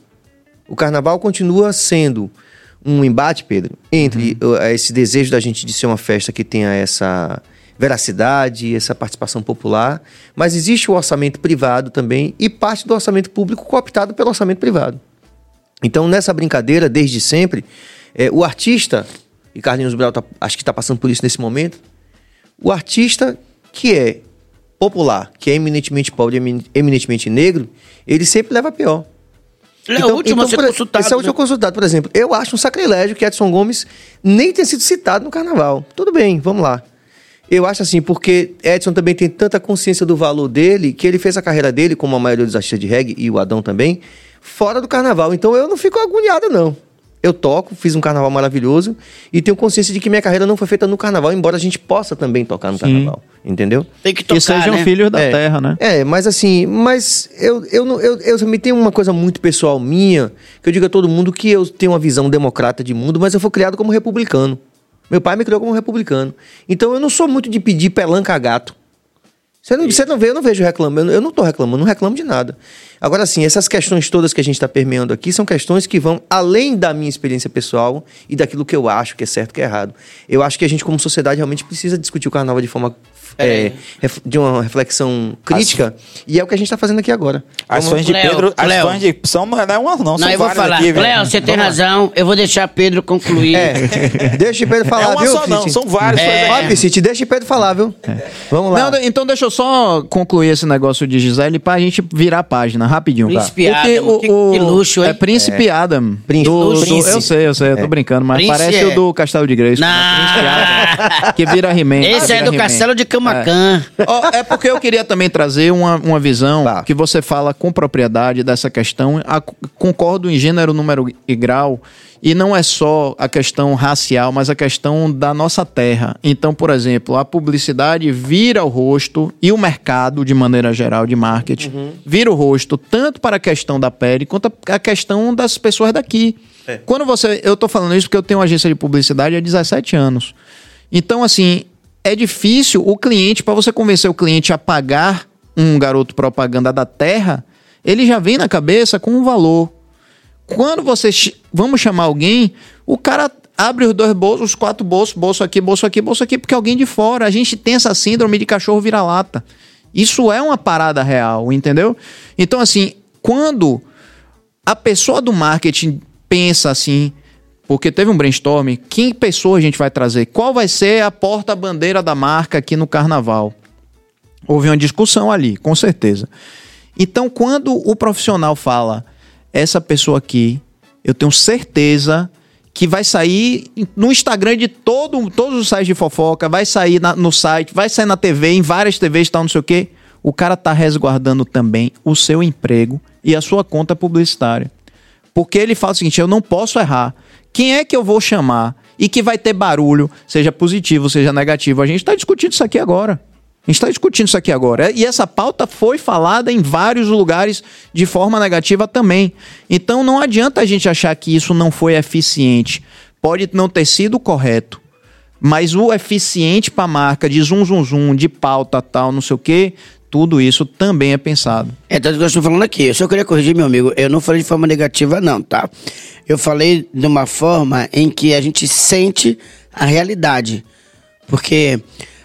O carnaval continua sendo um embate, Pedro, entre uh, esse desejo da gente de ser uma festa que tenha essa veracidade, essa participação popular, mas existe o orçamento privado também e parte do orçamento público cooptado pelo orçamento privado. Então, nessa brincadeira, desde sempre, eh, o artista, e Carlinhos Brau tá- acho que está passando por isso nesse momento, o artista que é popular, que é eminentemente pobre, emin- eminentemente negro, ele sempre leva pior. Ele é o último a ser por- consultado. Esse é o último né? consultado, por exemplo. Eu acho um sacrilégio que Edson Gomes nem tenha sido citado no carnaval. Tudo bem, vamos lá. Eu acho assim, porque Edson também tem tanta consciência do valor dele que ele fez a carreira dele, como a maioria dos artistas de reggae e o Adão também, fora do carnaval. Então eu não fico agoniado, não. Eu toco, fiz um carnaval maravilhoso e tenho consciência de que minha carreira não foi feita no carnaval, embora a gente possa também tocar no carnaval. Entendeu? Tem que tocar, Que sejam né? filhos da é, terra, né? É, mas assim, mas eu, eu, não, eu, eu me tenho uma coisa muito pessoal minha, que eu digo a todo mundo que eu tenho uma visão democrata de mundo, mas eu fui criado como republicano. Meu pai me criou como republicano. Então eu não sou muito de pedir pelanca a gato. Você não, você não vê, eu não vejo reclamando, eu não tô reclamando, não reclamo de nada. Agora, sim, essas questões todas que a gente está permeando aqui são questões que vão além da minha experiência pessoal e daquilo que eu acho que é certo que é errado. Eu acho que a gente, como sociedade, realmente precisa discutir o carnaval de forma. É, ref- de uma reflexão crítica, e é o que a gente está fazendo aqui agora. As Vamos- fãs de Léo, Pedro, as fãs de são não é uma não, são Não, eu vou falar. aqui. Léo, você tem Vamos lá. razão. Eu vou deixar Pedro concluir. É, deixa o Pedro falar, É uma viu, só não, são várias. É. Ó, Piscite, deixa o Pedro falar, viu? Vamos lá. Não, então deixa eu só concluir esse negócio de Gisele pra gente virar a página rapidinho. Príncipe Porque Adam, que- que luxo, hein? É Príncipe Adam. Príncipe. Do- do- Príncipe. eu sei, eu sei, eu tô brincando, mas Príncipe parece é- o do Castelo de Grace. Não. Que vira He-Man. Esse é do. Castelo de Camacan. Ó, é porque eu queria também trazer uma, uma visão Tá. que você fala com propriedade dessa questão. A- concordo em gênero, número e grau. E não é só a questão racial, mas a questão da nossa terra. Então, por exemplo, a publicidade vira o rosto e o mercado, de maneira geral, de marketing, vira o rosto tanto para a questão da pele quanto a questão das pessoas daqui. Quando você. Eu tô falando isso porque eu tenho uma agência de publicidade há 17 anos. Então, assim, é difícil o cliente, para você convencer o cliente a pagar um garoto propaganda da terra, ele já vem na cabeça com um valor. Quando você. Vamos chamar alguém, o cara abre os dois bolsos, os quatro bolsos, bolso aqui, bolso aqui, bolso aqui, porque alguém de fora. A gente tem essa síndrome de cachorro vira-lata. Isso é uma parada real, entendeu? Então, assim, quando a pessoa do marketing pensa assim, porque teve um brainstorm, que pessoa a gente vai trazer? Qual vai ser a porta-bandeira da marca aqui no carnaval? Houve uma discussão ali, com certeza. Então, quando o profissional fala, essa pessoa aqui, eu tenho certeza que vai sair no Instagram de todo, todos os sites de fofoca, vai sair na- no site, vai sair na TV, em várias TVs tal, não sei o quê. O cara tá resguardando também o seu emprego e a sua conta publicitária. Porque ele fala o seguinte: eu não posso errar. Quem é que eu vou chamar e que vai ter barulho, seja positivo, seja negativo? A gente está discutindo isso aqui agora. A gente está discutindo isso aqui agora. E essa pauta foi falada em vários lugares de forma negativa também. Então não adianta a gente achar que isso não foi eficiente. Pode não ter sido correto. Mas o eficiente para a marca de zum zum zum, de pauta tal, não sei o quê, tudo isso também é pensado. É tanto que eu estou falando aqui. Eu só queria corrigir, meu amigo. Eu não falei de forma negativa, não, tá? Eu falei de uma forma em que a gente sente a realidade. Porque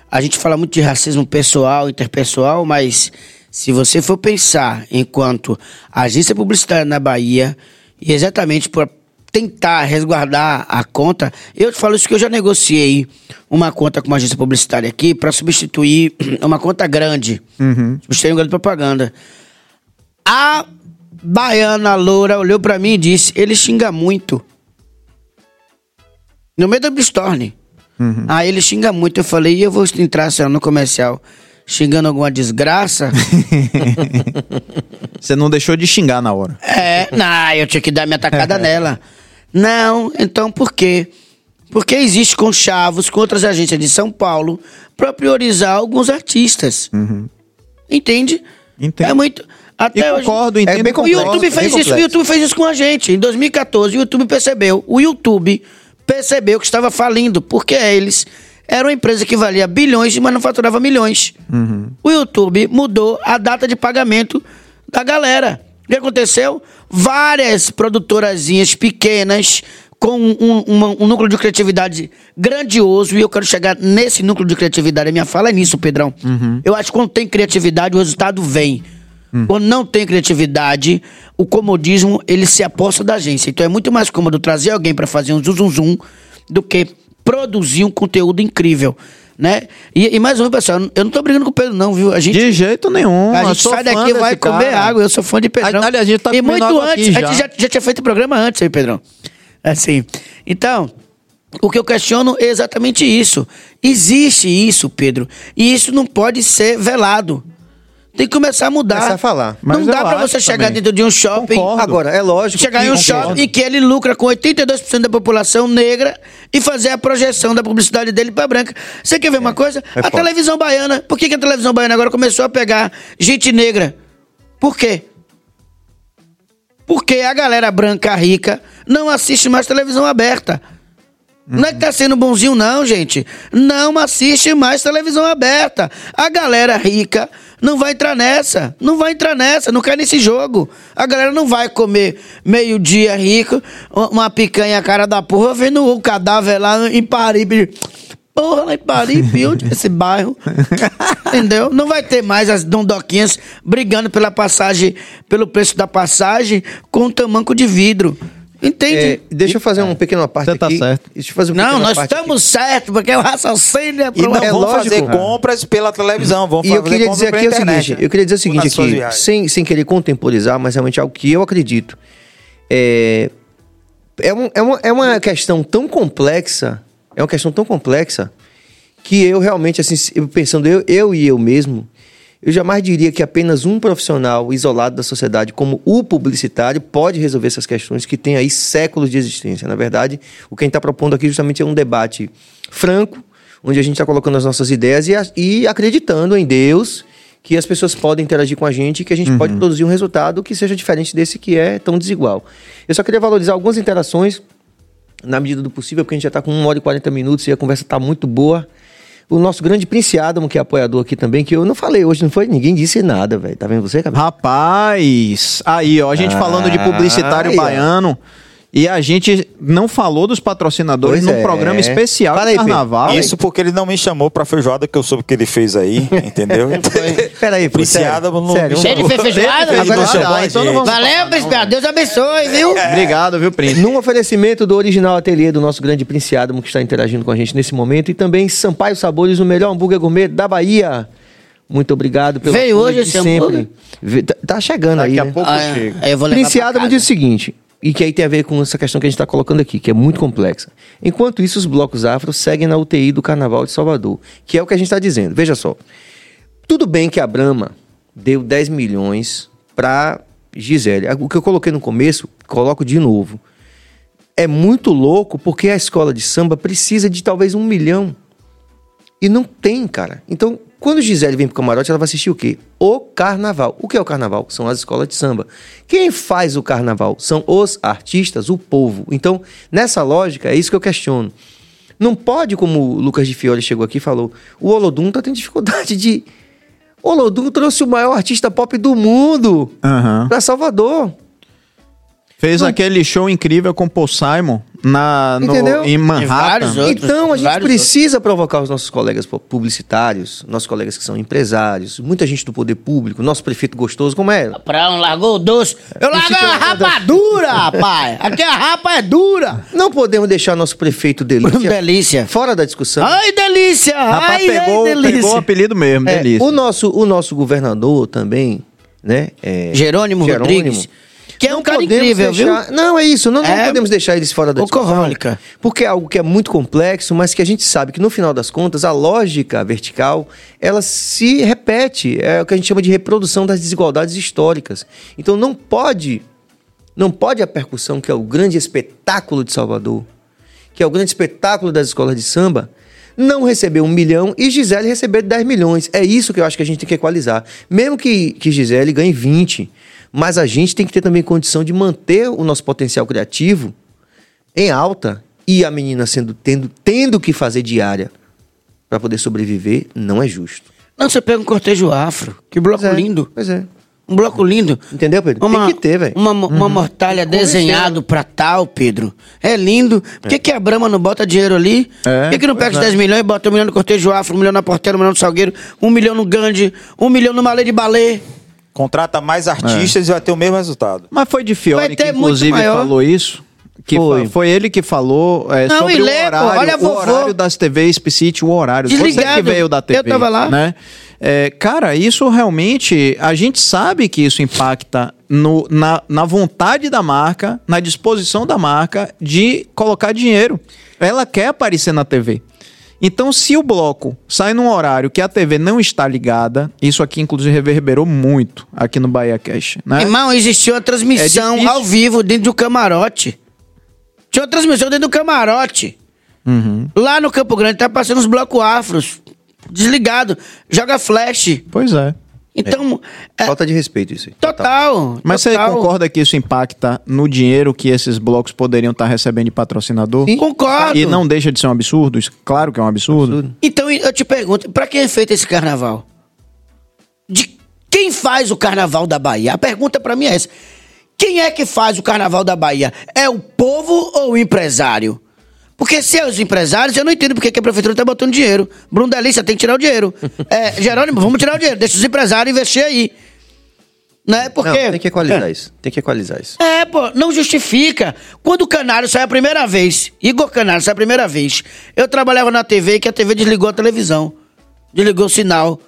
a gente fala muito de racismo pessoal, interpessoal, mas se você for pensar enquanto agência publicitária na Bahia, e exatamente por tentar resguardar a conta, eu te falo isso que eu já negociei uma conta com uma agência publicitária aqui para substituir uma conta grande. Substituir um grande propaganda. A baiana loura olhou pra mim e disse: ele xinga muito. No meio da Blistorne. Aí ele xinga muito. Eu falei: e eu vou entrar senhora, no comercial xingando alguma desgraça? Você não deixou de xingar na hora. é, não, eu tinha que dar minha tacada nela. Não, então por quê? Porque existe conchavos com outras agências de São Paulo pra priorizar alguns artistas. Entende? Entendo. É muito. Até E hoje- concordo, É entendo. bem o complexo, YouTube bem fez isso, o. YouTube fez isso com a gente. Em 2014, o YouTube percebeu. O YouTube percebeu que estava falindo, porque eles eram uma empresa que valia bilhões e manufaturava milhões. O YouTube mudou a data de pagamento da galera. O que aconteceu? Várias produtorazinhas pequenas com um, uma- um núcleo de criatividade grandioso, e eu quero chegar nesse núcleo de criatividade. A minha fala é nisso, Pedrão. Eu acho que quando tem criatividade, o resultado vem. Quando não tem criatividade, o comodismo ele se aposta da agência. Então é muito mais cômodo trazer alguém para fazer um zum zum zum do que produzir um conteúdo incrível, né? E, e mais vez, pessoal, eu não tô brigando com o Pedro não, viu? A gente De jeito nenhum. a gente sai daqui e vai comer cara. água. Eu sou fã de Pedrão. Ali- aliás, a gente tá e muito antes. a gente já. já, já tinha feito programa antes aí, Pedrão. Assim. Então, o que eu questiono é exatamente isso. Existe isso, Pedro. E isso não pode ser velado. Tem que começar a mudar. Começar a falar. Não Mas dá eu pra acho você chegar também. dentro de um shopping. Concordo. Agora, é lógico. Chegar que- em um Concordo. shopping que ele lucra com 82% da população negra e fazer a projeção da publicidade dele pra branca. Você quer ver uma coisa? é a foda. televisão baiana. Por que, que a televisão baiana agora começou a pegar gente negra? Por quê? Porque a galera branca rica não assiste mais televisão aberta. Não é que tá sendo bonzinho, não, gente. Não assiste mais televisão aberta. A galera rica não vai entrar nessa. Não vai entrar nessa, não cai nesse jogo. A galera não vai comer meio-dia rico, uma picanha cara da porra, vendo o cadáver lá em Paribe. Porra, lá em Paribe, onde esse bairro? Entendeu? Não vai ter mais as dondoquinhas brigando pela passagem, pelo preço da passagem com um tamanco de vidro. Entende? É, deixa eu fazer um pequeno parte Você tá aqui. certo. Deixa eu fazer um Não, nós parte estamos certos, porque o raciocínio é E não É vão fazer compras pela televisão, vão E fazer eu queria compras dizer pela aqui o internet, seguinte, né? eu queria dizer o seguinte aqui, sem, sem querer contemporizar, mas realmente algo que eu acredito. É, é, um- é uma, é uma questão tão complexa, é uma questão tão complexa, que eu realmente, assim, pensando eu, eu e eu mesmo, eu jamais diria que apenas um profissional isolado da sociedade, como o publicitário, pode resolver essas questões que têm aí séculos de existência. Na verdade, o que a gente está propondo aqui justamente é um debate franco, onde a gente está colocando as nossas ideias e, e acreditando em Deus que as pessoas podem interagir com a gente e que a gente pode produzir um resultado que seja diferente desse que é tão desigual. Eu só queria valorizar algumas interações na medida do possível, porque a gente já está com 1 hora e 40 minutos e a conversa está muito boa. O nosso grande Prince Adamo, que é apoiador aqui também, que eu não falei hoje, não foi? Ninguém disse nada, velho. Tá vendo você, Cabelo? Rapaz, aí ó, a gente falando de publicitário aí, ó. E a gente não falou dos patrocinadores Pois num é. programa especial de aí, Pedro. carnaval. Isso porque ele não me chamou pra feijoada que eu soube que ele fez aí, entendeu? Peraí, Preciada sério, não sério, me Ele fez feijoada? Ele Agora fez feijoada, então não vamos Valeu, falar. Deus abençoe, viu? Obrigado, viu, Príncipe? Num oferecimento do original ateliê do nosso grande Prince Adamo, que está interagindo com a gente nesse momento, e também Sampaio Sabores, o melhor hambúrguer gourmet da Bahia. Muito obrigado pelo Veio hoje de esse sempre. hambúrguer? Tá, tá chegando Daqui aí. a né? pouco Ah, é. chega. Eu vou levar Adam diz o seguinte, e que aí tem a ver com essa questão que a gente está colocando aqui, que é muito complexa. Enquanto isso, os blocos afro seguem na UTI do Carnaval de Salvador, que é o que a gente está dizendo. Veja só, tudo bem que a Brahma deu 10 milhões para Gisele. O que eu coloquei no começo, coloco de novo. É muito louco porque a escola de samba precisa de talvez um milhão. E não tem, cara. Então, quando Gisele vem pro camarote, ela vai assistir o quê? O carnaval. O que é o carnaval? São as escolas de samba. Quem faz o carnaval? São os artistas, o povo. Então, nessa lógica, é isso que eu questiono. Não pode, como o Lucas de Fiore chegou aqui e falou, o Olodum tá tendo dificuldade de. O Olodum trouxe o maior artista pop do mundo Aham. pra Salvador. Fez aquele show incrível com Paul Simon na, no- Entendeu? em Manhattan. vários outros. Então a gente precisa provocar os nossos colegas pu- publicitários, nossos colegas que são empresários, muita gente do poder público, nosso prefeito gostoso, como é? Pra um largou o doce. Eu largo a rapadura, rapaz. Aqui a rapa é dura. Não podemos deixar nosso prefeito delícia, Delícia. fora da discussão. Ai, delícia. Rapaz, Ai, pegou, ai, delícia. pegou o apelido mesmo, É, delícia. o nosso o nosso governador também, né? é, Jerônimo Rodrigues, que é um cara podemos incrível, viu? deixar- Não, é isso. Não, não É podemos deixar eles fora da alcoólica. Porque é algo que é muito complexo, mas que a gente sabe que no final das contas a lógica vertical ela se repete. É o que a gente chama de reprodução das desigualdades históricas. Então não pode, não pode a percussão, que é o grande espetáculo de Salvador, que é o grande espetáculo das escolas de samba, não receber um milhão e Gisele receber 10 milhões. É isso que eu acho que a gente tem que equalizar. Mesmo que, que Gisele ganhe 20, mas a gente tem que ter também condição de manter o nosso potencial criativo em alta e a menina sendo tendo, tendo que fazer diária para poder sobreviver, não é justo. Não, você pega um cortejo afro. Que bloco Pois é, lindo. Pois é. Um bloco lindo. Entendeu, Pedro? Uma, tem que ter, velho. Uma, uma mortalha desenhado pra tal, Pedro. É lindo. Por que, que a Brahma não bota dinheiro ali? É, Por que, que não pega os pois é. 10 milhões e bota um milhão no cortejo afro, um milhão na porteira, um milhão no salgueiro, um milhão no Gandhi, um milhão no malê de balé? Contrata mais artistas e vai ter o mesmo resultado. Mas foi de Vai Fiore que inclusive maior. falou isso. Que Foi. foi. ele que falou é, Não, sobre e o lê, horário, olha o vovô. horário das TVs, Piscite, o horário. Você que Desligado. veio da TV. Eu tava lá. Né? É, cara, isso realmente, a gente sabe que isso impacta no- na, na vontade da marca, na disposição da marca de colocar dinheiro. Ela quer aparecer na TV. Então, se o bloco sai num horário que a TV não está ligada, isso aqui inclusive reverberou muito aqui no Bahia Cash, né? Irmão, existiu uma transmissão É ao vivo dentro do camarote. Tinha uma transmissão dentro do camarote. Uhum. Lá no Campo Grande tá passando os blocos afros. Desligado. Joga flash. Pois é. Então, é, Falta de respeito isso aí. total. Mas você total. concorda que isso impacta no dinheiro que esses blocos poderiam estar recebendo de patrocinador? Sim. Concordo. E não deixa de ser um absurdo? Isso, claro que é um absurdo. Então eu te pergunto, pra quem é feito esse carnaval? De quem faz o carnaval da Bahia? A pergunta pra mim é essa. Quem é que faz o carnaval da Bahia? É o povo ou o empresário? Porque se é os empresários, eu não entendo porque que a prefeitura tá botando dinheiro. Bruno Delícia tem que tirar o dinheiro. É, Jerônimo, vamos tirar o dinheiro. Deixa os empresários investir aí. Né? Porque... Não, tem que equalizar isso. Tem que equalizar isso. É, pô, não justifica. Quando o Canário saiu a primeira vez, Igor Canário saiu a primeira vez, eu trabalhava na TV que a TV desligou a televisão. Desligou o sinal.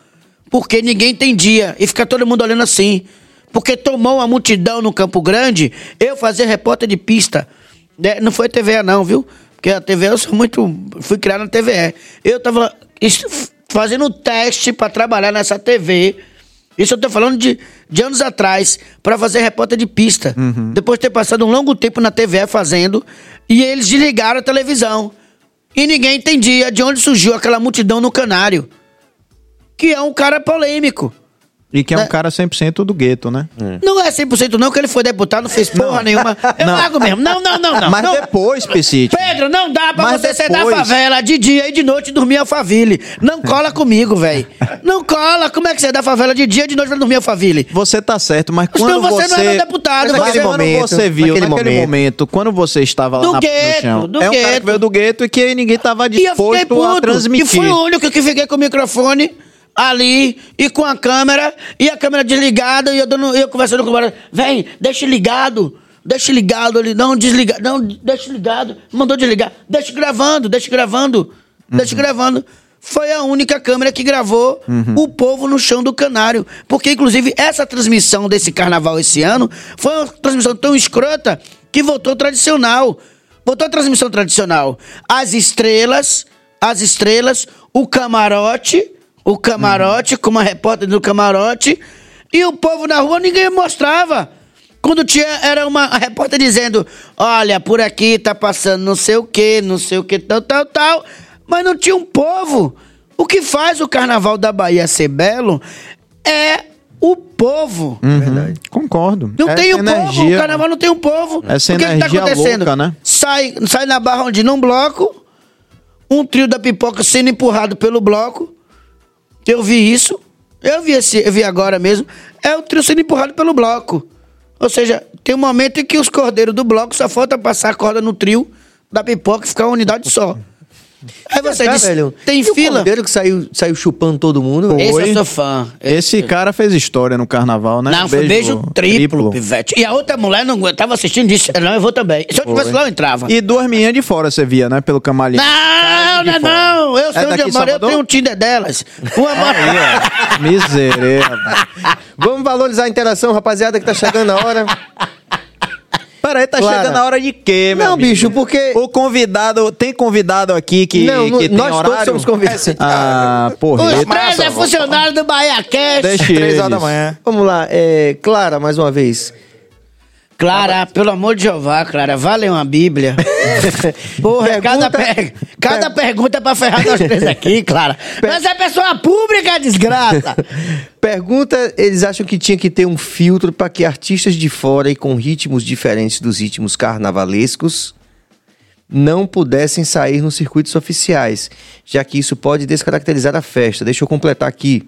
Porque ninguém entendia. E fica todo mundo olhando assim. Porque tomou uma multidão no Campo Grande, eu fazia repórter de pista. né? Não foi TVE não, viu? Porque a TVE eu sou muito... Fui criado na TVE. Eu tava fazendo teste pra trabalhar nessa TV... Isso eu tô falando de, de anos atrás, pra fazer repórter de pista. Depois de ter passado um longo tempo na TVE fazendo, e eles desligaram a televisão. E ninguém entendia de onde surgiu aquela multidão no Canário. Que é um cara polêmico. E que é um Né? cara 100% do gueto, né? Não é 100% não, que ele foi deputado, não fez porra nenhuma. Eu Não. largo mesmo. Não, não, não, não. Mas não. depois, Piscite. Pedro, não dá pra Mas você ser da depois- favela de dia e de noite dormir em Alphaville. Não cola comigo, velho. Não cola. Como é que você é da favela de dia e de noite vai dormir em Alphaville? Você tá certo, mas Então quando você você... não era deputado, Mas você- quando momento, você viu, naquele naquele, momento. momento. quando você estava lá Do na, gueto, no chão, do é um cara que veio do gueto e que ninguém tava E eu fiquei disposto a puto. transmitir. E fui o único que fiquei com o microfone ali e com a câmera, e a câmera desligada, e eu, dando, eu conversando com o cara, vem, deixa ligado, deixa ligado ali, não desliga, não, deixa ligado, mandou desligar, deixa gravando, deixa gravando, deixa Uhum. gravando. foi a única câmera que gravou Uhum. o povo no chão do canário. Porque, inclusive, essa transmissão desse carnaval esse ano foi uma transmissão tão escrota que voltou tradicional. Voltou a transmissão tradicional. As estrelas, as estrelas, o camarote, o camarote, Uhum. com uma repórter do camarote, e o povo na rua ninguém mostrava. Quando tinha, era uma repórter dizendo: Olha, por aqui tá passando não sei o que, não sei o que, tal, tal, tal. Mas não tinha um povo. O que faz o carnaval da Bahia ser belo é o povo. Verdade. Concordo. Não Essa tem o povo, Uhum. energia- o carnaval não tem o povo. Essa o que, que tá energia acontecendo? louca, né? Sai, sai na barra onde num bloco, um trio da pipoca sendo empurrado pelo bloco. Eu vi isso. Eu vi, esse, eu vi agora mesmo. É o trio sendo empurrado pelo bloco. Ou seja, tem um momento em que os cordeiros do bloco só falta passar a corda no trio da pipoca e ficar uma unidade só. Aí você Tá, diz, velho. tem E o fila? cordeiro que saiu, saiu chupando todo mundo. Pô, Esse eu sou fã. Esse cara fez história no carnaval, né? Não, foi beijo triplo, pivete. E a outra mulher não tava assistindo disse, não, eu vou também. Se eu tivesse lá, eu entrava. E duas meninas de fora você via, né? Pelo camalinho. Não, não, não. Eu sei É onde eu de moro, eu tenho um Tinder delas. Uma mora... Misereza. Vamos valorizar a interação, rapaziada, que tá chegando a hora. Peraí, tá Clara. chegando a hora de quê, meu Não, amigo? bicho, porque. O convidado, tem convidado aqui que, Não, que tem nós todos horário? somos convidados. Ah, Os porra. três é funcionário do Bahia Cast. Deixa Três horas da manhã. Vamos lá, é, Clara, mais uma vez. Clara, pelo amor de Jeová, Clara, vale uma Bíblia. Porra, cada, Pergunta- per- cada pergunta é pra ferrar nós três aqui, Clara. Mas é pessoa pública, desgraça. Pergunta: eles acham que tinha que ter um filtro para que artistas de fora e com ritmos diferentes dos ritmos carnavalescos não pudessem sair nos circuitos oficiais, já que isso pode descaracterizar a festa. Deixa eu completar aqui.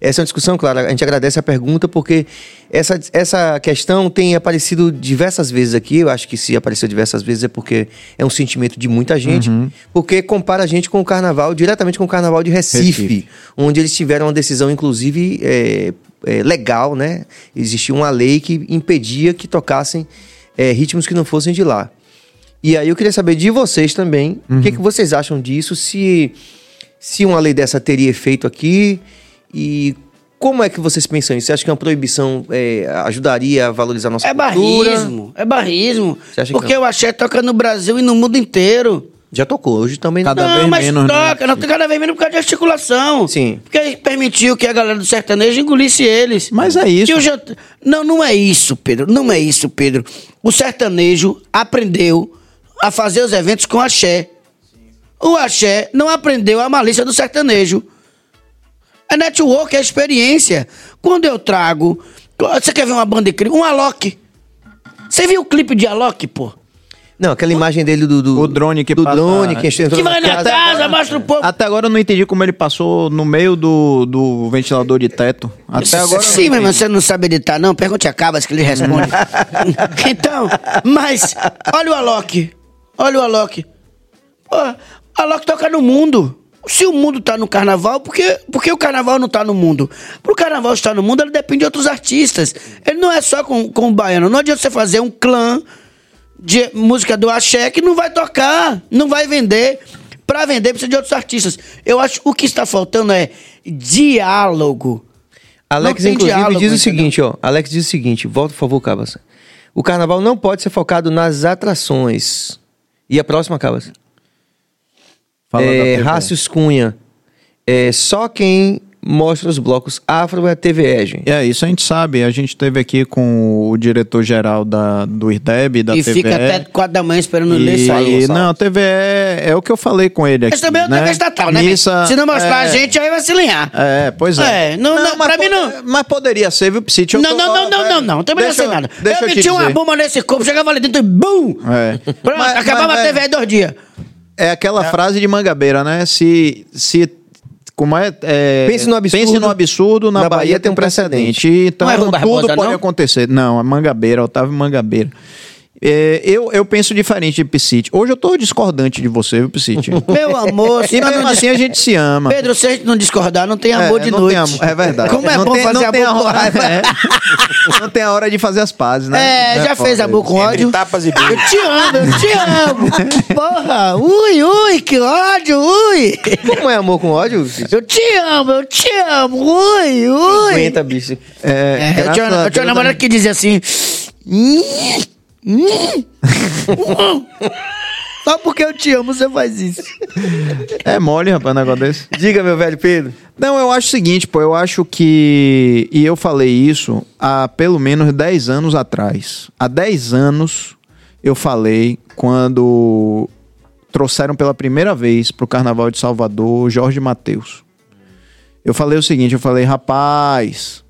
Essa é uma discussão, claro, a gente agradece a pergunta porque essa, essa questão tem aparecido diversas vezes aqui. Eu acho que se apareceu diversas vezes é porque é um sentimento de muita gente, porque compara a gente com o carnaval, diretamente com o carnaval de Recife, Recife. onde eles tiveram uma decisão, inclusive, é, é, legal, né? Existia uma lei que impedia que tocassem é, ritmos que não fossem de lá. E aí eu queria saber de vocês também, o que, que vocês acham disso, se, se uma lei dessa teria efeito aqui e como é que vocês pensam isso? Você acha que uma proibição é, ajudaria a valorizar a nossa É cultura? barrismo, é barrismo. Acha que Porque não? o axé toca no Brasil e no mundo inteiro. Já tocou, hoje também Cada não, vez mas menos, né? toca, não tem cada vez menos por causa de articulação. Sim. Porque permitiu que a galera do sertanejo engolisse eles. Mas é isso. Que jant- Não, não é isso, Pedro. Não é isso, Pedro. O sertanejo aprendeu a fazer os eventos com axé. O axé não aprendeu a malícia do sertanejo. É network, é experiência. Quando eu trago. Você quer ver uma banda incrível? Um Alok. Você viu o clipe de Alok, pô? Não, aquela imagem dele do, do O drone que do passa- drone que entrou Que vai na casa. casa, mostra um pouco. Até agora eu não entendi como ele passou no meio do, do ventilador de teto. Até agora. eu não Sim, mas você não sabe editar, não? Pergunte a Cabas que ele responde. então, mas, olha o Alok. Olha o Alok. Pô, o Alok toca no mundo. Se o mundo tá no carnaval, por que, por que o carnaval não tá no mundo? Pro carnaval estar no mundo, ele depende de outros artistas. Ele não é só com, com o baiano. Não adianta você fazer um clã de música do axé que não vai tocar, não vai vender. Pra vender precisa de outros artistas. Eu acho que o que está faltando é diálogo. Alex, inclusive, diálogo, diz o entendeu? seguinte, ó. Alex diz o seguinte, volta por favor, Cabas. O carnaval não pode ser focado nas atrações. E a próxima, Cabas? Fala É. Rácios Cunha. É, só quem mostra os blocos afro é a TVE, É, isso a gente sabe. A gente teve aqui com o diretor-geral da, do IRDEB, da e TVE. fica até quatro da manhã esperando ler E, sair. não, a TVE é o que eu falei com ele aqui. Mas também é né? TV estatal, né? Missa, Se não mostrar é, a gente, aí vai se linhar. É, pois é. É, não, não, mas pra mim não- Mas poderia ser, viu, Psite? Não, não, não, não, é, não, não. Também não sei nada. Deixa eu eu meti uma dizer. bomba nesse corpo, chegava ali dentro e BUM! É. Pronto, Mas- acabava mas, a é, TV em dois dias. É aquela frase de Mangabeira, né? Se. se como é, é, Pense no absurdo. pense no absurdo, na, Na Bahia, Bahia tem um precedente. Então, Não é tudo Barbosa, pode não? acontecer. Não, é Mangabeira, Otávio Mangabeira. É, eu, eu penso diferente de Piscite. Hoje eu tô discordante de você, viu, Piscite? Meu amor, E mesmo não assim a gente se ama. Pedro, se a gente não discordar, não tem amor É, de não noite. tem amor, é verdade. Como é não bom tem, fazer não tem amor a com é. Não tem a hora de fazer as pazes, né? É, já foda fez amor com Entre ódio. tapas e Eu beijos. te amo, eu te amo. Porra, ui, ui, que ódio, ui. Como é amor com ódio? Eu te amo, eu te amo, ui, ui. Aguenta, bicho. É, É, eu tinha, eu uma namorada que dizia assim. "Hum, hum, hum." Só porque eu te amo, você faz isso. É mole, rapaz, um negócio desse. Diga, meu velho Pedro. Não, eu acho o seguinte, pô, eu acho que. E eu falei isso há pelo menos 10 anos atrás. Há 10 anos eu falei quando trouxeram pela primeira vez pro Carnaval de Salvador Jorge Mateus. Eu falei o seguinte, eu falei, rapaz,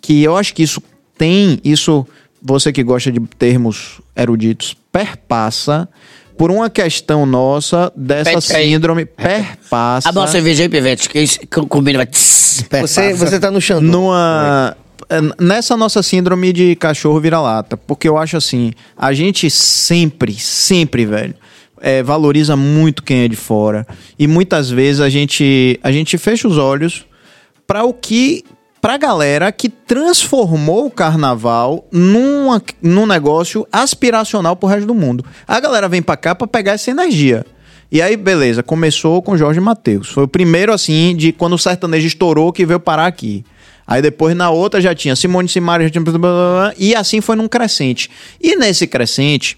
que eu acho que isso tem, isso, você que gosta de termos eruditos, perpassa por uma questão nossa dessa aí. síndrome, perpassa. A boa cerveja aí, Pivete, que isso que combina vai... tss, Você, você tá no chão. numa é, nessa nossa síndrome de cachorro vira-lata, porque eu acho assim, a gente sempre, sempre, velho, é, valoriza muito quem é de fora. E muitas vezes a gente a gente fecha os olhos para o que pra galera que transformou o carnaval numa, num negócio aspiracional pro resto do mundo. A galera vem pra cá pra pegar essa energia. E aí, beleza, começou com Jorge Mateus. Foi o primeiro, assim, de quando o sertanejo estourou que veio parar aqui. Aí depois na outra já tinha Simone Simaria, já tinha... e assim foi num crescente. E nesse crescente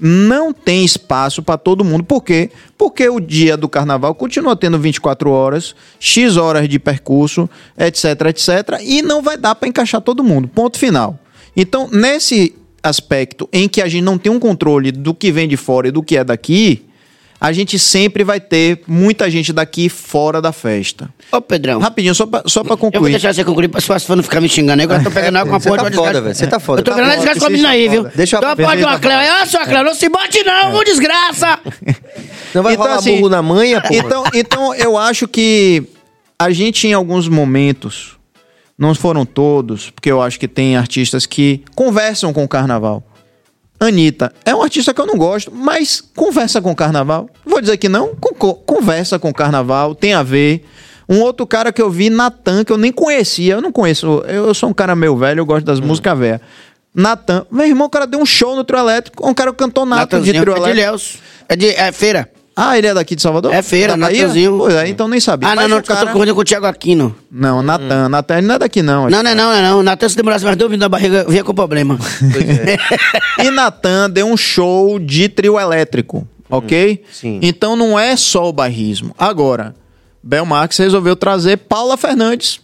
não tem espaço para todo mundo. Por quê? Porque o dia do carnaval continua tendo 24 horas, X horas de percurso, etc, etc, e não vai dar para encaixar todo mundo. Ponto final. Então, nesse aspecto em que a gente não tem um controle do que vem de fora e do que é daqui, a gente sempre vai ter muita gente daqui fora da festa. Ô, Pedrão. Rapidinho, só pra, só pra Eu vou concluir. deixar você concluir pra sua fã não ficar me xingando. Agora eu tô pegando água com a Você porra tá de foda, velho. Você tá foda. Eu tô Tá a foda, desgraça com a você menina tá aí, viu? Deixa eu Então pode uma Cleo. Ó, sua Cleo, não se bote não, ô desgraça. Não vai Então, rolar assim, burro na manha, pô. Então, então eu acho que a gente, em alguns momentos, não foram todos, porque eu acho que tem artistas que conversam com o carnaval. Anitta é um artista que eu não gosto, mas conversa com o carnaval. Vou dizer que não, con- conversa com o carnaval, tem a ver. Um outro cara que eu vi, Natan, que eu nem conhecia, eu não conheço, eu sou um cara meio velho, eu gosto das músicas velhas. Natan, meu irmão, o cara deu um show no trio elétrico, um cara que cantou nato de trio é de elétrico. É de é feira. Ah, ele é daqui de Salvador? É feira? Natanzinho. Pois é, então nem sabia. Ah, não, Mas não, o eu tô cara- confundindo com o Thiago Aquino. Não, Natan. Natan, ele não é daqui não. Não, não, é não, não, é não. Natan, se demorasse mais dois minutos na barriga, vinha com problema. E Natan deu um show de trio elétrico, ok? sim. Então não é só o bairrismo. Agora, Belmarx resolveu trazer Paula Fernandes.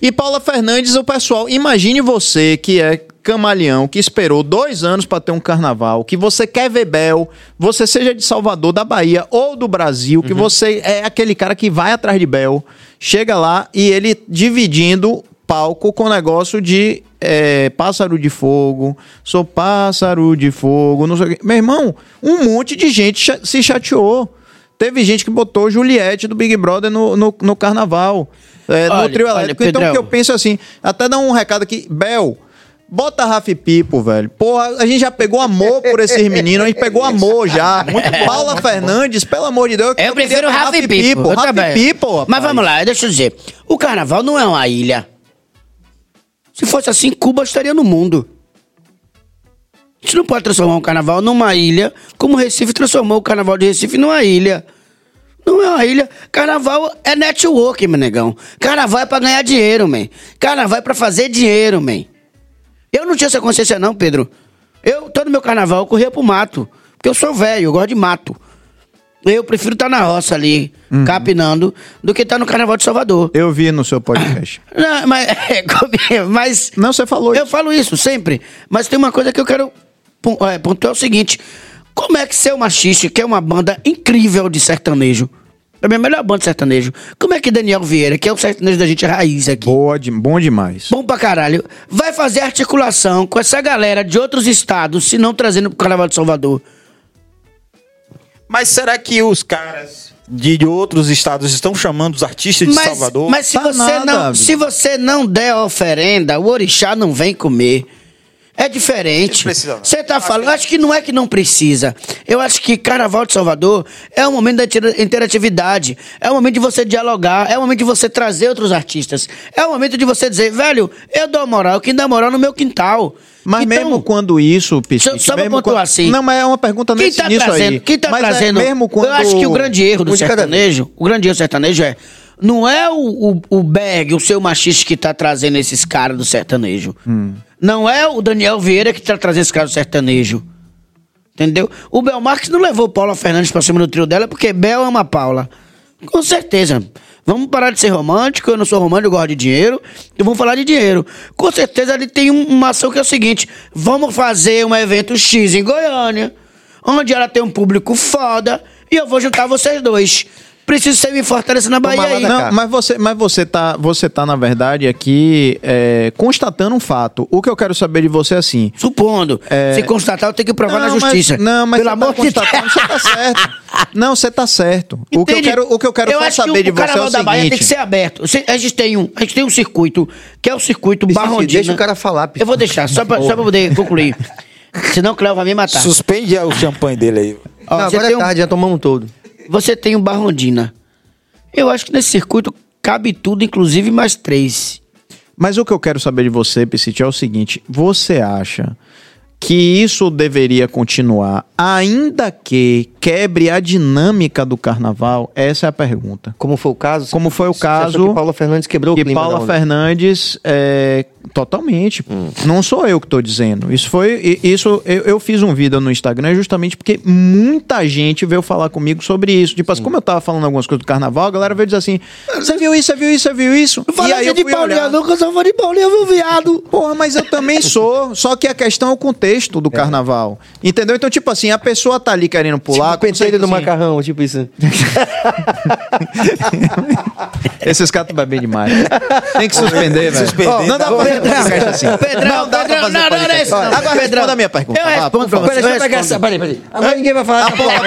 E Paula Fernandes, o pessoal, imagine você que é camaleão, que esperou dois anos para ter um carnaval, que você quer ver Bel, você seja de Salvador, da Bahia ou do Brasil, que você é aquele cara que vai atrás de Bel, chega lá e ele dividindo palco com negócio de é, pássaro de fogo, sou pássaro de fogo, não sei o quê. Meu irmão, um monte de gente se chateou. Teve gente que botou Juliette do Big Brother no, no, no carnaval, é, no Olha, trio olha, elétrico. Então, o Pedrão. que eu penso assim, até dar um recado aqui, Bel, bota Rafi Pipo, velho. Porra, a gente já pegou amor por esses meninos, a gente pegou amor já. Paula Fernandes, pelo amor de Deus. Eu queria prefiro Rafi Pipo. eu. Pipo, rapaz. Mas vamos lá, deixa eu dizer. O carnaval não é uma ilha. Se fosse assim, Cuba estaria no mundo. A gente não pode transformar um carnaval numa ilha, como Recife transformou o carnaval de Recife numa ilha. Não é uma ilha. Carnaval é network, meu negão. Carnaval é pra ganhar dinheiro, man. Carnaval é pra fazer dinheiro, man. Eu não tinha essa consciência, não, Pedro. Eu, todo meu carnaval, eu corria pro mato. Porque eu sou velho, eu gosto de mato. Eu prefiro estar na roça ali, capinando, do que estar no carnaval de Salvador. Eu vi no seu podcast. Não, mas, é, como- mas Não, você falou eu isso. falo isso sempre. Mas tem uma coisa que eu quero é, pontuar: é o seguinte. Como é que Seu Machiste, que é uma banda incrível de sertanejo, é a minha melhor banda de sertanejo, como é que Daniel Vieira, que é o sertanejo da gente raiz aqui, Boa, de- bom demais. bom pra caralho, vai fazer articulação com essa galera de outros estados, se não trazendo pro Carnaval de Salvador? Mas será que os caras de outros estados estão chamando os artistas de Mas, Salvador? mas se, Tá você nada, não, amigo. se você não der oferenda, o orixá não vem comer. É diferente. Precisa. Você tá falando, acho que não é que não precisa. Eu acho que Carnaval de Salvador é um momento da intera- interatividade. É um momento de você dialogar. É um momento de você trazer outros artistas. É um momento de você dizer, velho, eu dou moral, quem dá moral no meu quintal. Mas Então, mesmo quando isso, Piscite, só pra mesmo quando- assim. Não, mas é uma pergunta Quem nesse, tá nisso trazendo? aí. Quem tá mas é trazendo? mesmo quando... Eu acho que o grande erro do sertanejo, o grande erro do sertanejo é não é o, o, o Berg, o seu machista que tá trazendo esses caras do sertanejo. Hum. Não é o Daniel Vieira que tá trazendo esses caras do sertanejo. Entendeu? O Bel Marques não levou Paula Fernandes pra cima do trio dela porque Bel ama Paula. Com certeza. Vamos parar de ser romântico, eu não sou romântico, eu gosto de dinheiro, então vamos falar de dinheiro. Com certeza ele tem um- uma ação que é o seguinte: vamos fazer um evento X em Goiânia, onde ela tem um público foda, e eu vou juntar vocês dois. Preciso ser me fortalecer na Bahia aí. Não, mas você, mas você tá, você tá na verdade aqui é, constatando um fato. O que eu quero saber de você é assim. Supondo. É. Se constatar, eu tenho que provar na mas- justiça. não, mas Pelo você amor tá de Deus. você tá certo. Não, você tá certo. O que eu quero, o que eu quero só acho saber que de o você é o Carnaval da Bahia tem que seguinte. ser aberto. A gente tem um, a gente tem um circuito, que é o circuito Barrondina. deixa o cara falar, Piscite. Eu vou deixar, só pra, só pra poder concluir. Senão o Cléo vai me matar. Suspende o champanhe dele aí. Ó, Não, agora é um, tarde, já tomamos todo. Você tem um Barrondina. Eu acho que nesse circuito cabe tudo, inclusive mais três. Mas o que eu quero saber de você, Piscite, é o seguinte: você acha que isso deveria continuar, ainda que quebre a dinâmica do carnaval? Essa é a pergunta. Como foi o caso? Como foi o caso que Paula Fernandes quebrou o que clima da Paula? Fernandes é, totalmente. Hum. Não sou eu que estou dizendo. Isso foi isso eu, eu fiz um vídeo no Instagram justamente porque muita gente veio falar comigo sobre isso. Tipo, assim, como eu tava falando algumas coisas do carnaval, a galera veio dizer assim: "Você viu isso? Você viu isso? Você viu isso?" Falei e aí que eu de Paulinha, nunca só vou de Paulinha, viu, viado? Porra, mas eu também sou. Só que a questão é o contexto do carnaval. Entendeu? Então, tipo assim, a pessoa tá ali querendo pular. Tipo, pentelho do assim, macarrão, tipo isso. Esses caras estão bebendo demais. Tem que suspender, velho. Suspender. Não dá pra fazer podcast assim. Pedrão, não dá pra fazer não, não, não é podcast. isso, não. Agora Pedrão, responda a minha pergunta. Eu Vá, respondo pra você. Peraí, deixa eu pegar essa. Peraí, peraí. Agora ninguém vai falar porra.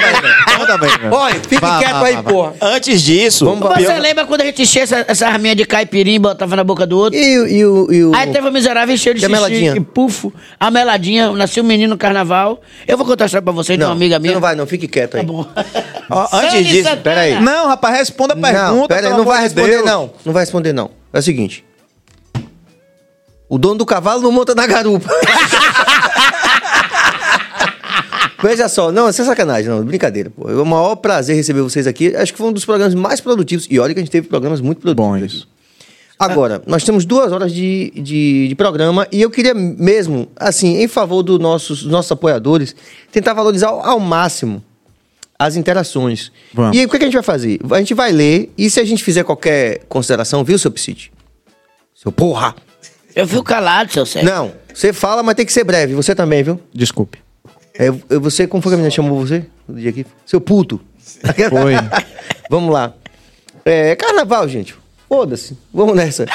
Conta bem, velho. Olha, fique quieto aí, porra. Antes disso, Vamos Você lembra quando a gente enchia essa, arminha de caipirinha e botava na boca do outro? E, o-. Aí teve o miserável cheio de a xixi meladinha? e pufo. A meladinha, nasceu um menino no carnaval. Eu vou contar a história pra você de uma amiga minha. não vai, não. Fique quieto aí. Tá bom. Ó, antes Sangue disso, Santana. peraí. Não, rapaz, responda a pergunta. não, pera aí, pelo não amor vai de responder, Deus. não. Não vai responder, não. É o seguinte. O dono do cavalo não monta na garupa. Veja só, não, isso é sacanagem, não, brincadeira, pô. É o maior prazer receber vocês aqui. Acho que foi um dos programas mais produtivos. E olha que a gente teve programas muito produtivos. Bons. aqui. Agora, nós temos duas horas de, de, de programa e eu queria mesmo, assim, em favor dos nossos, dos nossos apoiadores, tentar valorizar ao, ao máximo as interações. Vamos. E aí, o que, que a gente vai fazer? A gente vai ler e se a gente fizer qualquer consideração, viu, seu Psite? Seu porra! Eu fico calado, seu Sérgio. Não, você fala, mas tem que ser breve. Você também, viu? Desculpe. É, eu- você, como foi que a menina chamou você? No dia aqui? Seu puto. Foi. Vamos lá. É, carnaval, gente. Foda-se. Vamos nessa.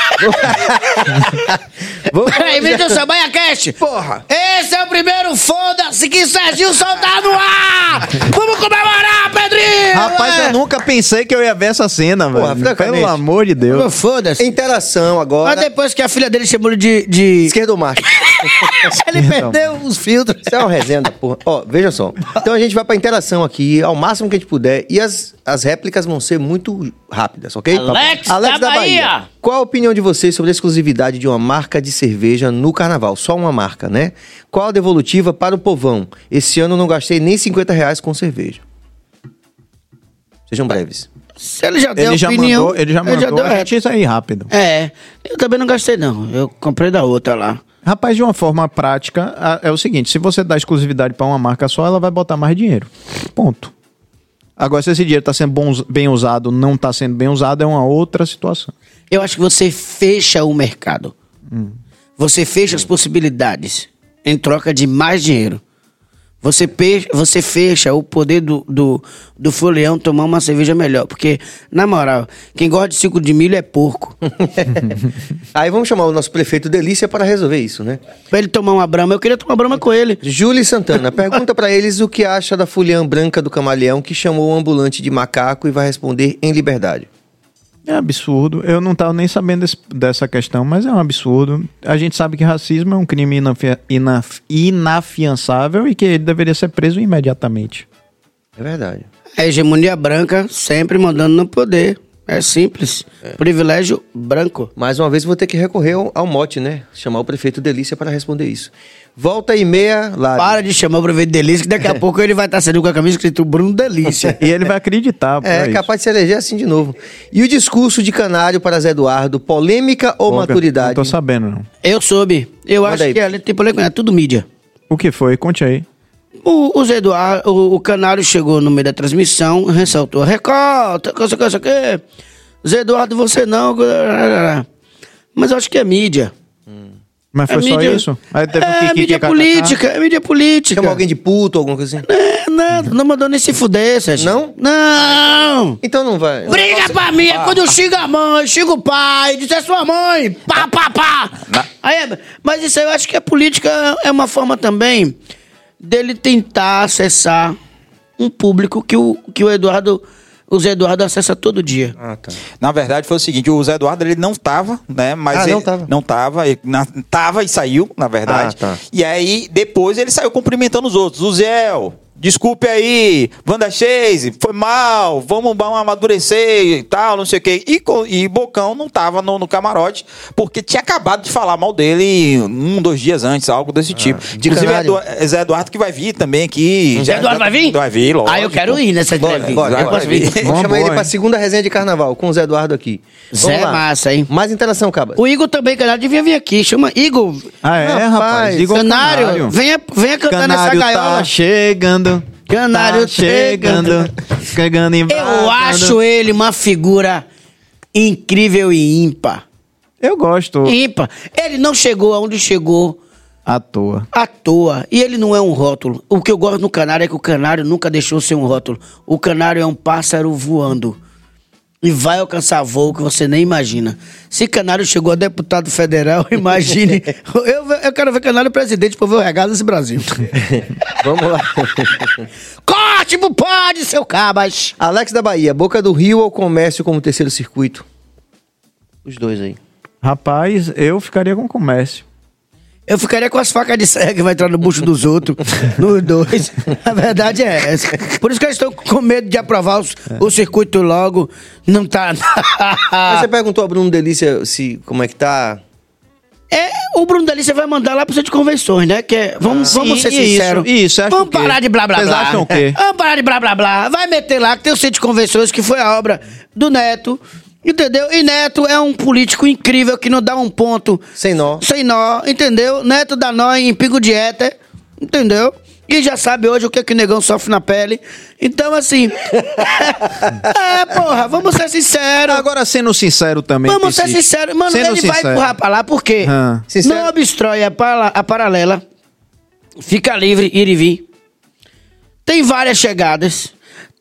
Vamos Peraí, Milton Sambaia Cast. Porra! Esse é o primeiro foda-se que Serginho soltar no ar! Vamos comemorar, Pedrinho! Rapaz, É. eu nunca pensei que eu ia ver essa cena, Porra, velho. Pelo amor de Deus. Foda-se. Interação Mas agora. depois que a filha dele chamou ele de... de... Esquerdo macho. Ele perdeu os filtros. Isso é uma resenha da porra. Ó, veja só. Então a gente vai pra interação aqui, ao máximo que a gente puder. E as, as réplicas vão ser muito rápidas, ok? Alex da Bahia. Qual a opinião de vocês sobre a exclusividade de uma marca de cerveja no carnaval? Só uma marca, né? Qual a devolutiva para o povão? Esse ano eu não gastei nem 50 reais com cerveja. Sejam breves. Se ele já deu Ele já opinião... mandou, ele já mandou deu a gente isso aí rápido. É, eu também não gastei não. Eu comprei da outra lá. Rapaz, de uma forma prática, é o seguinte: se você dá exclusividade pra uma marca só, ela vai botar mais dinheiro. Ponto. Agora, se esse dinheiro tá sendo bom- bem usado, não tá sendo bem usado, é uma outra situação. Eu acho que você fecha o mercado. Você fecha as possibilidades em troca de mais dinheiro. Você, pe- você fecha o poder do, do, do folião tomar uma cerveja melhor. Porque, na moral, quem gosta de suco de milho é porco. Aí vamos chamar o nosso prefeito Delícia para resolver isso, né? pra ele tomar uma brama, eu queria tomar brama com ele. Júlia Santana, pergunta pra eles o que acha da foliã branca do camaleão que chamou o ambulante de macaco e vai responder em liberdade. É absurdo. Eu não tava nem sabendo desse- dessa questão, mas é um absurdo. A gente sabe que racismo é um crime inafi- inaf- inafiançável e que ele deveria ser preso imediatamente. É verdade. A hegemonia branca sempre mandando no poder. É simples. Privilégio branco. Mais uma vez vou ter que recorrer ao, ao mote, né? Chamar o prefeito Delícia para responder isso. Volta e meia lá. Para de chamar o prefeito Delícia, que daqui a pouco ele vai estar saindo com a camisa escrito Bruno Delícia. E ele vai acreditar. pô, É, isso. capaz de se eleger assim de novo. E o discurso de Canário para Zé Eduardo, polêmica ou maturidade? Não tô sabendo, não. Eu soube. Eu Manda acho aí. que ali tem polêmica, é tudo mídia. O que foi? Conte aí. O, o Zé Eduardo, o, o Canário chegou no meio da transmissão, ressaltou, recorta, coisa, coisa, que. Zé Eduardo, você não. Mas eu acho que é mídia. Mas foi é só mídia, isso? Aí teve é Kiki mídia KKK. política, é mídia política. Chama alguém de puto, alguma coisa assim? É, nada, não mandou nem se fuder, Sérgio. Não? Não! Então não vai. Briga pra mim, é quando xinga a mãe, xinga o pai, diz é sua mãe, pá, pá, pá. Aí, é- mas isso aí eu acho que a política é uma forma também dele tentar acessar um público que o, que o Eduardo, o Zé Eduardo acessa todo dia. Ah, tá. Na verdade, foi o seguinte: o Zé Eduardo ele não tava, né? Mas Ah, ele não tava. Não tava, ele na- tava e saiu, na verdade. Ah, tá. E aí, depois ele saiu cumprimentando os outros. O Zé, desculpe aí, Wanda Chase, foi mal, vamos vamos amadurecer e tal, não sei o quê. E, e Bocão não tava no, no camarote, porque tinha acabado de falar mal dele um, dois dias antes, algo desse tipo. de Inclusive, canário. Edu- Zé Eduardo que vai vir também aqui. Zé Eduardo vai vir? Vai vir, lógico. Ah, eu quero ir nessa Bora, entrevista. bora, bora. vir. Vamos chamar ele pra segunda resenha de carnaval com o Zé Eduardo aqui. Zé lá. massa, hein? Mais interação, Cabas. O Igor também, Canário, devia vir aqui. Chama Igor. Ah, é, Rapaz, rapaz? Igor Canário, Canário. venha, venha cantar nessa Canário gaiola. tá chegando. Canário tá chegando. Chegando em Eu acho ele uma figura incrível e ímpar. Eu gosto Ímpar. Ele não chegou aonde chegou à toa. à toa. E ele não é um rótulo. O que eu gosto no canário é que o canário nunca deixou ser um rótulo. O canário é um pássaro voando. E vai alcançar voo que você nem imagina. Se Canário chegou a deputado federal, imagine. eu, eu quero ver Canário presidente pra ver o regalo desse Brasil. Vamos lá. Corte pro pode, seu cabas! Alex da Bahia, Boca do Rio ou comércio como terceiro circuito? Os dois aí. Rapaz, eu ficaria com comércio. Eu ficaria com as facas de serra que vai entrar no bucho dos outros, nos dois. A verdade é essa. Por isso que eles estão com medo de aprovar os- o circuito logo. Não tá. Mas você perguntou a Bruno Delícia se, como é que tá? É, o Bruno Delícia vai mandar lá pro centro de convenções, né? Que é, vamos, Sim, vamos ser isso, sinceros. isso, acho Vamos parar de blá blá Vocês blá. acham o quê? Vamos parar de blá blá blá. Vai meter lá que tem o centro de convenções, que foi a obra do Neto. Entendeu? E Neto é um político incrível que não dá um ponto Sem nó. sem nó, entendeu? Neto dá nó em pingo de éter, entendeu? E já sabe hoje o que, é que o negão sofre na pele. Então, assim. é, porra, vamos ser sinceros. Agora, sendo sincero também. Vamos ser sinceros. Mano, Sendo ele vai sincero. empurrar pra lá por quê? Sincero. Não obstrói a, pala- a paralela. Fica livre, ir e vir. Tem várias chegadas.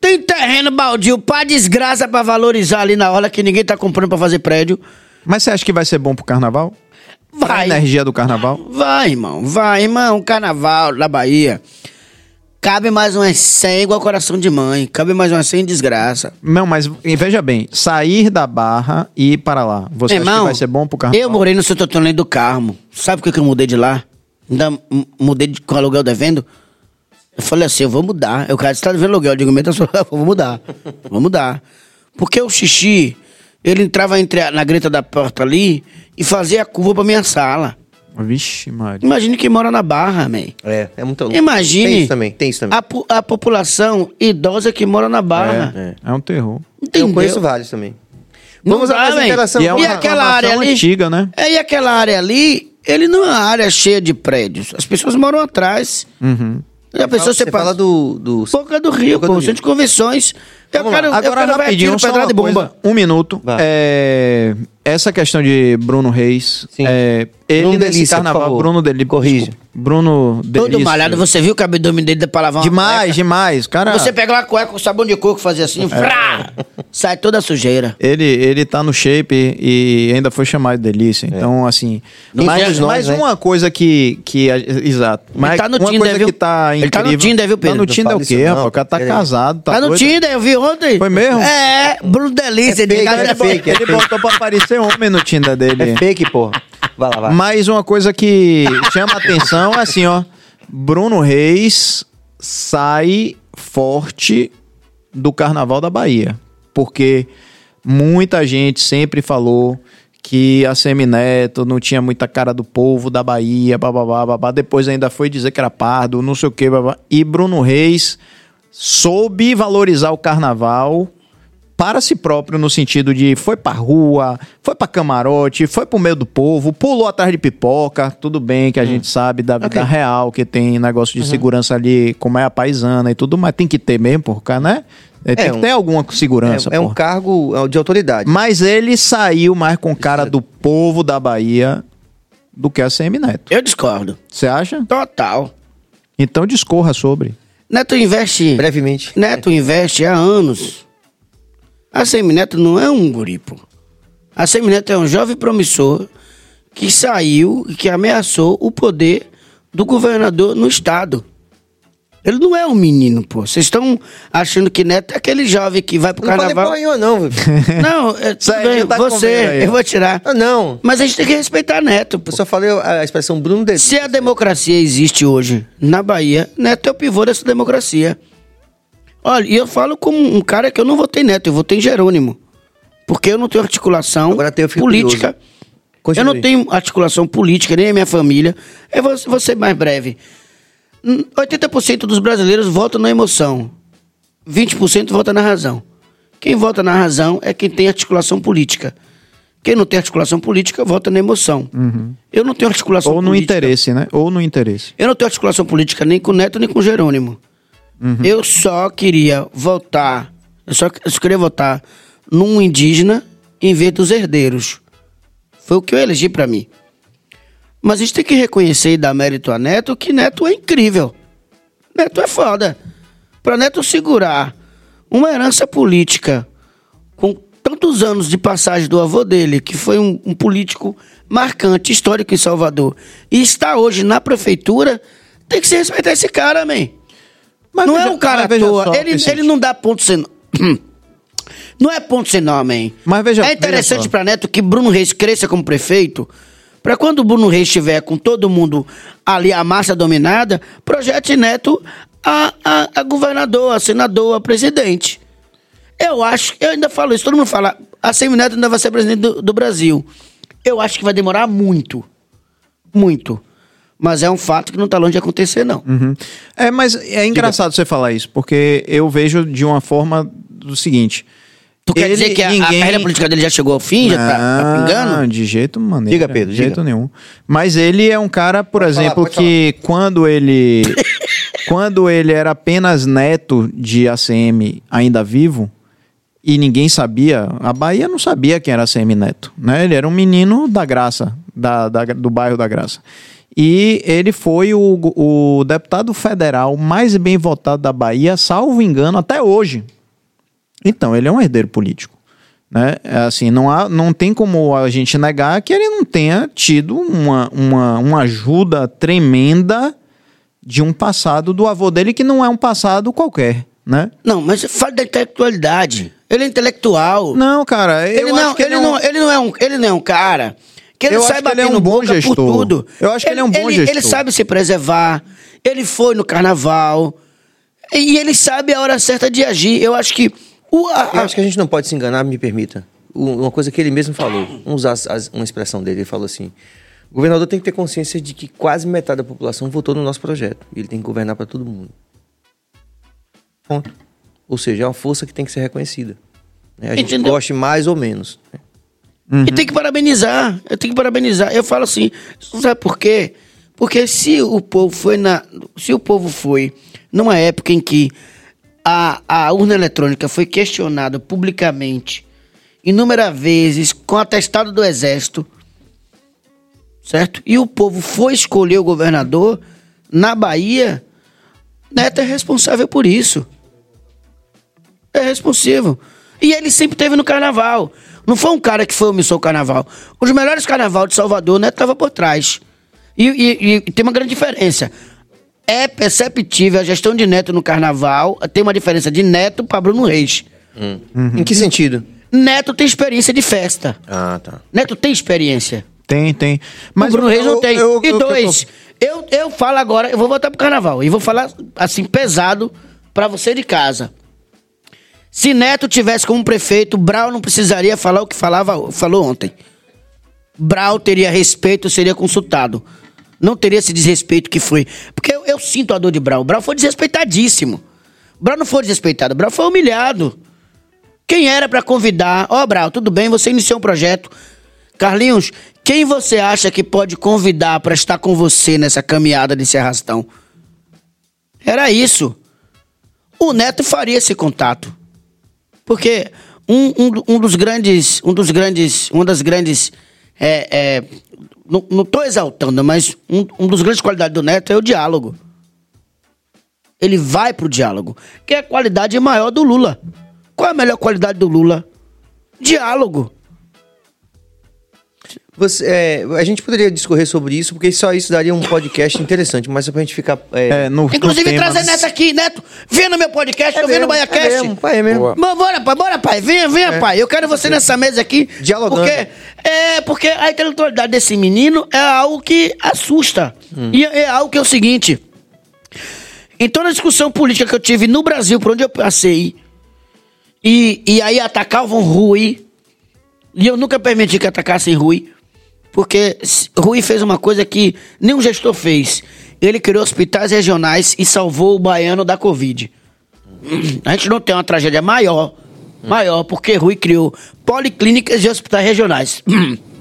Tem terreno baldio pra desgraça pra valorizar ali na hora que ninguém tá comprando pra fazer prédio. Mas você acha que vai ser bom pro carnaval? Pra Vai. energia do carnaval? Vai, irmão. Vai, irmão. Carnaval da Bahia. Cabe mais umas 100 igual coração de mãe. Cabe mais umas 100 desgraça. Não, mas veja bem, sair da barra e ir para lá. Você acha que vai ser bom pro carnaval? Eu morei no Santo Antônio do Carmo. Sabe por que eu mudei de lá? Ainda mudei de, com aluguel devendo? Eu falei assim, eu vou mudar. Eu quero estar devendo aluguel. Eu digo, meu Deus, eu vou mudar. Vou mudar. Porque o xixi, ele entrava entre a- na greta da porta ali e fazia a curva pra minha sala. Vixe, Maria. Imagine quem mora na Barra, man. É, é muito Imagine Tem isso também, tem isso também. A, po- a população idosa que mora na Barra. É, é um terror. Entendeu? Eu conheço vários também. Não Vamos dá, à mais véi. interação. E é E uma aquela área reclamação ali? antiga, né? É, e aquela área ali, ele não é uma área cheia de prédios. As pessoas moram atrás. Uhum. A pessoa Você você fala do... do... Boca do Rio, Boca pô, do centro de convenções. Eu lá. quero, eu Agora, quero ver rapidinho, tiro, só pedrada uma e bomba. coisa, um minuto. É, essa questão de Bruno Reis. Sim. É, ele Bruno nesse Delícia, carnaval. Bruno Delícia. Corrija. Bruno Todo Delícia. malhado, você viu o cabelo dele pra lavar uma Demais, cueca? demais. Cara, Você pega uma cueca com sabão de coco, fazia assim, frá, sai toda a sujeira. ele, ele tá no shape e ainda foi chamado de Delícia. Então, assim. Não mas tem- mas nós, né? uma coisa que. que exato. Mas tá no uma Tinder, coisa viu? que tá Ele incrível. tá no Tinder, viu, Tá Pedro? no Não Tinder é o quê, rapaz? O cara tá casado. Tá, Tá no. Tinder, eu vi ontem. Foi mesmo? É, Bruno Delícia. É de fake, casa- é fake. Ele botou pra aparecer homem no Tinder dele. É fake, porra. Vai lá, vai. Mas uma coisa que chama atenção é assim, ó. Bruno Reis sai forte do Carnaval da Bahia. Porque muita gente sempre falou que a Semineto não tinha muita cara do povo da Bahia, bababá, babá. Depois ainda foi dizer que era pardo, não sei o que, babá. E Bruno Reis soube valorizar o carnaval para si próprio no sentido de foi pra rua, foi pra camarote, foi pro meio do povo, pulou atrás de pipoca, tudo bem que a gente sabe da vida Ok. real, que tem negócio de segurança ali, como é a paisana e tudo, mas tem que ter mesmo, porra, né? É, tem É que ter alguma segurança, É, é um cargo é, de autoridade. Mas ele saiu mais com cara do povo da Bahia do que a CM Neto. Eu discordo. Você acha? Total. Então discorra sobre. Neto investe. Brevemente. Neto investe há anos. A Semineto não é um guri, pô. A Semineto é um jovem promissor que saiu e que ameaçou o poder do governador no estado. Ele não é um menino, pô. Vocês estão achando que Neto é aquele jovem que vai pro Não carnaval. porra nenhuma, não. Não, é, bem, tá você, eu vou tirar. Ah, não. Mas a gente tem que respeitar Neto, pô. Eu só falei a expressão Bruno Delícia. Se a democracia existe hoje na Bahia, Neto é o pivô dessa democracia. Olha, e eu falo como um cara que eu não votei Neto, eu votei em Jerônimo. Porque eu não tenho articulação Agora fico política. Eu não tenho articulação política, nem a minha família. Eu vou, vou ser mais breve. Hum, 80% dos brasileiros votam na emoção. 20% vota na razão. Quem vota na razão é quem tem articulação política. Quem não tem articulação política vota na emoção. Eu não tenho articulação Ou no política. interesse, né? Ou no interesse. Eu não tenho articulação política nem com o Neto nem com o Jerônimo. Eu só queria votar, eu só, eu só queria votar num indígena em vez dos herdeiros. Foi o que eu elegi pra mim. Mas a gente tem que reconhecer e dar mérito a Neto que Neto é incrível. Neto é foda. Pra Neto segurar uma herança política com tantos anos de passagem do avô dele, que foi um, um político marcante, histórico em Salvador, e está hoje na prefeitura, tem que se respeitar esse cara, man. Mas não veja- é um cara à toa. só, ele, Vicente. ele não dá ponto sem. Não é ponto sem nó, man. Mas veja- é interessante veja pra Neto que Bruno Reis cresça como prefeito, pra quando o Bruno Reis estiver com todo mundo ali, a massa dominada, projete Neto a, a, a governador, a senador, a presidente. Eu acho, eu ainda falo isso, todo mundo fala, a Semineto ainda vai ser presidente do, do Brasil. Eu acho que vai demorar muito. Muito. Mas é um fato que não tá longe de acontecer, não. Uhum. É, mas é engraçado você falar isso, porque eu vejo de uma forma do seguinte. Tu quer ele- dizer que a, a ninguém- carreira política dele já chegou ao fim? Já tá, tá Não, pingando? de jeito maneiro. Diga, Pedro, De jeito diga. nenhum. Mas ele é um cara, por Pode falar, exemplo, pode que quando ele. quando ele era apenas neto de ACM ainda vivo, e ninguém sabia, a Bahia não sabia quem era ACM Neto. Né? Ele era um menino da Graça, da, da- do bairro da Graça. E ele foi o, o deputado federal mais bem votado da Bahia, salvo engano, até hoje. Então, ele é um herdeiro político. Né? É Assim, não, há, não tem como a gente negar que ele não tenha tido uma, uma, uma ajuda tremenda de um passado do avô dele, que não é um passado qualquer, né? Não, mas fala da intelectualidade. Ele é intelectual. Não, cara, ele, não, ele, é um- não, ele, não é um, ele não é um cara que ele Eu sai acho que ele é um bom boca por gestor. tudo. Eu acho que ele é um bom ele, gestor. Ele sabe se preservar. Ele foi no carnaval. E ele sabe a hora certa de agir. Eu acho que... O, a- Eu a- acho que a gente não pode se enganar, me permita. Uma coisa que ele mesmo falou, vamos usar as- as- uma expressão dele, ele falou assim: o governador tem que ter consciência de que quase metade da população votou no nosso projeto. E ele tem que governar para todo mundo. Ponto. Ou seja, é uma força que tem que ser reconhecida. né? A gente Entendeu? goste mais ou menos. né? E tem que parabenizar. Eu tenho que parabenizar. Eu falo assim, sabe por quê? Porque se o povo foi na. Se o povo foi numa época em que a, a urna eletrônica foi questionada publicamente inúmeras vezes com atestado do exército, certo? E o povo foi escolher o governador na Bahia, Neto é responsável por isso. É responsável. E ele sempre teve no carnaval. Não foi um cara que foi omissor ao carnaval. Os melhores carnaval de Salvador, Neto estava por trás. E, e- e tem uma grande diferença. É perceptível a gestão de Neto no carnaval. Tem uma diferença de Neto para Bruno Reis. Em que sentido? Neto tem experiência de festa. Ah, tá. Neto tem experiência. Tem, tem. Mas o Bruno Reis não eu- tem. eu- e eu- dois, eu, eu falo agora, eu vou voltar pro carnaval. E vou falar, assim, pesado pra você de casa. Se Neto tivesse como prefeito, Brau não precisaria falar o que falava, falou ontem. Brau teria respeito, seria consultado. Não teria esse desrespeito que foi. Porque eu, sinto a dor de Brau. Brau foi desrespeitadíssimo. Brau não foi desrespeitado, Brau foi humilhado. Quem era pra convidar? Ó, Brau, tudo bem, você iniciou um projeto. Carlinhos, quem você acha que pode convidar pra estar com você nessa caminhada desse arrastão? Era isso. O Neto faria esse contato. Porque um, um, um dos grandes. Um dos grandes. Uma das grandes. É, é, não, não tô exaltando, mas um, um dos grandes qualidades do Neto é o diálogo. Ele vai pro diálogo. Que é a qualidade maior do Lula. Qual é a melhor qualidade do Lula? Diálogo. Você, é, a gente poderia discorrer sobre isso, porque só isso daria um podcast interessante, mas é pra gente ficar. É, É, no, no Inclusive, tema- trazer Neto aqui, Neto. Vem no meu podcast, eu venho no mesmo, é BaiaCast. mesmo, pai, é mesmo. Boa. Bora, pai, bora, pai. Venha, venha, pai. Eu quero você nessa mesa aqui. Dialogando. Porque, é, porque a intelectualidade desse menino é algo que assusta. Hum. E é algo que é o seguinte. Em toda a discussão política que eu tive no Brasil, por onde eu passei, e, e aí atacavam Rui, e eu nunca permiti que atacassem Rui, porque Rui fez uma coisa que nenhum gestor fez. Ele criou hospitais regionais e salvou o baiano da Covid. A gente não tem uma tragédia maior, maior, porque Rui criou policlínicas e hospitais regionais.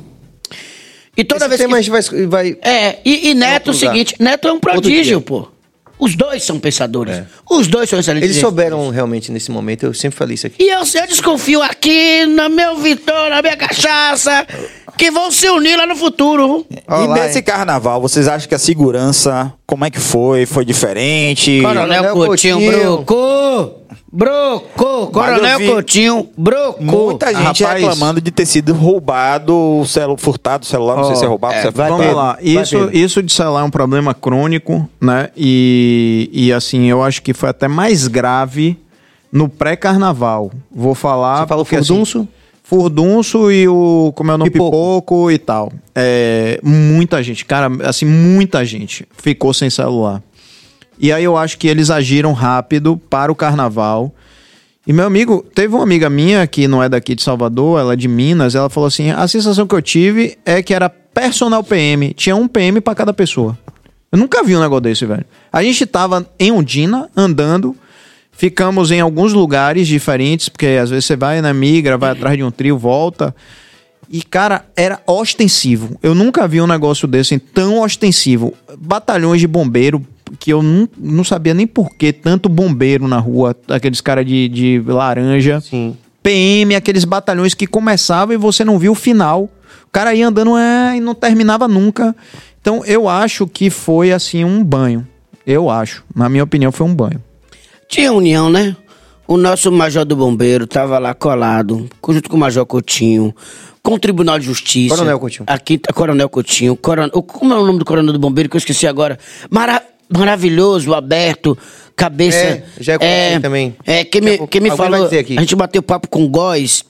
E toda esse vez tema que... a gente vai. vai É, e, e Neto, o Vamos usar. seguinte, Neto é um prodígio, pô. Os dois são pensadores. Os dois são excelentes. eles souberam realmente nesse momento, eu sempre falei isso aqui. E eu, eu desconfio aqui, no meu Vitor, na minha cachaça, que vão se unir lá no futuro. Ó e nesse hein? carnaval, vocês acham que a segurança, como é que foi? Foi diferente? Coronel Coronel Coutinho, Coutinho. brocou. Eu Coronel vi Coutinho, brocou. Muita gente Rapaz. reclamando de ter sido roubado o celu furtado o celular, não sei Ó, se é roubado, se é furtado. Vamos lá. Isso, isso de celular é um problema crônico, né? E, e assim, eu acho que foi até mais grave no pré-carnaval. Vou falar. Você falou assim, furdunço? Furdunço e o. Como é o nome? Pipoco. Pipoco, e tal. É, muita gente, cara, assim, muita gente ficou sem celular. E aí eu acho que eles agiram rápido para o carnaval. E meu amigo, teve uma amiga minha que não é daqui de Salvador, ela é de Minas, ela falou assim: a sensação que eu tive é que era personal PM, tinha um PM para cada pessoa. Eu nunca vi um negócio desse, velho. A gente tava em Ondina, andando, ficamos em alguns lugares diferentes, porque às vezes você vai, né, migra, vai atrás de um trio, volta. E, cara, era ostensivo. Eu nunca vi um negócio desse tão ostensivo. Batalhões de bombeiro, que eu não, não sabia nem por que tanto bombeiro na rua, aqueles caras de, de laranja. Sim. PM, aqueles batalhões que começavam e você não viu o final. O cara ia andando é, e não terminava nunca. Então, eu acho que foi, assim, um banho. Eu acho. Na minha opinião, foi um banho. Tinha união, né? O nosso major do bombeiro tava lá colado, junto com o major Coutinho, com o Tribunal de Justiça. Coronel Coutinho. Aqui tá Coronel Coutinho. Coron... o- Como é o nome do coronel do bombeiro que eu esqueci agora? Mara... Maravilhoso, aberto, cabeça. É, já é conhecido também. É, quem me, quem me falou. A gente bateu papo com Góis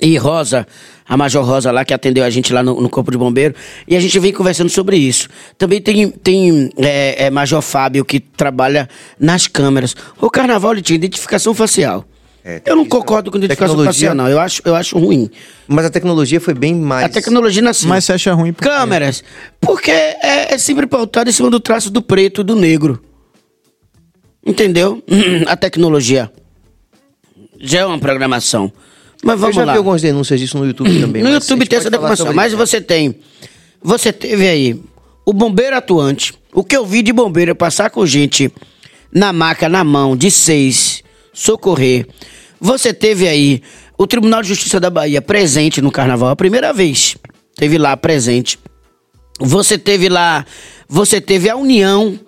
e Rosa, a Major Rosa lá, que atendeu a gente lá no, no Corpo de Bombeiro, e a gente vem conversando sobre isso. Também tem, tem é, é, Major Fábio, que trabalha nas câmeras. O carnaval ele tinha identificação facial. É, eu não concordo com identificação Tecnologia- facial, não. Eu acho, eu acho ruim. Mas a tecnologia foi bem mais. A tecnologia nasceu. Mas você acha ruim por quê? Câmeras. Porque é, é sempre pautado em cima do traço do preto e do negro. Entendeu? A tecnologia. Já é uma programação. Mas Eu vamos já lá. vi algumas denúncias disso no YouTube também. No YouTube tem essa sobre Mas isso. você tem. Você teve aí o bombeiro atuante. O que eu vi de bombeiro é passar com gente na maca, na mão, de seis, socorrer. Você teve aí o Tribunal de Justiça da Bahia presente no carnaval, a primeira vez. Teve lá presente. Você teve lá. Você teve a união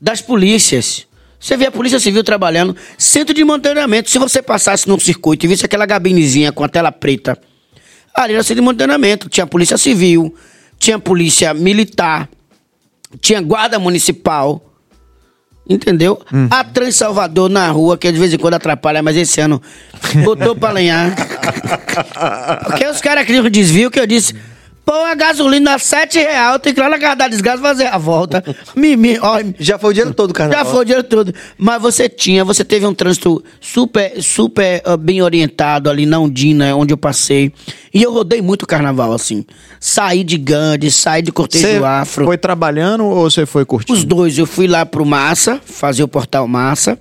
das polícias. Você vê a Polícia Civil trabalhando, centro de monitoramento. Se você passasse num circuito e visse aquela gabinezinha com a tela preta, ali era centro de monitoramento. Tinha Polícia Civil, tinha Polícia Militar, tinha Guarda Municipal. Entendeu? A Trans Salvador na rua, que de vez em quando atrapalha, mas esse ano botou pra lenhar. Porque os caras criam desvio que eu disse. Pô, a gasolina a 7 reais, eu tenho que ir lá na casa da desgraça fazer a volta. Mimi, ó, Já foi o dinheiro todo, carnaval. já foi o dinheiro todo. Mas você tinha, você teve um trânsito super, super ah, bem orientado ali na Undina, onde eu passei. E eu rodei muito o carnaval, assim. Saí de Gandhi, saí de cortejo Você afro. foi trabalhando ou você foi curtindo? Os dois, eu fui lá pro Massa, fazer o portal Massa,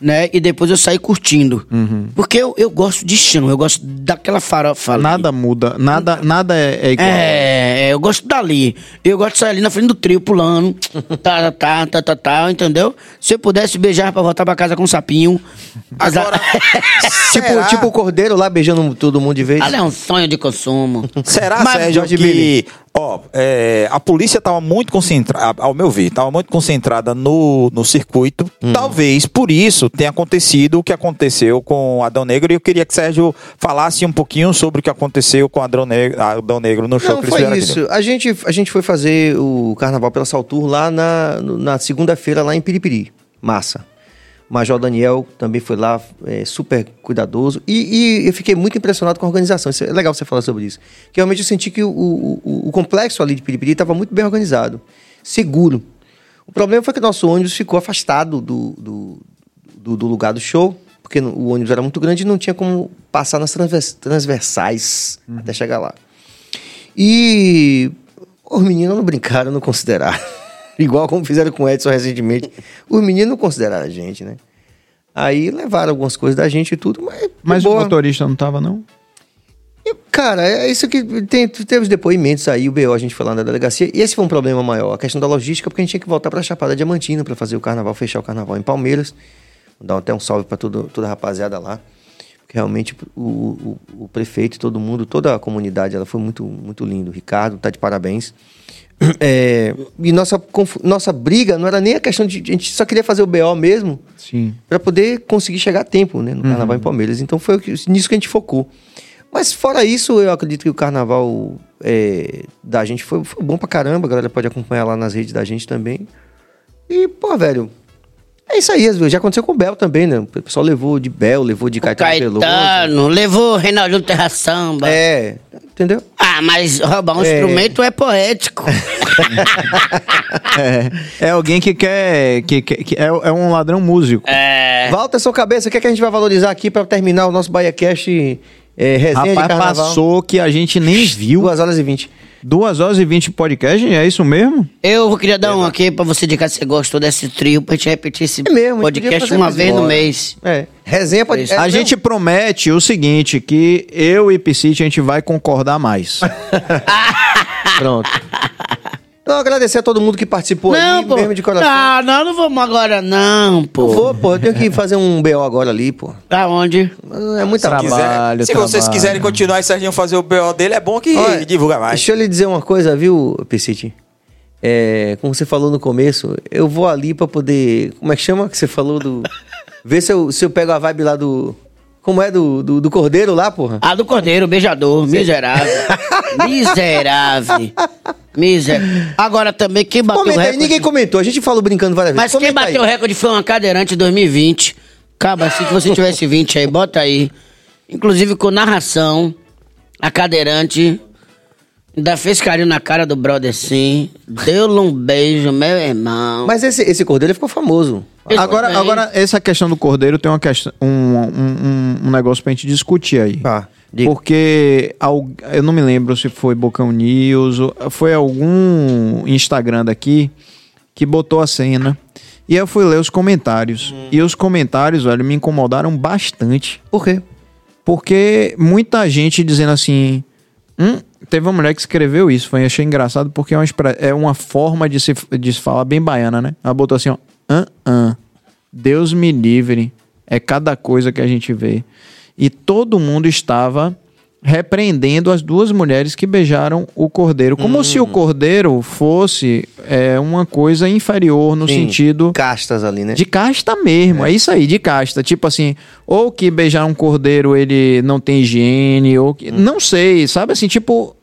né? E depois eu saí curtindo. Uhum. Porque eu, eu gosto de chão, eu gosto daquela farofa ali. Nada muda, nada, nada é, é igual. É, eu gosto dali. Eu gosto de sair ali na frente do trio, pulando. Tá, tá, tá, tá, tá, tá, entendeu? Se eu pudesse beijar pra voltar pra casa com um sapinho. Agora, Tipo, tipo o cordeiro lá beijando todo mundo de vez. Ali é um sonho de consumo. será Mas, Sérgio, Jorge que É, a polícia estava muito concentrada, ao meu ver, estava muito concentrada no, no circuito. Talvez por isso tenha acontecido o que aconteceu com Adão Negro. E eu queria que Sérgio falasse um pouquinho sobre o que aconteceu com Adão Negro, Adão Negro no show Não, que foi aqui. isso. A gente, a gente foi fazer o Carnaval pela Saltur lá na, na segunda-feira, lá em Piripiri. Massa. Major Daniel também foi lá, é, super cuidadoso. E, e eu fiquei muito impressionado com a organização. Isso é legal você falar sobre isso. Que realmente eu senti que o, o, o- complexo ali de Piripiri estava muito bem organizado, seguro. O problema foi que nosso ônibus ficou afastado do, do, do- do lugar do show, porque o ônibus era muito grande e não tinha como passar nas transvers- transversais até chegar lá. E os meninos não brincaram, não consideraram. Igual como fizeram com o Edson recentemente. Os meninos não consideraram a gente, né? Aí levaram algumas coisas da gente e tudo, mas. Mas o boa. motorista não tava, não? Cara, é isso que tem, teve os depoimentos aí, o BO a gente foi lá na delegacia, e esse foi um problema maior, a questão da logística, porque a gente tinha que voltar pra Chapada Diamantina pra fazer o carnaval, fechar o carnaval em Palmeiras. Vou dar até um salve pra todo, toda a rapaziada lá. Porque realmente o, o, o prefeito e todo mundo, toda a comunidade, ela foi muito, muito lindo. O Ricardo tá de parabéns. É, e nossa, nossa briga não era nem a questão de. A gente só queria fazer o BO mesmo Sim. para poder conseguir chegar a tempo, né, no carnaval em Palmeiras. Então foi nisso que a gente focou. Mas fora isso, eu acredito que o carnaval é, da gente foi, foi bom pra caramba. A galera pode acompanhar lá nas redes da gente também. E, pô, velho, é isso aí. Já aconteceu com o Bel também, né? O pessoal levou de Bel, levou de Caetano, Veloso. Caetano, levou Reinaldinho Terra Samba. É, entendeu? Ah, mas roubar um É. instrumento é poético. É, é alguém que quer. Que, que, que é, é um ladrão músico. é. Walter, sua cabeça, o que, é que a gente vai valorizar aqui pra terminar o nosso BahiaCast é, resenha de Rapaz, carnaval? passou que a gente nem viu. 2 horas e 20. Duas horas e vinte de podcast, é isso mesmo? Eu queria dar um aqui pra você indicar se você gostou desse trio, pra gente repetir esse É mesmo, a gente podia podcast fazer uma mais vez no embora. mês. É. Resenha pode. Isso. é, a não, gente promete o seguinte, que eu e Piscite a gente vai concordar mais. Pronto. Então, agradecer a todo mundo que participou não, aí, pô. mesmo de coração. Não, não, não vamos agora, não, pô. Não vou, pô. Eu tenho que fazer um BO agora ali, pô. Pra onde? É muita Trabalho. Quiser- se vocês quiserem continuar e Serginho fazer o BO dele, é bom que Olha, divulga mais. Deixa eu lhe dizer uma coisa, viu, Piscite? É, como você falou no começo, eu vou ali pra poder. Como é que chama que você falou do. Ver se eu, se eu pego a vibe lá do. Como é do, do, do Cordeiro lá, porra? Ah, do Cordeiro, beijador, miserável. miserável. Miserável. Agora também, quem bateu o Comenta aí, recorde... ninguém comentou. A gente falou brincando várias vezes. Mas quem Comenta bateu o aí. recorde foi uma cadeirante em 2020. Caba, se você tivesse 20 aí, bota aí. Inclusive com narração, a cadeirante ainda fez carinho na cara do brother sim. Deu-lhe um beijo, meu irmão. Mas esse, esse Cordeiro ele ficou famoso. Esse Agora, também. agora, essa questão do cordeiro tem uma questão, um, um, um- um negócio pra gente discutir aí. Ah, diga. Porque eu não me lembro se foi Bocão News, ou- foi algum Instagram daqui que botou a cena. E eu fui ler os comentários. Hum. E os comentários, velho, me incomodaram bastante. Por quê? Porque muita gente dizendo assim. Hum, teve uma mulher que escreveu isso, foi, achei engraçado, porque é uma, é uma forma de se, de se falar bem baiana, né? Ela botou assim, ó. "An, an, Deus me livre. É cada coisa que a gente vê. E todo mundo estava repreendendo as duas mulheres que beijaram o cordeiro. Como se o cordeiro fosse é, uma coisa inferior no Sim, sentido Castas ali, né? de casta mesmo, é. isso aí, de casta. Tipo assim, ou que beijar um cordeiro ele não tem higiene, ou que. Não sei, sabe assim, tipo.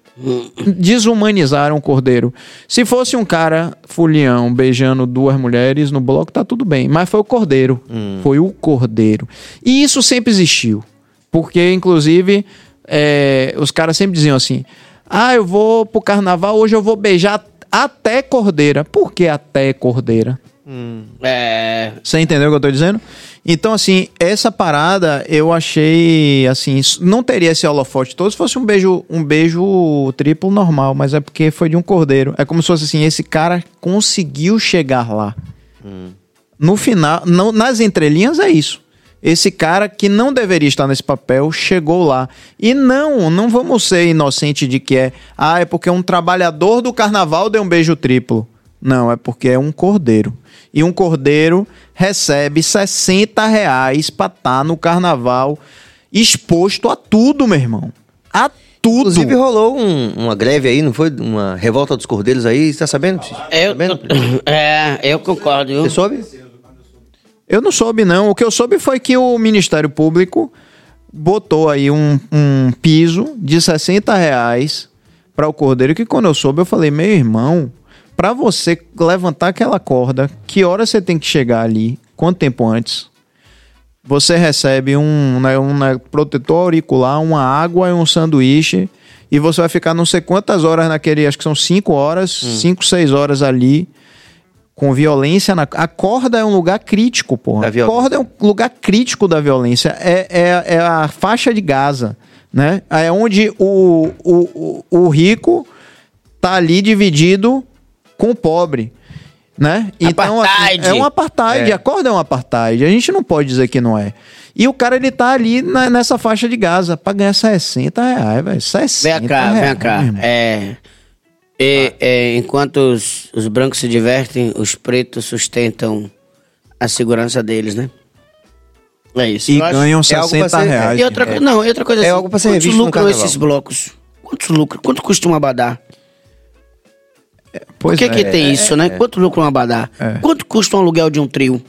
desumanizaram o cordeiro. Se fosse um cara fulião beijando duas mulheres no bloco, tá tudo bem. Mas foi o cordeiro. Foi o cordeiro. E isso sempre existiu. Porque, inclusive, é, os caras sempre diziam assim: Ah, eu vou pro carnaval, hoje eu vou beijar até cordeira. Por que até cordeira? É. Você entendeu o que eu tô dizendo? Então, assim, essa parada eu achei, assim, não teria esse holofote todo se fosse um beijo, um beijo triplo normal, mas é porque foi de um cordeiro. É como se fosse assim, esse cara conseguiu chegar lá. No final, não, nas entrelinhas é isso. Esse cara que não deveria estar nesse papel chegou lá. E não, não vamos ser inocente de que é, ah, é porque um trabalhador do carnaval deu um beijo triplo. Não, é porque é um cordeiro. E um cordeiro recebe 60 reais pra estar no carnaval exposto a tudo, meu irmão. A tudo. Inclusive rolou um- uma greve aí, não foi? Uma revolta dos cordeiros aí, você tá sabendo? Eu, Tá sabendo? é, eu concordo, viu? Você soube? Eu não soube, não. O que eu soube foi que o Ministério Público botou aí um, um piso de 60 reais para o cordeiro, que quando eu soube, eu falei, meu irmão, para você levantar aquela corda, que hora você tem que chegar ali? Quanto tempo antes? Você recebe um, né, um né, protetor auricular, uma água e um sanduíche, e você vai ficar não sei quantas horas naquele, acho que são 5 horas, 5, 6 horas ali, com violência na. A corda é um lugar crítico, porra. A corda é um lugar crítico da violência. É, é, é a faixa de Gaza, né? É onde o, o, o, rico tá ali dividido com o pobre. Né? Então, assim, Apartheid. é um apartheid. A corda é um apartheid. A gente não pode dizer que não é. E o cara, ele tá ali na- nessa faixa de Gaza pra ganhar 60 reais, velho. 60 Vem cá, reais, vem cá. É, e- é, enquanto os, os brancos se divertem, os pretos sustentam a segurança deles, né? É isso. E Eu acho- ganham é algo pra 60 ser- reais. E outra, co- não, e outra coisa É assim, algo pra ser quantos revisto lucram esses blocos? Quantos lucram? Quanto custa um abadá? Por Pois que, é. que tem isso, né? Quanto lucra um abadá? É. Quanto custa um aluguel de um trio?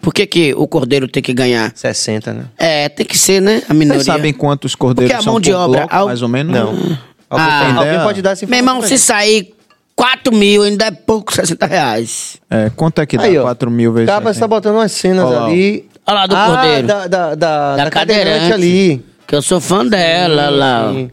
Por que, que o cordeiro tem que ganhar? 60, né? É, tem que ser, né? A minoria. Vocês sabem quantos cordeiros Porque a são mão de por obra, bloco, ao- mais ou menos? Não. Alguém, Ah, tem- alguém pode dar essa Meu informação irmão, pra se gente. sair 4 mil, ainda é pouco 60 reais. É, quanto é que dá Aí, ó. 4 mil vezes? Capa está 60? botando umas cenas lá, ó. ali. Olha lá do ah, cordeiro. Da, da, da, Da da cadeirante cadeirante. ali. Que eu sou fã dela, lá. ó. sim.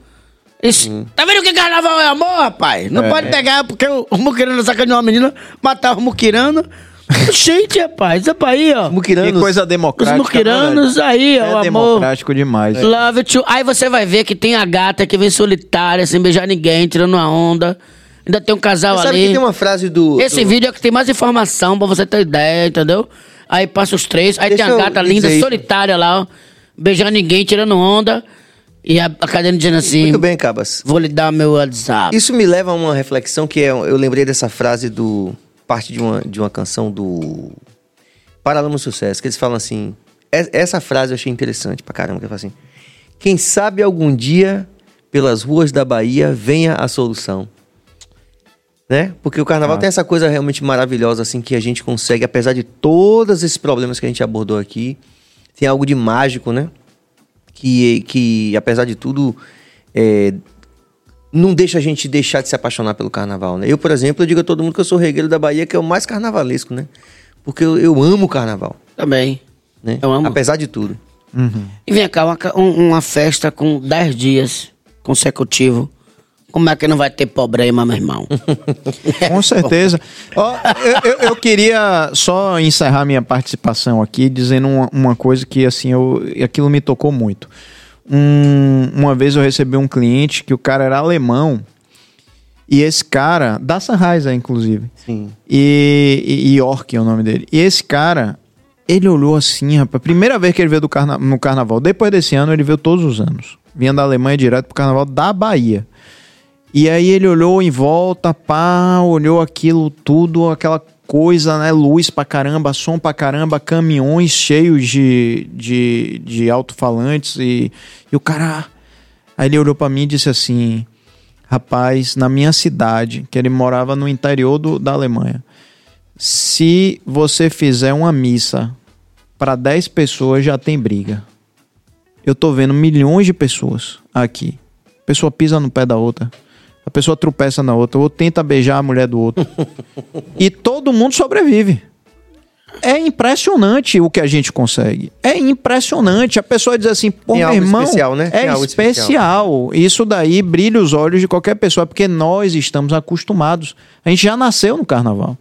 Isso. Tá vendo que carnaval é amor, rapaz? Não É. pode pegar porque o muquirano sacaneou uma menina, matar o muquirano. Gente, rapaz, isso é pra aí, ó. Que Muquiranos. coisa Os democrática. muquiranos né, aí, ó, É amor. democrático demais. Love it. Aí você vai ver que tem a gata que vem solitária, sem beijar ninguém, tirando uma onda. Ainda tem um casal Você sabe ali. que tem uma frase do. Esse do- vídeo é que tem mais informação pra você ter ideia, entendeu? Aí passa os três, aí Deixa tem a gata linda, isso. solitária lá, ó, beijando ninguém, tirando onda. E a, a cadeira dizendo assim: Muito bem, Cabas. Vou lhe dar meu WhatsApp. Isso me leva a uma reflexão que é, eu lembrei dessa frase do parte de uma, de uma canção do Paralama Sucesso, que eles falam assim, es- essa frase eu achei interessante pra caramba, que ele fala assim, quem sabe algum dia pelas ruas da Bahia venha a solução. Né? Porque o carnaval Ah. tem essa coisa realmente maravilhosa assim que a gente consegue, apesar de todos esses problemas que a gente abordou aqui, tem algo de mágico, né? Que, que apesar de tudo, é, não deixa a gente deixar de se apaixonar pelo carnaval, né? Eu, por exemplo, eu digo a todo mundo que eu sou regueiro da Bahia, que é o mais carnavalesco, né? Porque eu, eu amo o carnaval, Também. né? Eu amo. Apesar de tudo. E vem cá, uma, um- uma festa com 10 dias consecutivos. Como é que não vai ter problema, meu irmão? Com certeza. Ó, eu, eu- eu queria só encerrar minha participação aqui dizendo uma, uma coisa que assim eu, aquilo me tocou muito. Um- uma vez eu recebi um cliente que o cara era alemão e esse cara da Sunrise, inclusive. Sim. E, e, e York é o nome dele. E esse cara, ele olhou assim, rapaz. Primeira vez que ele veio do carna no carnaval. Depois desse ano, ele veio todos os anos. Vinha da Alemanha direto pro carnaval da Bahia. E aí ele olhou em volta, pá, olhou aquilo tudo, aquela coisa, né? Luz pra caramba, som pra caramba, caminhões cheios de, de, de alto-falantes. E, e o cara. Aí ele olhou pra mim e disse assim: Rapaz, na minha cidade, que ele morava no interior do, da Alemanha, se você fizer uma missa para 10 pessoas, já tem briga. Eu tô vendo milhões de pessoas aqui. pessoa pisa no pé da outra. A pessoa tropeça na outra, ou tenta beijar a mulher do outro. e todo mundo sobrevive. É impressionante o que a gente consegue. É impressionante. A pessoa diz assim, pô, Tem meu algo irmão, especial, né? é Tem algo especial. Isso daí brilha os olhos de qualquer pessoa, porque nós estamos acostumados. A gente já nasceu no carnaval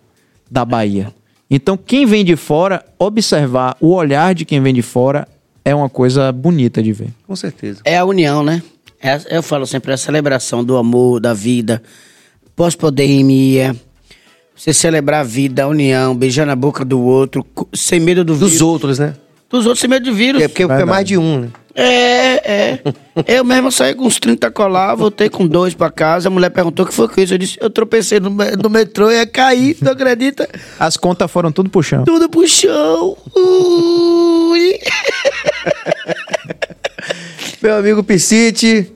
da Bahia. Então, quem vem de fora, observar o olhar de quem vem de fora é uma coisa bonita de ver. Com certeza. É a união, né? É- eu falo sempre, é a celebração do amor, da vida, pós-pandemia. Você celebrar a vida, a união, beijar na boca do outro, sem medo do Dos vírus. outros, né? Dos outros sem medo de vírus. É porque é mais de um, né? É, é. Eu mesmo saí com uns 30 colar, voltei com dois pra casa. A mulher perguntou o que foi com isso. Eu disse, eu tropecei no, no metrô e ia cair, tu acredita? As contas foram tudo pro chão. Tudo pro chão. Ui. Meu amigo Piscite,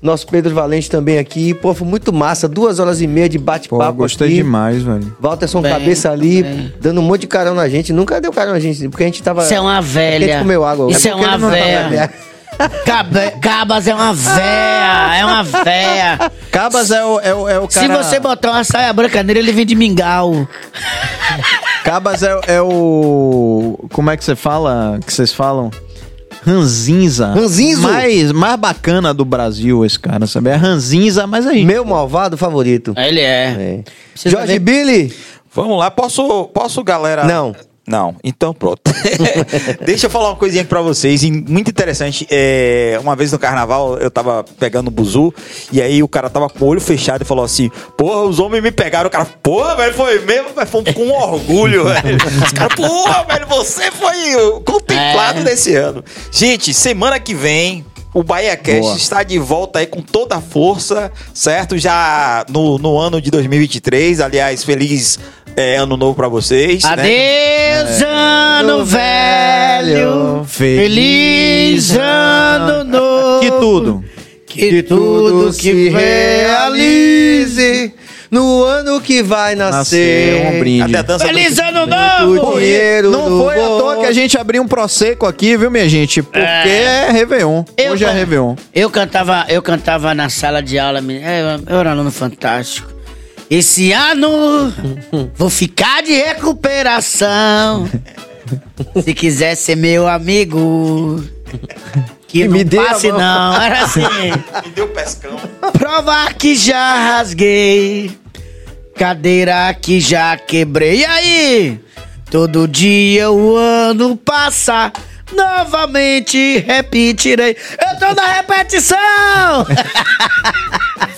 nosso Pedro Valente também aqui. Pô, foi muito massa. Duas horas e meia de Pô, bate-papo gostei aqui. demais, velho. Walterson Bem, cabeça ali, bem. dando um monte de carão na gente. Nunca deu carão na gente, porque a gente tava... Isso é uma A velha. gente comeu água. Isso é, porque uma velha. Cabas é uma véia. É uma véia. Cabas é o, é o, é o Se cara... você botar uma saia branca nele, ele vem de mingau. Cabas é, é o... Como é que você fala? Que vocês falam? Ranzinza. Ranzinzo? Mais, mais bacana do Brasil, esse cara, sabe? É Ranzinza, mas aí... Meu malvado favorito. Ele é. É. Jorge ver- Billy. Vamos lá, posso, posso galera? Não. Não, então pronto. Deixa eu falar uma coisinha aqui pra vocês, muito interessante. É, uma vez no carnaval eu tava pegando o buzu, e aí o cara tava com o olho fechado e falou assim: Porra, os homens me pegaram. O cara, porra, velho, foi mesmo, mas foi com orgulho, velho. Os caras, porra, velho, você foi contemplado É. desse ano. Gente, semana que vem. O Bahia Cast Boa. está de volta aí com toda a força, certo? Já no, no ano de 2023. Aliás, feliz é, ano novo pra vocês. né? Adeus, ano velho. Feliz ano novo. Que tudo. Que tudo que realize. no ano que vai nascer. Nascer um brinde. Até a dança Feliz do... ano O novo. dinheiro Não do foi à bom. toa que a gente abriu um Prosecco aqui, viu, minha gente? Porque é, Réveillon. Eu Hoje é can- Réveillon. Eu cantava, eu cantava na sala de aula, menino. É, eu era um aluno fantástico. Esse ano vou ficar de recuperação. Se quiser ser meu amigo, que Me não passe não. Era assim. Me deu pescão. Provar que já rasguei, cadeira que já quebrei. E aí? Todo dia o ano passa, novamente repetirei. Eu tô na repetição!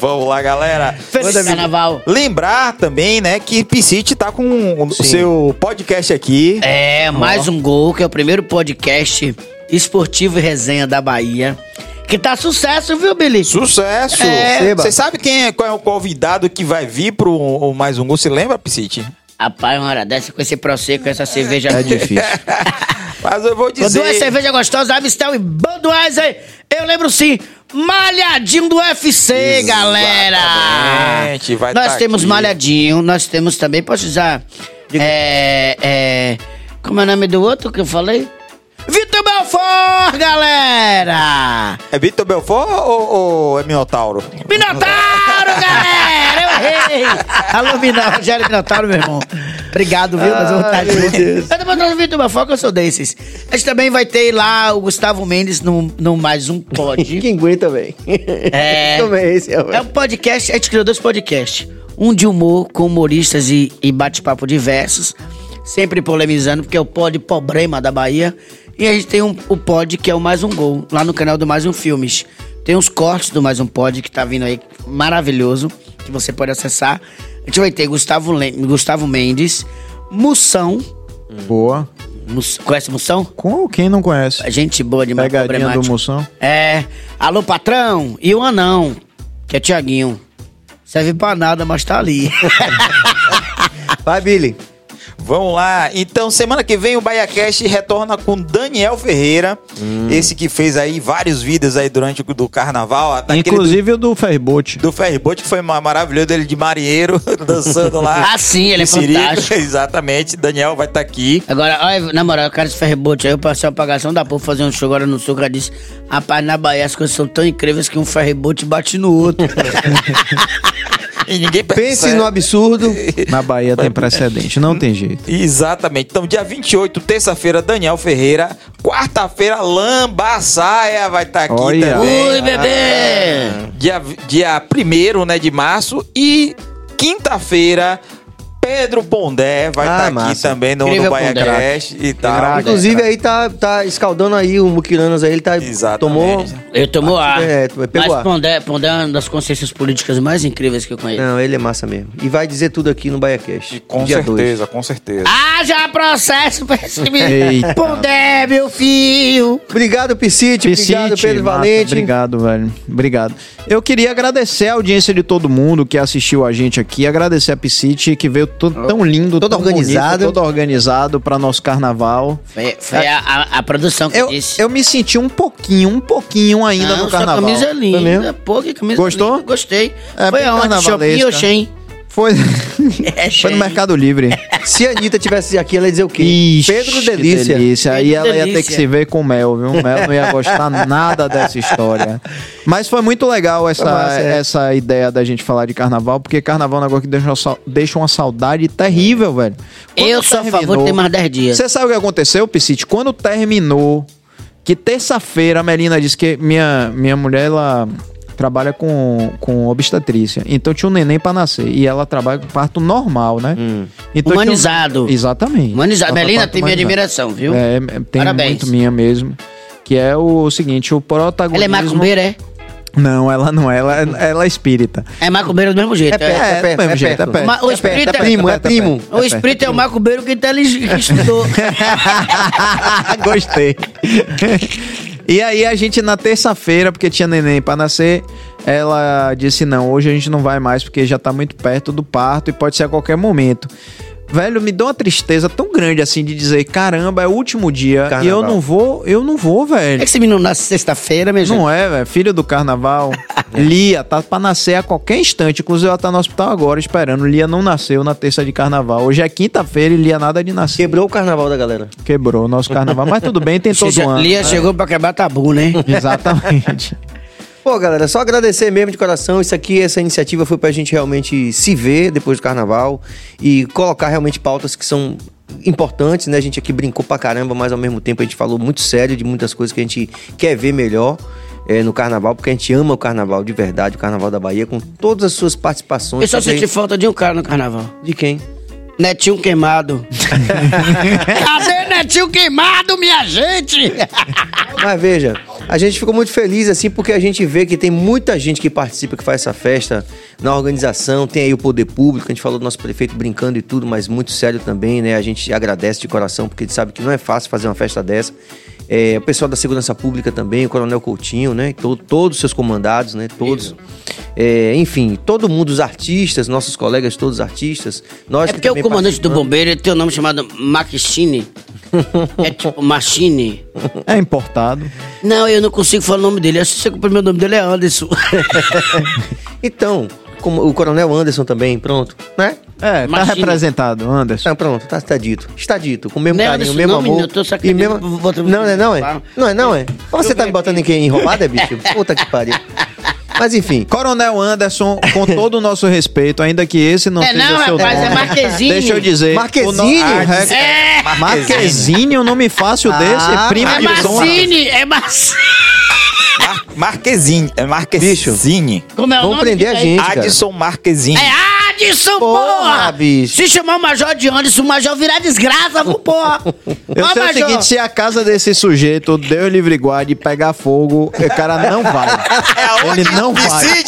Vamos lá, galera. Feliz carnaval. Lembrar também, né, que Piscite tá com o seu podcast aqui. É, mais um gol, que é o primeiro podcast esportivo e resenha da Bahia. Que tá sucesso, viu, Billy? Sucesso! É. Você sabe quem é, qual é o convidado que vai vir pro Mais Um Gol? Você lembra, Piscite? Rapaz, uma hora dessa com esse prosecco, essa cerveja. É difícil. Mas eu vou dizer... duas cervejas gostosas, Amistel e Budweiser. Eu lembro sim, malhadinho do UFC, galera. Exatamente, vai Nós tá temos aqui. malhadinho, nós temos também, posso usar, é, é, como é o nome do outro que eu falei? Vitor Belfort, galera! É Vitor Belfort ou, ou é Minotauro? Minotauro, galera! Eu errei! Alô, Minotauro, Rogério Minotauro, meu irmão. Obrigado, viu? Vamos estar juntos. Eu tô botando o Vitor Belfort, que eu sou desses. A gente também vai ter lá o Gustavo Mendes no, no Mais Um Pod. Quem aguenta, velho? É. Também esse é, É um podcast, a gente criou dois podcasts. Um de humor com humoristas e, e bate-papo diversos, sempre polemizando, porque é o pod problema da Bahia. E a gente tem um, o pod que é o Mais Um Gol, lá no canal do Mais Um Filmes. Tem uns cortes do Mais Um Pod que tá vindo aí maravilhoso, que você pode acessar. A gente vai ter Gustavo, Le- Gustavo Mendes, Moção. Boa. Mus- Conhece Moção? Com quem não conhece? Gente boa demais. Pegadinha do. Moção. É. Alô, patrão. E o anão, que é Tiaguinho. Serve pra nada, mas tá ali. Vai, Billy. Vamos lá. Então, semana que vem o BaiaCast retorna com Daniel Ferreira. Hum. Esse que fez aí vários vídeos aí durante o do carnaval. Inclusive o do ferryboat. do, do ferryboat, que foi ma- maravilhoso, dele de marinheiro, dançando lá. Ah, sim, ele é em Sirico. fantástico. Exatamente. Daniel vai estar aqui. Agora, olha, na moral, o cara de ferryboat, aí eu passei uma pagação da porra fazer um show agora no sul, que ela disse, rapaz, na Bahia as coisas são tão incríveis que um ferryboat bate no outro. E ninguém Pense percebe. no absurdo. Na Bahia tem precedente, não tem jeito. Exatamente. Então, dia 28, terça-feira, Daniel Ferreira. Quarta-feira, Lambaçaia vai estar aqui Olha. também. Ui, bebê! Dia, dia 1 né, de março. E quinta-feira, Pedro Pondé vai Ah, estar aqui também no, Incrível no Bahia Pondé. Crash e tal. Inclusive aí tá, tá escaldando aí o Muquiranas aí, ele tá. Exatamente. Tomou. Eu tomo ar. É, pegou Mas ar. Pondé, Pondé é uma das consciências políticas mais incríveis que eu conheço. Não, ele é massa mesmo. E vai dizer tudo aqui no BaiaCast. Com dia dois. certeza, com certeza. Ah, já processo pra esse menino. Pondé, meu filho. Obrigado, Piscite. Obrigado, Piscite, Pedro massa, Valente. Obrigado, velho. Obrigado. Eu queria agradecer a audiência de todo mundo que assistiu a gente aqui, agradecer a Piscite, que veio to- tão lindo, Todo tão organizado. bonito, todo organizado para nosso carnaval. Foi, foi a, a- a produção que Eu, disse. eu me senti um pouquinho, um pouquinho ainda Não, no sua carnaval. camisa é linda. Pô, que camisa Gostou? linda. Gostei. É foi bem aonde? Shopping carnavalesca. Foi, É foi no. Mercado Livre. Se a Anitta tivesse aqui, ela ia dizer o quê? Ixi, Pedro Delícia. delícia. Aí ela ia ter Delícia. que se ver com o Mel, viu? O Mel não ia gostar nada dessa história. Mas foi muito legal essa, é. essa ideia da gente falar de carnaval, porque carnaval é um negócio que deixa, uma deixa uma saudade terrível, velho. Quando Eu sou a favor de ter mais 10 dias. Você sabe o que aconteceu, Piscite? Quando terminou, que terça-feira a Melina disse que minha, minha mulher, ela trabalha com, com obstetrícia. Então tinha um neném pra nascer. E ela trabalha com parto normal, né? Então, tinha um- Humanizado. Exatamente. Humanizado. Ela Melina tem minha humanizado. admiração, viu? É, tem Parabéns. muito minha mesmo. Que é o seguinte, o protagonismo... Ela é macumbeira, é? Não, ela não é. Ela, ela é espírita. É macumbeira do mesmo jeito. É perto, é. é perto, do mesmo é jeito, é o É perto, espírito é é- primo, é é primo. O espírito é o macumbeiro que, intelig- que estudou. Gostei. e aí a gente na terça-feira, porque tinha neném pra nascer, ela disse: "Não, hoje a gente não vai mais porque já tá muito perto do parto e pode ser a qualquer momento". Velho, me deu uma tristeza tão grande assim de dizer, caramba, é o último dia e eu Carnaval. não vou, eu não vou, É velho. que esse menino nasce sexta-feira, minha gente. Não é, velho. Filho do carnaval. Lia, tá pra nascer a qualquer instante. Inclusive, ela tá no hospital agora esperando. Lia não nasceu na terça de carnaval. Hoje é quinta-feira e Lia nada de nascer. Quebrou o carnaval da galera. Quebrou o nosso carnaval. Mas tudo bem, tem todo já- ano. Lia chegou pra quebrar tabu, né? Exatamente. Pô, galera, só agradecer mesmo de coração. Isso aqui, essa iniciativa foi pra gente realmente se ver depois do carnaval e colocar realmente pautas que são importantes, né? A gente aqui brincou pra caramba, mas ao mesmo tempo a gente falou muito sério de muitas coisas que a gente quer ver melhor eh, no carnaval, porque a gente ama o carnaval de verdade, o carnaval da Bahia, com todas as suas participações. Eu só senti falta de um cara no carnaval. De quem? Netinho queimado. Cadê Netinho queimado, minha gente? Mas veja, a gente ficou muito feliz assim porque a gente vê que tem muita gente que participa, que faz essa festa na organização. Tem aí o poder público, a gente falou do nosso prefeito brincando e tudo, mas muito sério também, né? A gente agradece de coração porque a gente sabe que não é fácil fazer uma festa dessa. É, o pessoal da segurança pública também, o Coronel Coutinho, né? To- todos os seus comandados, né? Todos. É, enfim, todo mundo, os artistas, nossos colegas, todos artistas. Nós É que porque o comandante do bombeiro tem um nome chamado Machine. É tipo Machine. É importado. Não, eu não consigo falar o nome dele. Eu sei que o primeiro nome dele é Anderson. Então, como o Coronel Anderson também, pronto, né? É, tá Machine. representado, Anderson. Ah, pronto, tá, tá dito. Está dito. Com o mesmo Não é carinho, o mesmo não, amor. menino, eu tô sacaneando, e mesmo... Não, não é não, é? Não é não, é? Ou você tá me botando em quem enrolada, bicho? Puta que pariu. Mas enfim. Coronel Anderson, com todo o nosso respeito, ainda que esse não É seja não, seu rapaz, nome. é Marquezine. Deixa eu dizer. Marquezine? o no- a re- É, Marquezine, um nome fácil Ah, desse, primo é de. Marcine, é Marcine. Mar Marquezine. É Marquezine. Como é o Vamos nome? prender a gente, cara. Adson Marquezine. É Adson, Porra, porra! bicho. Se chamar o Major de Anderson, o Major virar desgraça, vou porra! Eu Ó, sei o Major. seguinte, se a casa desse sujeito, Deus livre guarde, pegar fogo, o cara não vai. Ele não vai.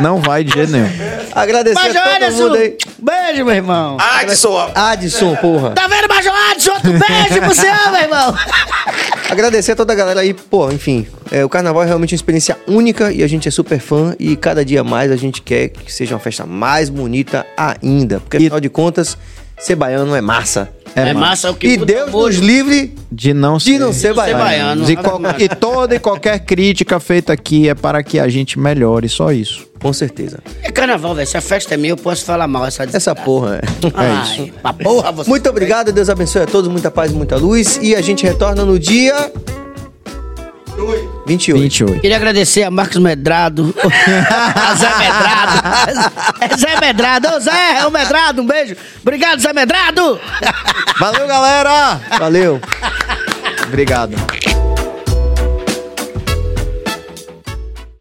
Não vai de jeito nenhum. Agradecer Major a todo Anderson, mundo aí. beijo, meu irmão. Adson. Adson, porra. Tá vendo, Major Adson? Outro beijo pro seu, meu irmão. Agradecer a toda a galera aí, pô, enfim. é, o carnaval é realmente uma experiência única e a gente é super fã e cada dia mais a gente quer que seja uma festa mais bonita ainda. Porque afinal de contas, ser baiano é massa. É, massa o que E Deus o molho. nos livre De não de não ser baiano. baiano. E, qual- e toda e qualquer crítica feita aqui é para que a gente melhore, só isso. Com certeza. É carnaval, velho. Se a festa é minha, eu posso falar mal essa Essa porra é. Ai, isso. Pra porra, você. Muito obrigado, Deus abençoe a todos, muita paz e muita luz. E a gente retorna no dia 28. 28. Queria agradecer a Marcos Medrado, a Zé Medrado. É Zé Medrado. Ô, Zé, é o Medrado. Um beijo. Obrigado, Zé Medrado. Valeu, galera! Valeu. Obrigado.